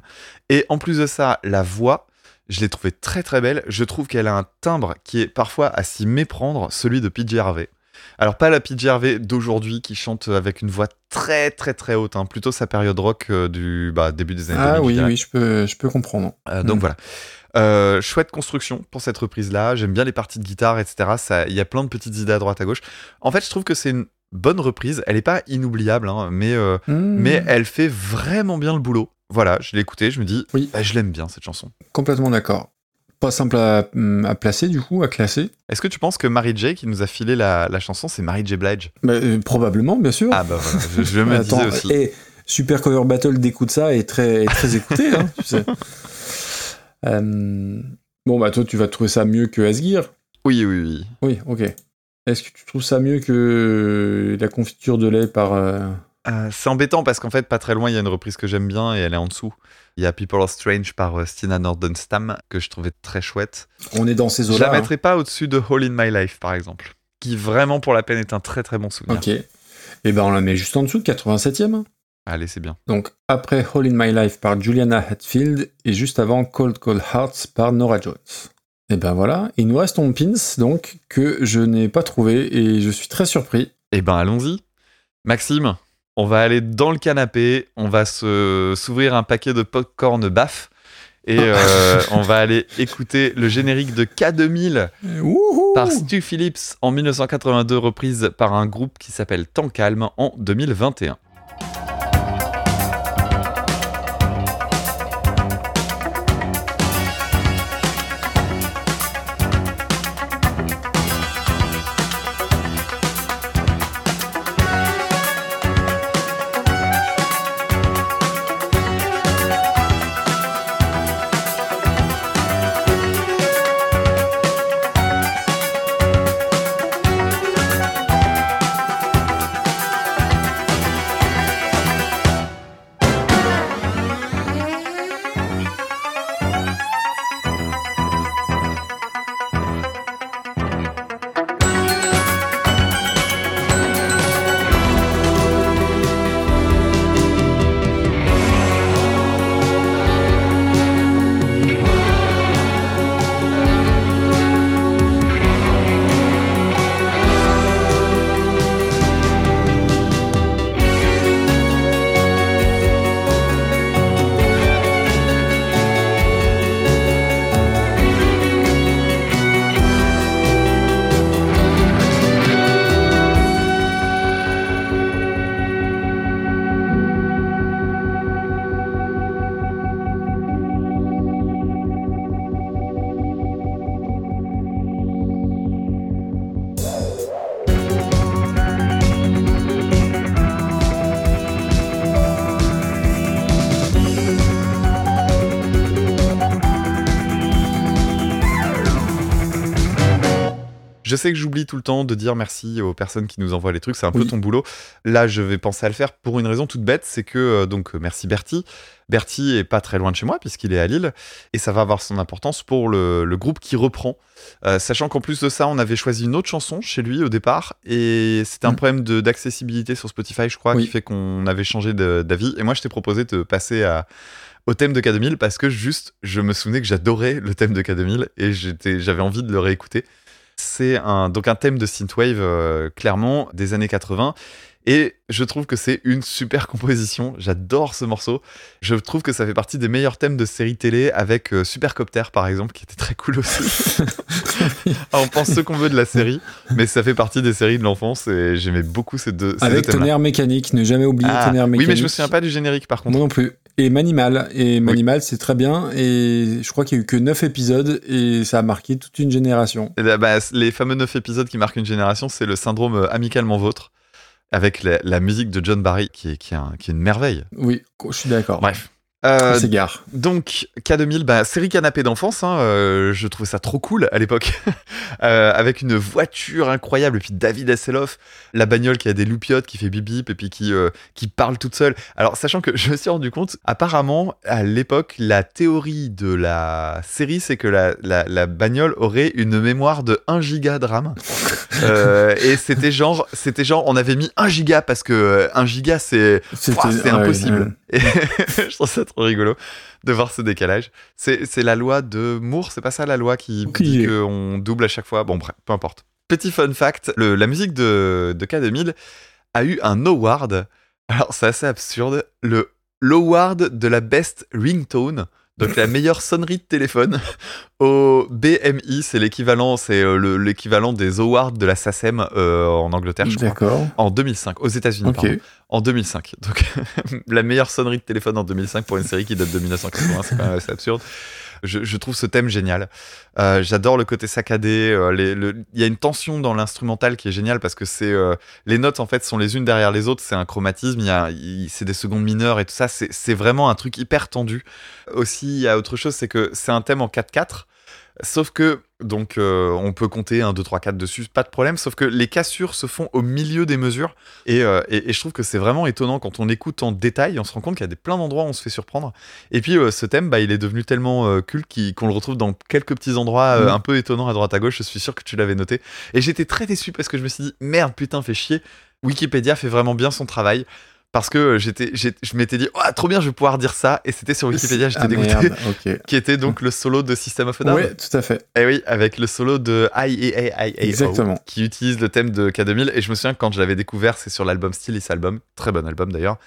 Et en plus de ça, la voix, je l'ai trouvée très très belle. Je trouve qu'elle a un timbre qui est parfois à s'y méprendre, celui de PJ Harvey. Alors pas la PJ Harvey d'aujourd'hui qui chante avec une voix très très très haute, hein, plutôt sa période rock euh, du bah, début des années Ah 2000, je oui, dirais. oui, je peux, je peux comprendre. Euh, donc Mm. voilà. Euh, chouette construction pour cette reprise-là. J'aime bien les parties de guitare, etc. Il y a plein de petites idées à droite à gauche. En fait, je trouve que c'est une bonne reprise. Elle n'est pas inoubliable, hein, mais euh, Mm. mais elle fait vraiment bien le boulot. Voilà, je l'ai écouté, je me dis, Oui. bah, je l'aime bien cette chanson. Complètement d'accord. Pas simple à, hum, à placer, du coup, à classer. Est-ce que tu penses que Mary J qui nous a filé la, la chanson, c'est Mary J Blige? Bah, euh, probablement, bien sûr. Ah bah voilà, je, je me Attends, disais aussi. Et Super Cover Battle d'écoute ça est très, est très écouté, hein, tu sais. Euh, bon, bah toi, tu vas trouver ça mieux que Asgir. Oui, oui, oui. Oui, ok. Est-ce que tu trouves ça mieux que la confiture de lait par... euh, Euh, c'est embêtant parce qu'en fait, pas très loin, il y a une reprise que j'aime bien et elle est en dessous. Il y a People Are Strange par euh, Stina Nordenstam que je trouvais très chouette. On est dans ces Je la eaux-là. hein. mettrais pas au-dessus de Hall in My Life, par exemple, qui vraiment pour la peine est un très très bon souvenir. Ok. Et ben on la met juste en dessous, 87ème. Allez, c'est bien. Donc après All in My Life par Juliana Hatfield et juste avant Cold Cold Hearts par Nora Jones. Et ben voilà, il nous reste ton pins donc que je n'ai pas trouvé et je suis très surpris. Eh ben, allons-y. Maxime, on va aller dans le canapé, on va se s'ouvrir un paquet de popcorn baf et euh, on va aller écouter le générique de K2000 Wouhou par Stu Phillips en 1982, reprise par un groupe qui s'appelle Temps Calme en 2021. Tout le temps de dire merci aux personnes qui nous envoient les trucs, c'est un peu ton boulot. Là, je vais penser à le faire pour une raison toute bête, c'est que euh, donc euh, merci Bertie. Bertie est pas très loin de chez moi puisqu'il est à Lille et ça va avoir son importance pour le, le groupe qui reprend. Euh, sachant qu'en plus de ça, on avait choisi une autre chanson chez lui au départ et c'était un Mm. problème d'accessibilité sur Spotify, je crois, Oui. qui fait qu'on avait changé d'avis. Et moi, je t'ai proposé de passer à au thème de K2000 parce que juste je me souvenais que j'adorais le thème de K2000 et j'avais envie de le réécouter. C'est un donc un thème de synthwave euh, clairement des années 80 Et je trouve que c'est une super composition. J'adore ce morceau. Je trouve que ça fait partie des meilleurs thèmes de séries télé avec euh, Supercopter par exemple, qui était très cool aussi. On pense ce qu'on veut de la série, mais ça fait partie des séries de l'enfance et j'aimais beaucoup ces deux, ces Avec deux tonnerre mécanique, ne jamais oublier Ah, tonnerre oui, mécanique. mais je me souviens pas du générique par contre. Moi non plus. Et Manimal. Et Manimal, c'est très bien. Et je crois qu'il y a eu que 9 épisodes et ça a marqué toute une génération. Et là, bah, les fameux 9 épisodes qui marquent une génération, c'est le syndrome euh, amicalement vôtre, avec la, la musique de John Barry, qui est, qui est, un- qui est une merveille. Oui, je suis d'accord. Bref. Euh, donc, K2000, bah, série canapé d'enfance, hein, euh, je trouvais ça trop cool à l'époque, Euh, avec une voiture incroyable, et puis David Hasselhoff, la bagnole qui a des loupiottes, qui fait bip bip, et puis qui, euh, qui parle toute seule. Alors, sachant que je me suis rendu compte, apparemment, à l'époque, la théorie de la série, c'est que la, la, la bagnole aurait une mémoire de 1 giga de RAM. Et c'était genre, c'était genre, on avait mis 1 giga parce que euh, 1 giga, c'est ouais, impossible. ouais. Et je trouve ça trop rigolo de voir ce décalage. C'est la loi de Moore, c'est pas ça la loi qui dit qu'on double à chaque fois? Bon, bref, peu importe. Petit fun fact le- la musique de, de K2000 a eu un award. Alors, c'est assez absurde. Le L'award de la best ringtone. Donc la meilleure sonnerie de téléphone au BMI, c'est l'équivalent, c'est euh, le- l'équivalent des awards de la SACEM euh, en Angleterre, je crois, D'accord. en 2005, aux États-Unis. Ok. pardon en 2005. Donc, la meilleure sonnerie de téléphone en 2005 pour une série qui date de 1980, c'est quand même assez absurde. Je, trouve ce thème génial. Euh, J'adore le côté saccadé. euh, les- le- Il y a une tension dans l'instrumental qui est géniale parce que c'est euh, les notes en fait sont les unes derrière les autres. C'est un chromatisme. Il il- c'est des secondes mineures et tout ça. C'est c'est vraiment un truc hyper tendu. Aussi, il y a autre chose, c'est que c'est un thème en 4/4. Sauf que, donc, euh, on peut compter 1, 2, 3, 4 dessus, pas de problème. Sauf que les cassures se font au milieu des mesures. Et, euh, et, et je trouve que c'est vraiment étonnant quand on écoute en détail. On se rend compte qu'il y a des plein d'endroits où on se fait surprendre. Et puis, euh, ce thème, bah, il est devenu tellement culte qu'on le retrouve dans quelques petits endroits Mhm. un peu étonnants à droite à gauche. Je suis sûr que tu l'avais noté. Et j'étais très déçu parce que je me suis dit, merde, putain, fait chier. Wikipédia fait vraiment bien son travail. Parce que j'étais, je m'étais dit, oh, trop bien, je vais pouvoir dire ça. Et c'était sur Wikipédia, j'étais Ah, dégoûté. merde. Qui était donc le solo de System of a Down. Ouais, tout à fait. Eh oui, avec le solo de IEAIAO, Exactement. qui utilise le thème de K2000. Et je me souviens que quand je l'avais découvert, c'est sur l'album Still Is Album, très bon album d'ailleurs.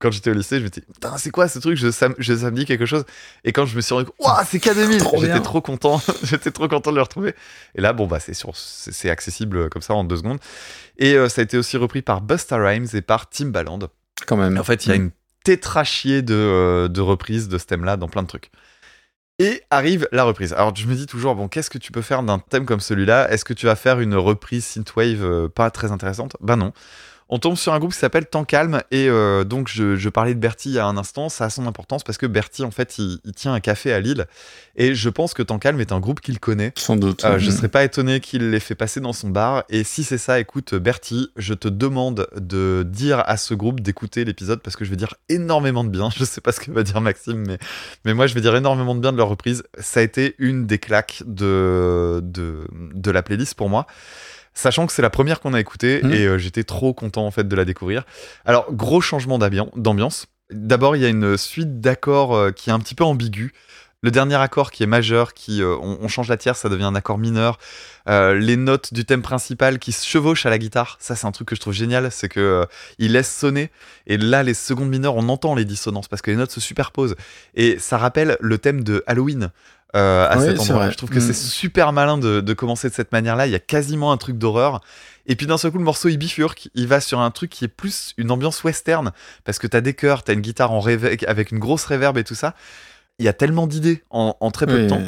Quand j'étais au lycée, je me disais, putain, c'est quoi ce truc? Je, ça, je, ça me dit quelque chose. Et quand je me suis rendu compte, c'est K2000 Trop J'étais trop content, j'étais trop content de le retrouver. Et là, bon, bah, c'est sur, c'est c'est accessible comme ça en deux secondes. Et euh, ça a été aussi repris par Busta Rhymes et par Timbaland. Quand même. En fait, il y a une tétrachier de, euh, de reprises de ce thème-là dans plein de trucs. Et arrive la reprise. Alors je me dis toujours, bon, qu'est-ce que tu peux faire d'un thème comme celui-là? Est-ce que tu vas faire une reprise synthwave euh, pas très intéressante? Ben non. On tombe sur un groupe qui s'appelle Temps Calme et euh, donc je, je parlais de Bertie il y a un instant, ça a son importance parce que Bertie en fait il, il tient un café à Lille et je pense que Temps Calme est un groupe qu'il connaît. Sans doute. Euh, je Mhm. serais pas étonné qu'il l'ait fait passer dans son bar. Et si c'est ça, écoute, Bertie, je te demande de dire à ce groupe d'écouter l'épisode parce que je vais dire énormément de bien. Je sais pas ce que va dire Maxime, mais, mais moi je vais dire énormément de bien de leur reprise. Ça a été une des claques de, de, de la playlist pour moi. Sachant que c'est la première qu'on a écoutée Mhm. et euh, j'étais trop content en fait de la découvrir. Alors, gros changement d'ambian- d'ambiance. D'abord, il y a une suite d'accords euh, qui est un petit peu ambiguë. Le dernier accord qui est majeur, qui euh, on, on change la tierce, ça devient un accord mineur. Les notes du thème principal qui se chevauchent à la guitare, ça c'est un truc que je trouve génial, c'est que il laisse sonner et là les secondes mineures, on entend les dissonances parce que les notes se superposent et ça rappelle le thème de Halloween. Euh, à cet endroit. Je trouve que Mm. c'est super malin de, de commencer de cette manière-là. Il y a quasiment un truc d'horreur. Et puis d'un seul coup, le morceau il bifurque. Il va sur un truc qui est plus une ambiance western parce que t'as des chœurs, t'as une guitare en avec une grosse réverb et tout ça. Il y a tellement d'idées en, en très peu de temps.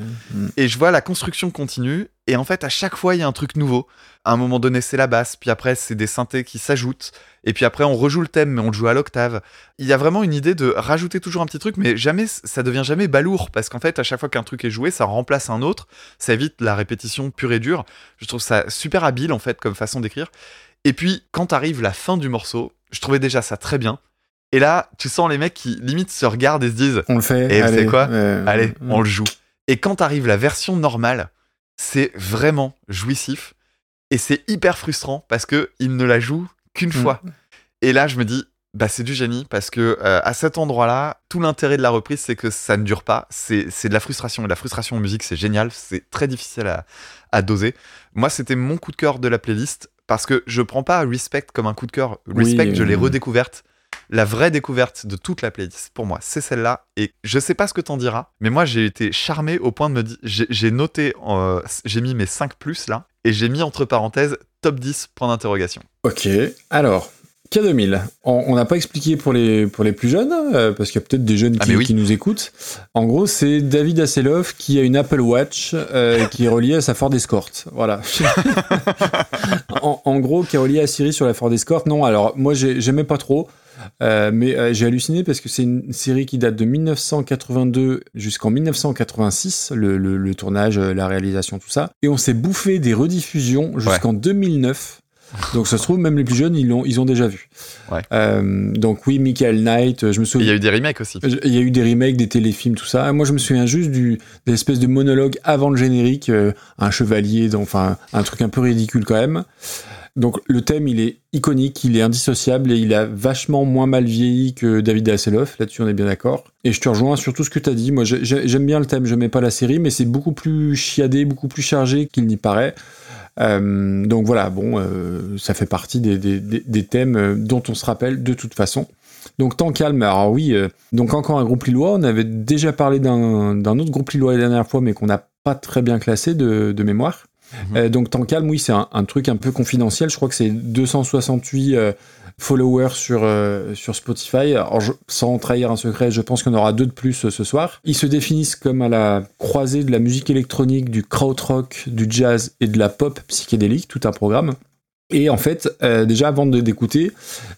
Et je vois la construction continue. Et en fait, à chaque fois, il y a un truc nouveau. À un moment donné, c'est la basse. Puis après, c'est des synthés qui s'ajoutent. Et puis après, on rejoue le thème, mais on le joue à l'octave. Il y a vraiment une idée de rajouter toujours un petit truc, mais jamais, ça devient jamais balourd. Parce qu'en fait, à chaque fois qu'un truc est joué, ça remplace un autre. Ça évite la répétition pure et dure. Je trouve ça super habile, en fait, comme façon d'écrire. Et puis, quand arrive la fin du morceau, je trouvais déjà ça très bien. Et là, tu sens les mecs qui limite se regardent et se disent On le fait. Et vous savez quoi euh, Allez, on le joue. Et quand arrive la version normale, c'est vraiment jouissif et c'est hyper frustrant parce que il ne la joue qu'une Mm. fois. Et là, je me dis, bah c'est du génie parce que euh, à cet endroit-là, tout l'intérêt de la reprise, c'est que ça ne dure pas. C'est c'est de la frustration et la frustration en musique, c'est génial. C'est très difficile à, à doser. Moi, c'était mon coup de cœur de la playlist parce que je prends pas Respect comme un coup de cœur. Respect, Oui, je l'ai euh. redécouverte. La vraie découverte de toute la playlist, pour moi, c'est celle-là. Et je sais pas ce que t'en diras, mais moi, j'ai été charmé au point de me dire. J'ai noté, euh, j'ai mis mes 5 plus là, et j'ai mis entre parenthèses top 10, point d'interrogation. Ok, alors, K2000. On on n'a pas expliqué pour les, pour les plus jeunes, euh, parce qu'il y a peut-être des jeunes Ah, qui, mais oui. qui nous écoutent. En gros, c'est David Hasselhoff qui a une Apple Watch euh, qui est reliée à sa Ford Escort. Voilà. en, en gros, qui est reliée à Siri sur la Ford Escort. Non, alors, moi, j'ai- j'aimais pas trop. euh, mais euh, j'ai halluciné parce que c'est une série qui date de 1982 jusqu'en 1986, le, le- le tournage, la réalisation, tout ça. Et on s'est bouffé des rediffusions jusqu'en 2009. Donc ça se trouve, même les plus jeunes, ils l'ont, ils ont déjà vu. Ouais. Euh, donc oui, Michael Knight, euh, je me souviens. il y a eu des remakes aussi. Il y a eu des remakes, des téléfilms, tout ça. Moi, je me souviens juste du, des espèces de monologues avant le générique, euh, un chevalier, dans- enfin, un truc un peu ridicule quand même. Donc, le thème, il est iconique, il est indissociable et il a vachement moins mal vieilli que David Hasselhoff. Là-dessus, on est bien d'accord. Et je te rejoins sur tout ce que tu as dit. Moi, j'ai- j'ai- j'aime bien le thème, je mets pas la série, mais c'est beaucoup plus chiadé, beaucoup plus chargé qu'il n'y paraît. Euh, donc voilà, bon, euh, ça fait partie des, des- des- des thèmes euh, dont on se rappelle de toute façon. Donc tant calme, alors oui, euh, donc encore un groupe lillois, on avait déjà parlé d'un autre groupe lillois la dernière fois, mais qu'on n'a pas très bien classé de, de mémoire. Mhm. Donc tant calme, oui, c'est un, un truc un peu confidentiel, je crois que c'est 268 euh, followers sur, euh, Spotify. Sans trahir un secret, je pense en aura deux de plus euh, ce soir. Ils se définissent comme à la croisée de la musique électronique, du krautrock, du jazz et de la pop psychédélique, tout un programme. Et en fait, euh, déjà avant d'écouter,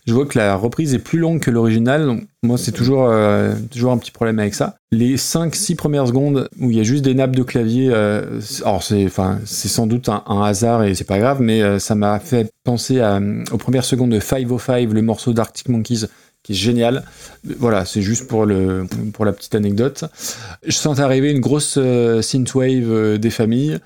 je vois que la reprise est plus longue que l'original. Moi, c'est toujours, euh, toujours un petit problème avec ça. Les 5-6 premières secondes où il y a juste des nappes de clavier, euh, alors c'est, sans doute un, hasard et c'est pas grave, mais ça m'a fait penser aux premières secondes de 505, le morceau d'Arctic Monkeys, qui est génial. Voilà, c'est juste pour, le, pour la petite anecdote. Je sens arriver une grosse synthwave des familles.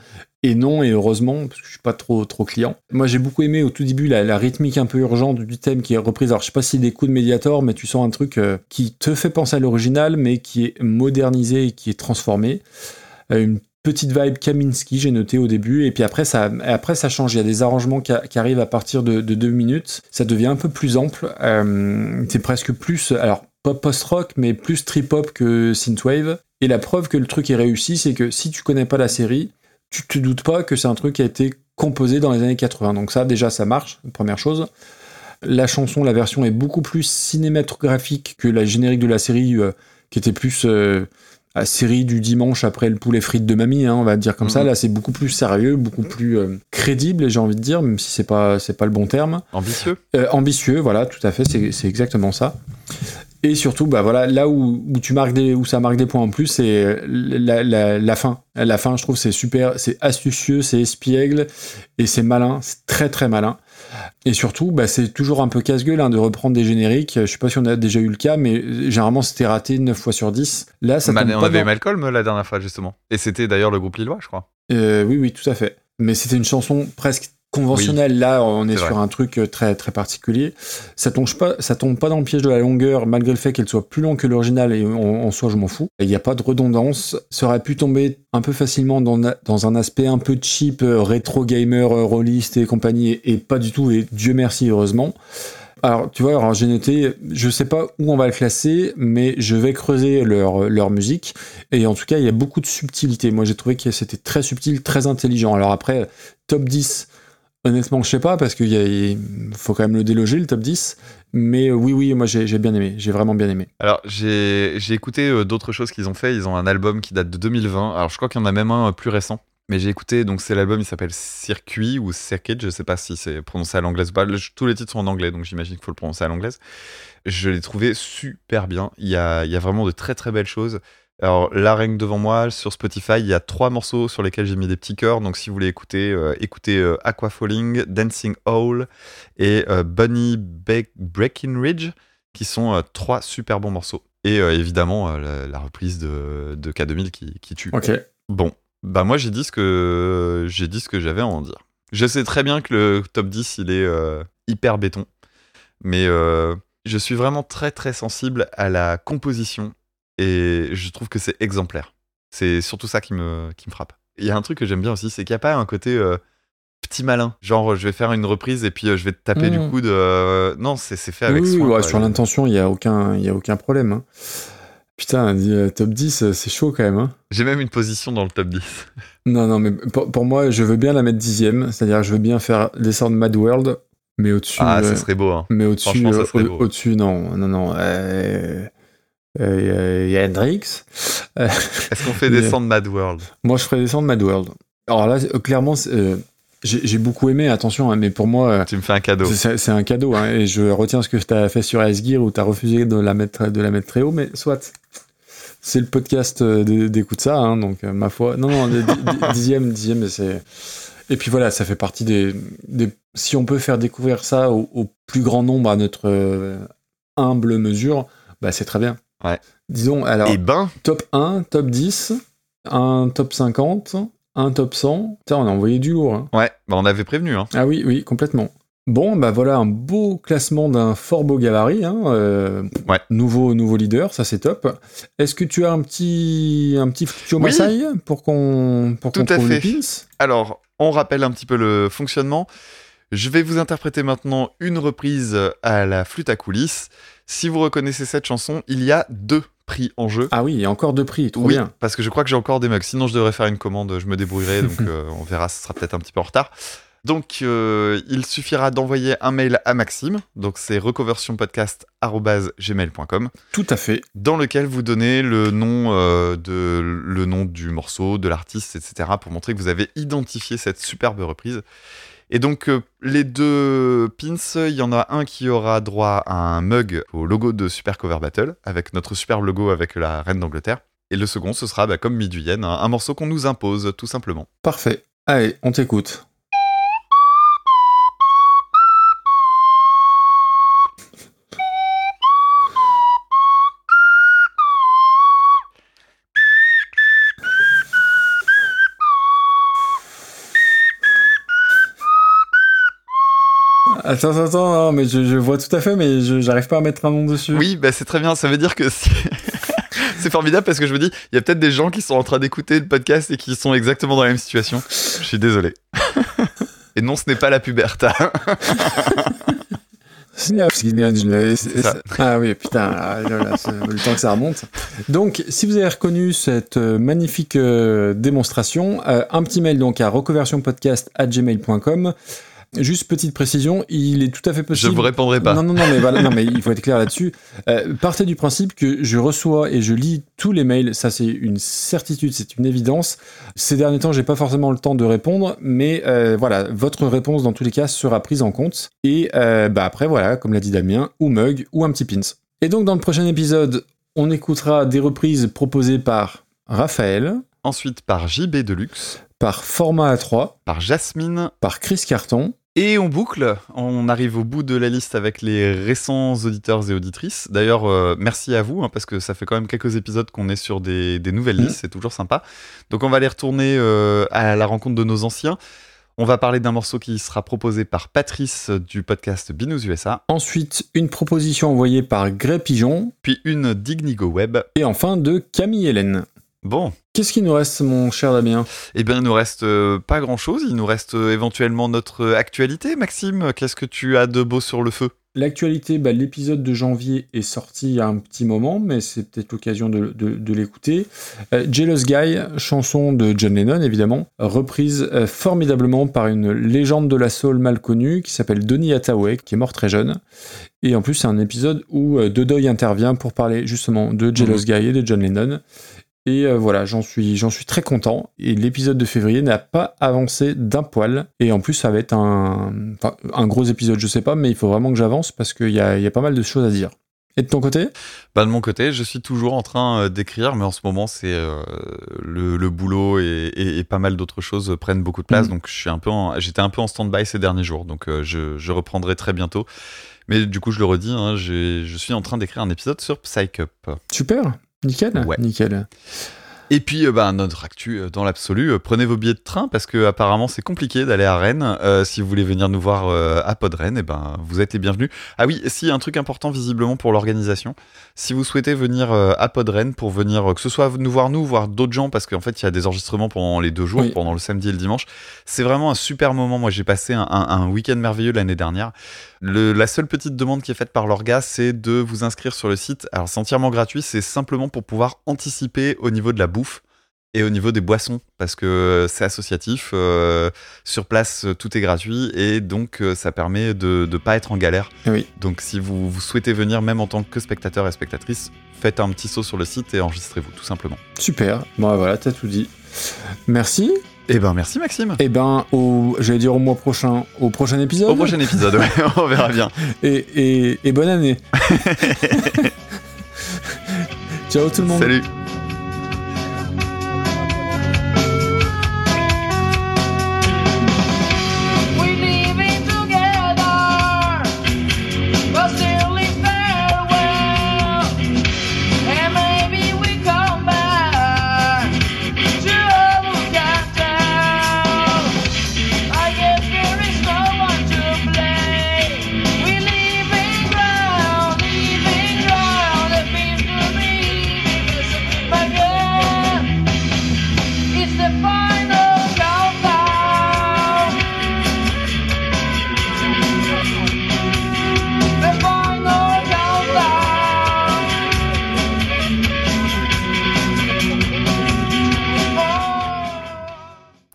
Et non, et heureusement, parce que je suis pas trop, trop client. Moi, j'ai beaucoup aimé au tout début la, la rythmique un peu urgente du thème qui est reprise. Alors, je sais pas si des coups de Mediator, mais tu sens un truc euh, qui te fait penser à l'original, mais qui est modernisé et qui est transformé. Euh, une petite vibe Kaminski, j'ai noté au début, et puis après, ça, après, ça change. Il y a des arrangements qui arrivent à partir de, de deux minutes. Ça devient un peu plus ample. Euh, c'est presque plus, alors, pop post-rock, mais plus trip-hop que synthwave. Et la preuve que le truc est réussi, c'est que si tu connais pas la série, tu te doutes pas que c'est un truc qui a été composé dans les années 80. Donc ça, déjà, ça marche, première chose. La chanson, la version est beaucoup plus cinématographique que la générique de la série, euh, qui était plus euh, la série du dimanche après le poulet frites de mamie, hein, on va dire comme ça. Mhm. Là, c'est beaucoup plus sérieux, beaucoup plus euh, crédible, j'ai envie de dire, même si c'est pas c'est pas le bon terme. Ambitieux. Ambitieux, voilà, tout à fait, c'est exactement ça. Et surtout, bah voilà, là où, où tu marques des, où ça marque des points en plus, c'est la, la, la fin. La fin, je trouve, c'est super, c'est astucieux, c'est espiègle et c'est malin, c'est très très malin. Et surtout, bah, c'est toujours un peu casse-gueule hein, de reprendre des génériques. Je sais pas si on a déjà eu le cas, mais généralement c'était raté 9 fois sur 10. Là, ça tombe on pas avait dans- Malcolm la dernière fois, justement. Et c'était d'ailleurs le groupe Lillois, je crois. Euh, oui, oui, tout à fait. Mais c'était une chanson presque conventionnelle. Là, on est, sur vrai. un truc euh, très très particulier. Ça tombe pas, ça tombe pas dans le piège de la longueur, malgré le fait qu'elle soit plus longue que l'original. Et en, en soi, je m'en fous. Il n'y a pas de redondance. Ça aurait pu tomber un peu facilement dans, dans un aspect un peu cheap, euh, rétro gamer, euh, rôliste et compagnie, et, et pas du tout. Et Dieu merci, heureusement. Alors, tu vois, alors j'ai noté, je sais pas où on va le classer, mais je vais creuser leur, leur musique. Et en tout cas, il y a beaucoup de subtilité. Moi, j'ai trouvé que c'était très subtil, très intelligent. Alors après, top 10, honnêtement, je sais pas, parce qu'il faut quand même le déloger, le top 10. Mais euh, oui, oui, moi, j'ai bien aimé. J'ai vraiment bien aimé. Alors, j'ai écouté euh, d'autres choses qu'ils ont fait. Ils ont un album qui date de 2020. Alors, je crois qu'il y en a même un euh, plus récent. Mais j'ai écouté, donc c'est l'album, il s'appelle Circuit ou Circuit, je sais pas si c'est prononcé à l'anglaise ou pas. Tous les titres sont en anglais, donc j'imagine qu'il faut le prononcer à l'anglaise. Je l'ai trouvé super bien. Il y a vraiment de très très belles choses. Alors là, que devant moi, sur Spotify, il y a trois morceaux sur lesquels j'ai mis des petits cœurs. Donc si vous voulez écouter, euh, écoutez euh, Aqua Falling, Dancing Owl et euh, Bunny Be- Breckenridge, qui sont trois super bons morceaux. Et évidemment, la, la reprise de, de K2000 qui, qui tue. Ok. Bon, bah moi j'ai dit ce que j'ai dit ce que j'avais à en dire. Je sais très bien que le top 10 il est hyper béton, mais je suis vraiment très très sensible à la composition et je trouve que c'est exemplaire. C'est surtout ça qui me qui me frappe. Il y a un truc que j'aime bien aussi, c'est qu'il n'y a pas un côté euh, petit malin. Genre, je vais faire une reprise et puis euh, je vais te taper du coude. euh, Non, c'est fait avec oui, soin. ouais, quoi. sur l'intention, il n'y a, aucun- y a aucun problème. hein. Putain, euh, top 10, euh, c'est chaud quand même. hein. J'ai même une position dans le top 10. Non, non, mais pour, pour moi, je veux bien la mettre dixième. C'est-à-dire, je veux bien faire descendre Mad World, mais au-dessus. Ah, ça serait beau. Hein. Mais au-dessus, au- au-dessus, non, non, non. euh, Il y a Hendrix. Euh, Est-ce qu'on fait descendre Mad World? Moi, je ferais descendre Mad World. Alors là, euh, clairement, euh, j'ai beaucoup aimé, attention, hein, mais pour moi, euh, Tu me fais un cadeau. c'est un cadeau. hein, et je retiens ce que tu as fait sur Ice Gear où tu as refusé de la, mettre, de la mettre très haut, mais soit. C'est le podcast euh, d'écoute ça, hein, donc euh, ma foi. Non, non, di- di- dixième, dixième, c'est. Et puis voilà, ça fait partie des, des- Si on peut faire découvrir ça au, au plus grand nombre à notre euh, humble mesure, bah c'est très bien. Ouais. Disons, alors, Eh ben, top 1, top 10, un top 50, un top 100. Putain, on a envoyé du lourd. hein. ouais, bah, on avait prévenu. Hein. Ah oui, oui, complètement. Bon, bah voilà un beau classement d'un fort beau gabarit. Hein, euh, Ouais. Nouveau, nouveau leader, ça c'est top. Est-ce que tu as un petit, un petit flûte au Oui. Pour qu'on pour Tout qu'on à trouve les fait. pins? Alors, on rappelle un petit peu le fonctionnement. Je vais vous interpréter maintenant une reprise à la flûte à coulisses. Si vous reconnaissez cette chanson, il y a deux prix en jeu. Ah oui, il y a encore deux prix, trop oui, bien. parce que je crois que j'ai encore des mugs. Sinon, je devrais faire une commande, je me débrouillerai, donc euh, on verra, ce sera peut-être un petit peu en retard. Donc, euh, il suffira d'envoyer un mail à Maxime, donc c'est reconversionpodcast.gmail.com, Tout à fait. dans lequel vous donnez le nom, euh, de, le nom du morceau, de l'artiste, etc., pour montrer que vous avez identifié cette superbe reprise. Et donc, euh, les deux pins, il y en a un qui aura droit à un mug au logo de Super Cover Battle, avec notre superbe logo avec la reine d'Angleterre. Et le second, ce sera, bah, comme Miduyenne, un, un morceau qu'on nous impose, tout simplement. Parfait. Allez, on t'écoute. Attends, attends, attends, non, mais je, je vois tout à fait, mais je j'arrive pas à mettre un nom dessus. Oui, bah, c'est très bien, ça veut dire que c'est... c'est formidable parce que je me dis, il y a peut-être des gens qui sont en train d'écouter le podcast et qui sont exactement dans la même situation. Je suis désolé. et non, ce n'est pas la puberta. Ah oui, putain, ah, le temps que ça remonte. Donc, si vous avez reconnu cette euh, magnifique euh, démonstration, euh, un petit mail donc à reconversionpodcast@gmail.com. Juste petite précision, il est tout à fait Je possible. vous répondrai pas. Non, non, non, mais voilà, non, mais il faut être clair là-dessus. Euh, partez du principe que je reçois et je lis tous les mails. Ça, c'est une certitude, c'est une évidence. Ces derniers temps, j'ai pas forcément le temps de répondre, mais euh, voilà, votre réponse dans tous les cas sera prise en compte. Et euh, bah après, voilà, comme l'a dit Damien, ou mug ou un petit pins. Et donc, dans le prochain épisode, on écoutera des reprises proposées par Raphaël, Ensuite, par JB Deluxe, par Format A3, par Jasmine, par Chris Carton, Et on boucle, on arrive au bout de la liste avec les récents auditeurs et auditrices. D'ailleurs, euh, merci à vous, hein, parce que ça fait quand même quelques épisodes qu'on est sur des, des nouvelles Mhm. listes, c'est toujours sympa. Donc on va aller retourner euh, à la rencontre de nos anciens. On va parler d'un morceau qui sera proposé par Patrice du podcast Binous USA, ensuite une proposition envoyée par Grey Pigeon, puis une d'Ignigo Web. et enfin de Camille Hélène. Bon, Qu'est-ce qui nous reste, mon cher Damien? Eh bien il nous reste euh, pas grand-chose, il nous reste euh, éventuellement notre actualité. Maxime, qu'est-ce que tu as de beau sur le feu? L'actualité, bah, l'épisode de janvier est sorti il y a un petit moment, mais c'est peut-être l'occasion de, de- de l'écouter. Euh, Jealous Guy, chanson de John Lennon évidemment, reprise euh, formidablement par une légende de la soul mal connue qui s'appelle Donny Hathaway, qui est mort très jeune. Et en plus, c'est un épisode où euh, Dodoy intervient pour parler justement de Jealous Guy et de John Lennon. Et euh, voilà, j'en suis, j'en suis très content. Et l'épisode de février n'a pas avancé d'un poil. Et en plus, ça va être un, enfin, un gros épisode, je sais pas, mais il faut vraiment que j'avance parce qu'il y a, il y a pas mal de choses à dire. Et de ton côté? Bah, de mon côté, je suis toujours en train euh, d'écrire, mais en ce moment, c'est euh, le, le boulot et, et- et pas mal d'autres choses prennent beaucoup de place. Mhm. Donc, je suis un peu, j'étais un peu en stand-by ces derniers jours. Donc, euh, je, je reprendrai très bientôt. Mais du coup, je le redis, hein, je suis en train d'écrire un épisode sur Psych Up. Super, nickel, Ouais. nickel. Et puis, euh, bah, notre actu euh, dans l'absolu, euh, prenez vos billets de train parce que apparemment c'est compliqué d'aller à Rennes. Euh, si vous voulez venir nous voir à Podren, et ben, vous êtes les bienvenus. Ah oui, si, un truc important visiblement pour l'organisation. Si vous souhaitez venir à Podren pour venir, que ce soit nous voir nous, voir d'autres gens, parce qu'en fait il y a des enregistrements pendant les deux jours, Oui. pendant le samedi et le dimanche. C'est vraiment un super moment. Moi j'ai passé un, un- un week-end merveilleux l'année dernière. Le- la seule petite demande qui est faite par l'orga, c'est de vous inscrire sur le site. Alors c'est entièrement gratuit, c'est simplement pour pouvoir anticiper au niveau de la bouffe et au niveau des boissons, parce que c'est associatif, euh, sur place euh, tout est gratuit et donc euh, ça permet de ne pas être en galère. Eh oui. Donc si vous, vous souhaitez venir même en tant que spectateur et spectatrice, faites un petit saut sur le site et enregistrez-vous tout simplement. Super. Bon, voilà, t'as tout dit. Merci. Eh ben merci Maxime. Et ben, au, j'allais dire au mois prochain, au prochain épisode. Au prochain épisode, ouais, on verra bien. Et, et, et bonne année. Ciao tout le monde. Salut.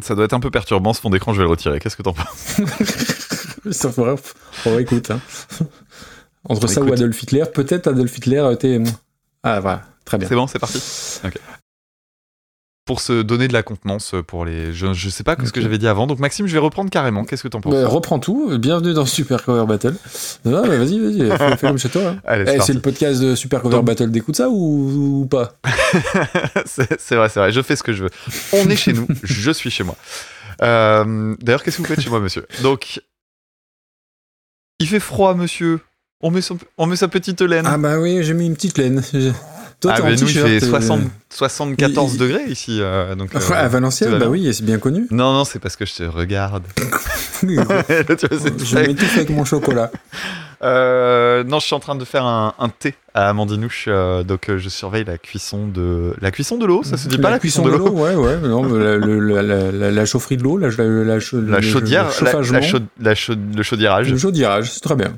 Ça doit être un peu perturbant ce fond d'écran, je vais le retirer. Qu'est-ce que t'en penses Ça. On va écouter. hein. Entre ça Écoute. ou Adolf Hitler, peut-être Adolf Hitler était. Ah voilà, très bien. C'est bon, c'est parti Ok. Pour se donner de la contenance pour les. Je, je sais pas ce que j'avais dit avant, donc Maxime, je vais reprendre carrément. Qu'est-ce que t'en penses? Bah, reprends tout. Bienvenue dans Super Cover Battle. Non, vas-y, vas-y, fais, fais comme chez toi. hein. Eh, c'est parti. le podcast de Super Cover Donc- Battle. D'écoute ça ou, ou pas? C'est c'est vrai, c'est vrai, je fais ce que je veux. On est chez nous, je suis chez moi. Euh, D'ailleurs, qu'est-ce que vous faites chez moi, monsieur? Donc, il fait froid, monsieur. On met, son- on met sa petite laine. Ah bah oui, j'ai mis une petite laine. Toi, Ah, t'es en mais nous, il fait euh, 60 74 il- degrés ici. euh, donc, euh, Ouais, à Valenciennes, tout va bah oui, c'est bien connu. Non, non, c'est parce que je te regarde. je Tu vois, c'est- m'étouffe avec mon chocolat. Euh, non, je suis en train de faire un, un thé à Amandinouche, euh, donc euh, je surveille la cuisson de la cuisson de l'eau. Ça se dit pas la, cuisson, de l'eau? Ouais, ouais, non, la, la, la, la- chaufferie de l'eau, la, la, la, chaudière, le chauffagement, la chaude- le chaudirage. le chaudirage, c'est très bien.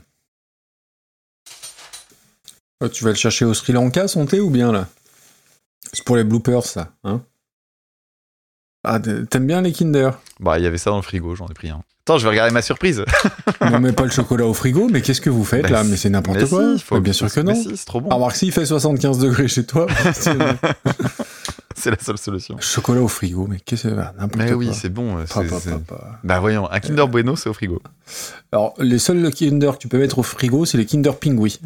Tu vas le chercher au Sri Lanka, son thé, ou bien là? C'est pour les bloopers, ça. Hein? Ah, t'aimes bien les Kinder? Bah, il y avait ça dans le frigo, j'en ai pris un. Attends, je vais regarder ma surprise. On met pas le chocolat au frigo, mais qu'est-ce que vous faites Bah, là? Mais c'est n'importe Mais quoi. si, faut- Mais bien sûr que mais non. si, c'est trop bon. Remarque, s'il fait 75 degrés chez toi, c'est- la seule solution. chocolat au frigo, mais qu'est-ce que c'est N'importe Mais quoi. oui, c'est bon. euh, Pa, c'est- pa, c'est- pa, pa. Bah voyons, un Kinder Bueno, c'est au frigo. Alors, les seuls Kinder que tu peux mettre au frigo, c'est les Kinder Pingui.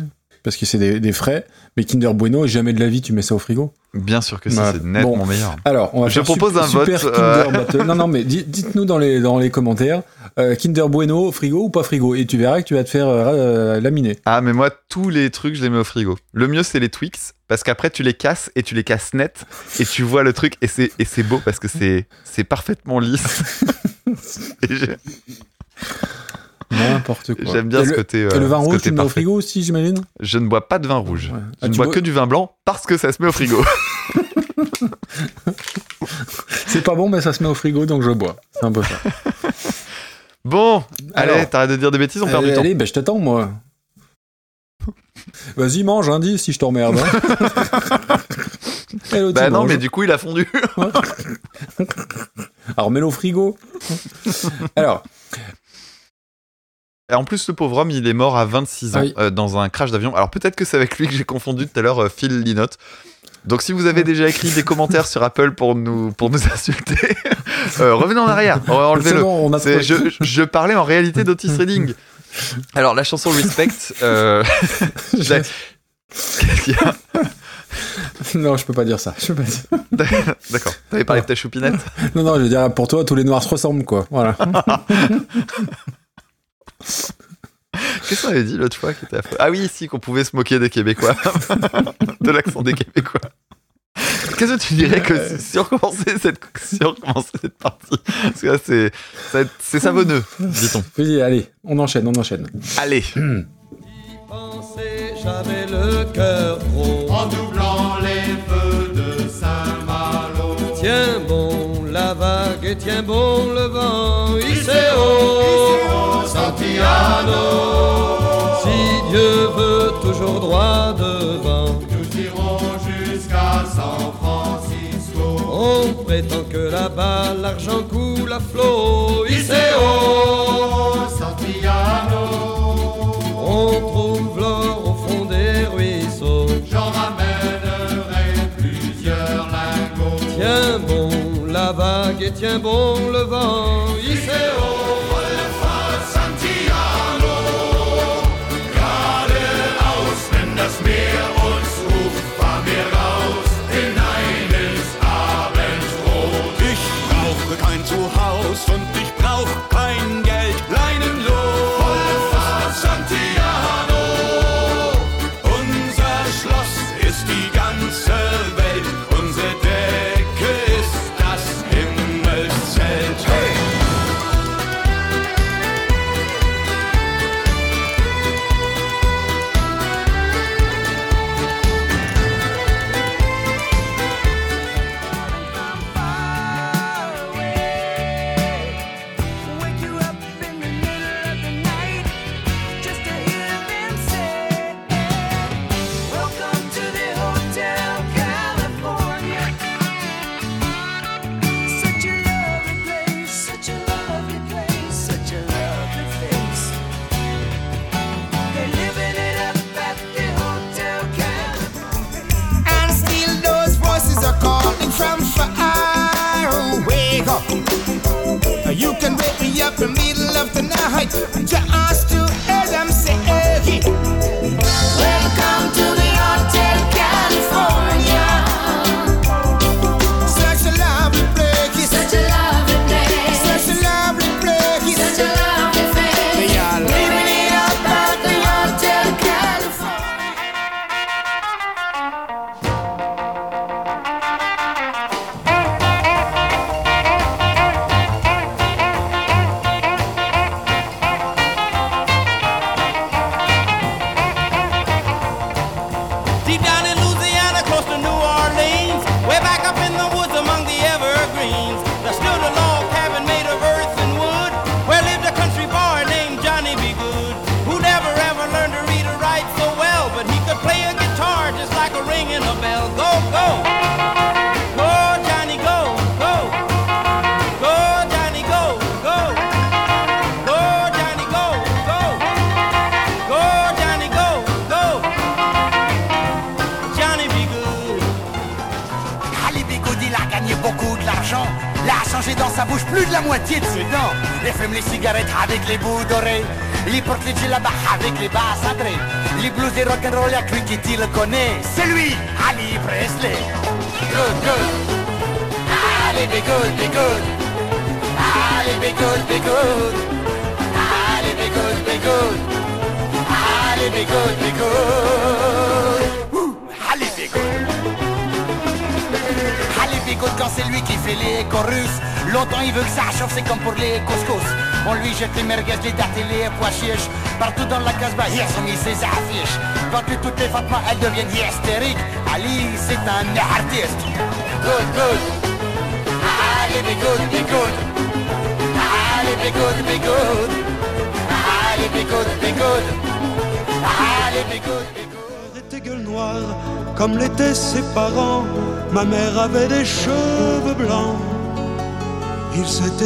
Parce que c'est des, des frais, mais Kinder Bueno, jamais de la vie tu mets ça au frigo. Bien sûr que si, c'est nettement Bon. meilleur. Alors, on va Je faire propose un super vote, Kinder euh. Battle. Non, non, mais di- dites-nous dans les, dans les commentaires, euh, Kinder Bueno, frigo ou pas frigo? Et tu verras que tu vas te faire euh, laminer. Ah, mais moi, tous les trucs, je les mets au frigo. Le mieux, c'est les Twix, parce qu'après, tu les casses et tu les casses net, et tu vois le truc, et c'est beau parce que c'est parfaitement lisse. et N'importe quoi. j'aime bien Et ce le, côté. euh, et le vin rouge, tu le mets au frigo aussi, j'imagine Je ne bois pas de vin rouge. Ouais. Je Ah, ne bois bois- que du vin blanc parce que ça se met au frigo. C'est pas bon, mais ça se met au frigo, donc je bois. C'est un peu ça. Bon, Alors. allez, t'arrêtes de dire des bêtises, on perd du allez, temps. allez, ben, je t'attends, moi. Vas-y, mange, hein, dis, si je t'emmerde. hein. Bah non, mange. mais du coup, il a fondu. Alors, mets-le au frigo. Alors, en plus, le pauvre homme, il est mort à 26 ans oui. euh, dans un crash d'avion. Alors peut-être que c'est avec lui que j'ai confondu tout à l'heure euh, Phil Linotte. Donc si vous avez déjà écrit des commentaires sur Apple pour nous, pour nous insulter, euh, revenez en arrière, enlevez-le. bon, je, je parlais en réalité d'Otis Redding. Alors la chanson Respect, euh, j'ai- qu'est-ce qu'il y a Non, je peux pas dire ça. Je peux pas dire- D'accord, t'avais parlé de ta choupinette Non, non, je veux dire, pour toi, tous les noirs se ressemblent, quoi. Voilà. Qu'est-ce qu'on avait dit l'autre fois qui était Ah oui, si, qu'on pouvait se moquer des Québécois, de l'accent des Québécois. Qu'est-ce que tu dirais que si on recommençait cette, si on recommençait cette partie? Parce que là, c'est, c'est savonneux, dit-on. Allez, on enchaîne, on enchaîne. Allez. Mmh. Le cœur en doublant les feux de Saint-Malo. Tiens bon. La vague tient bon le vent, Iseo, Santiano. Si Dieu veut toujours droit devant, nous irons jusqu'à San Francisco. On prétend que là-bas l'argent coule à flot, Iseo. la vague et tient bon le vent.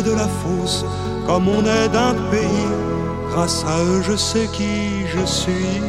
de la fosse, comme on est d'un pays. Grâce à eux, je sais qui je suis.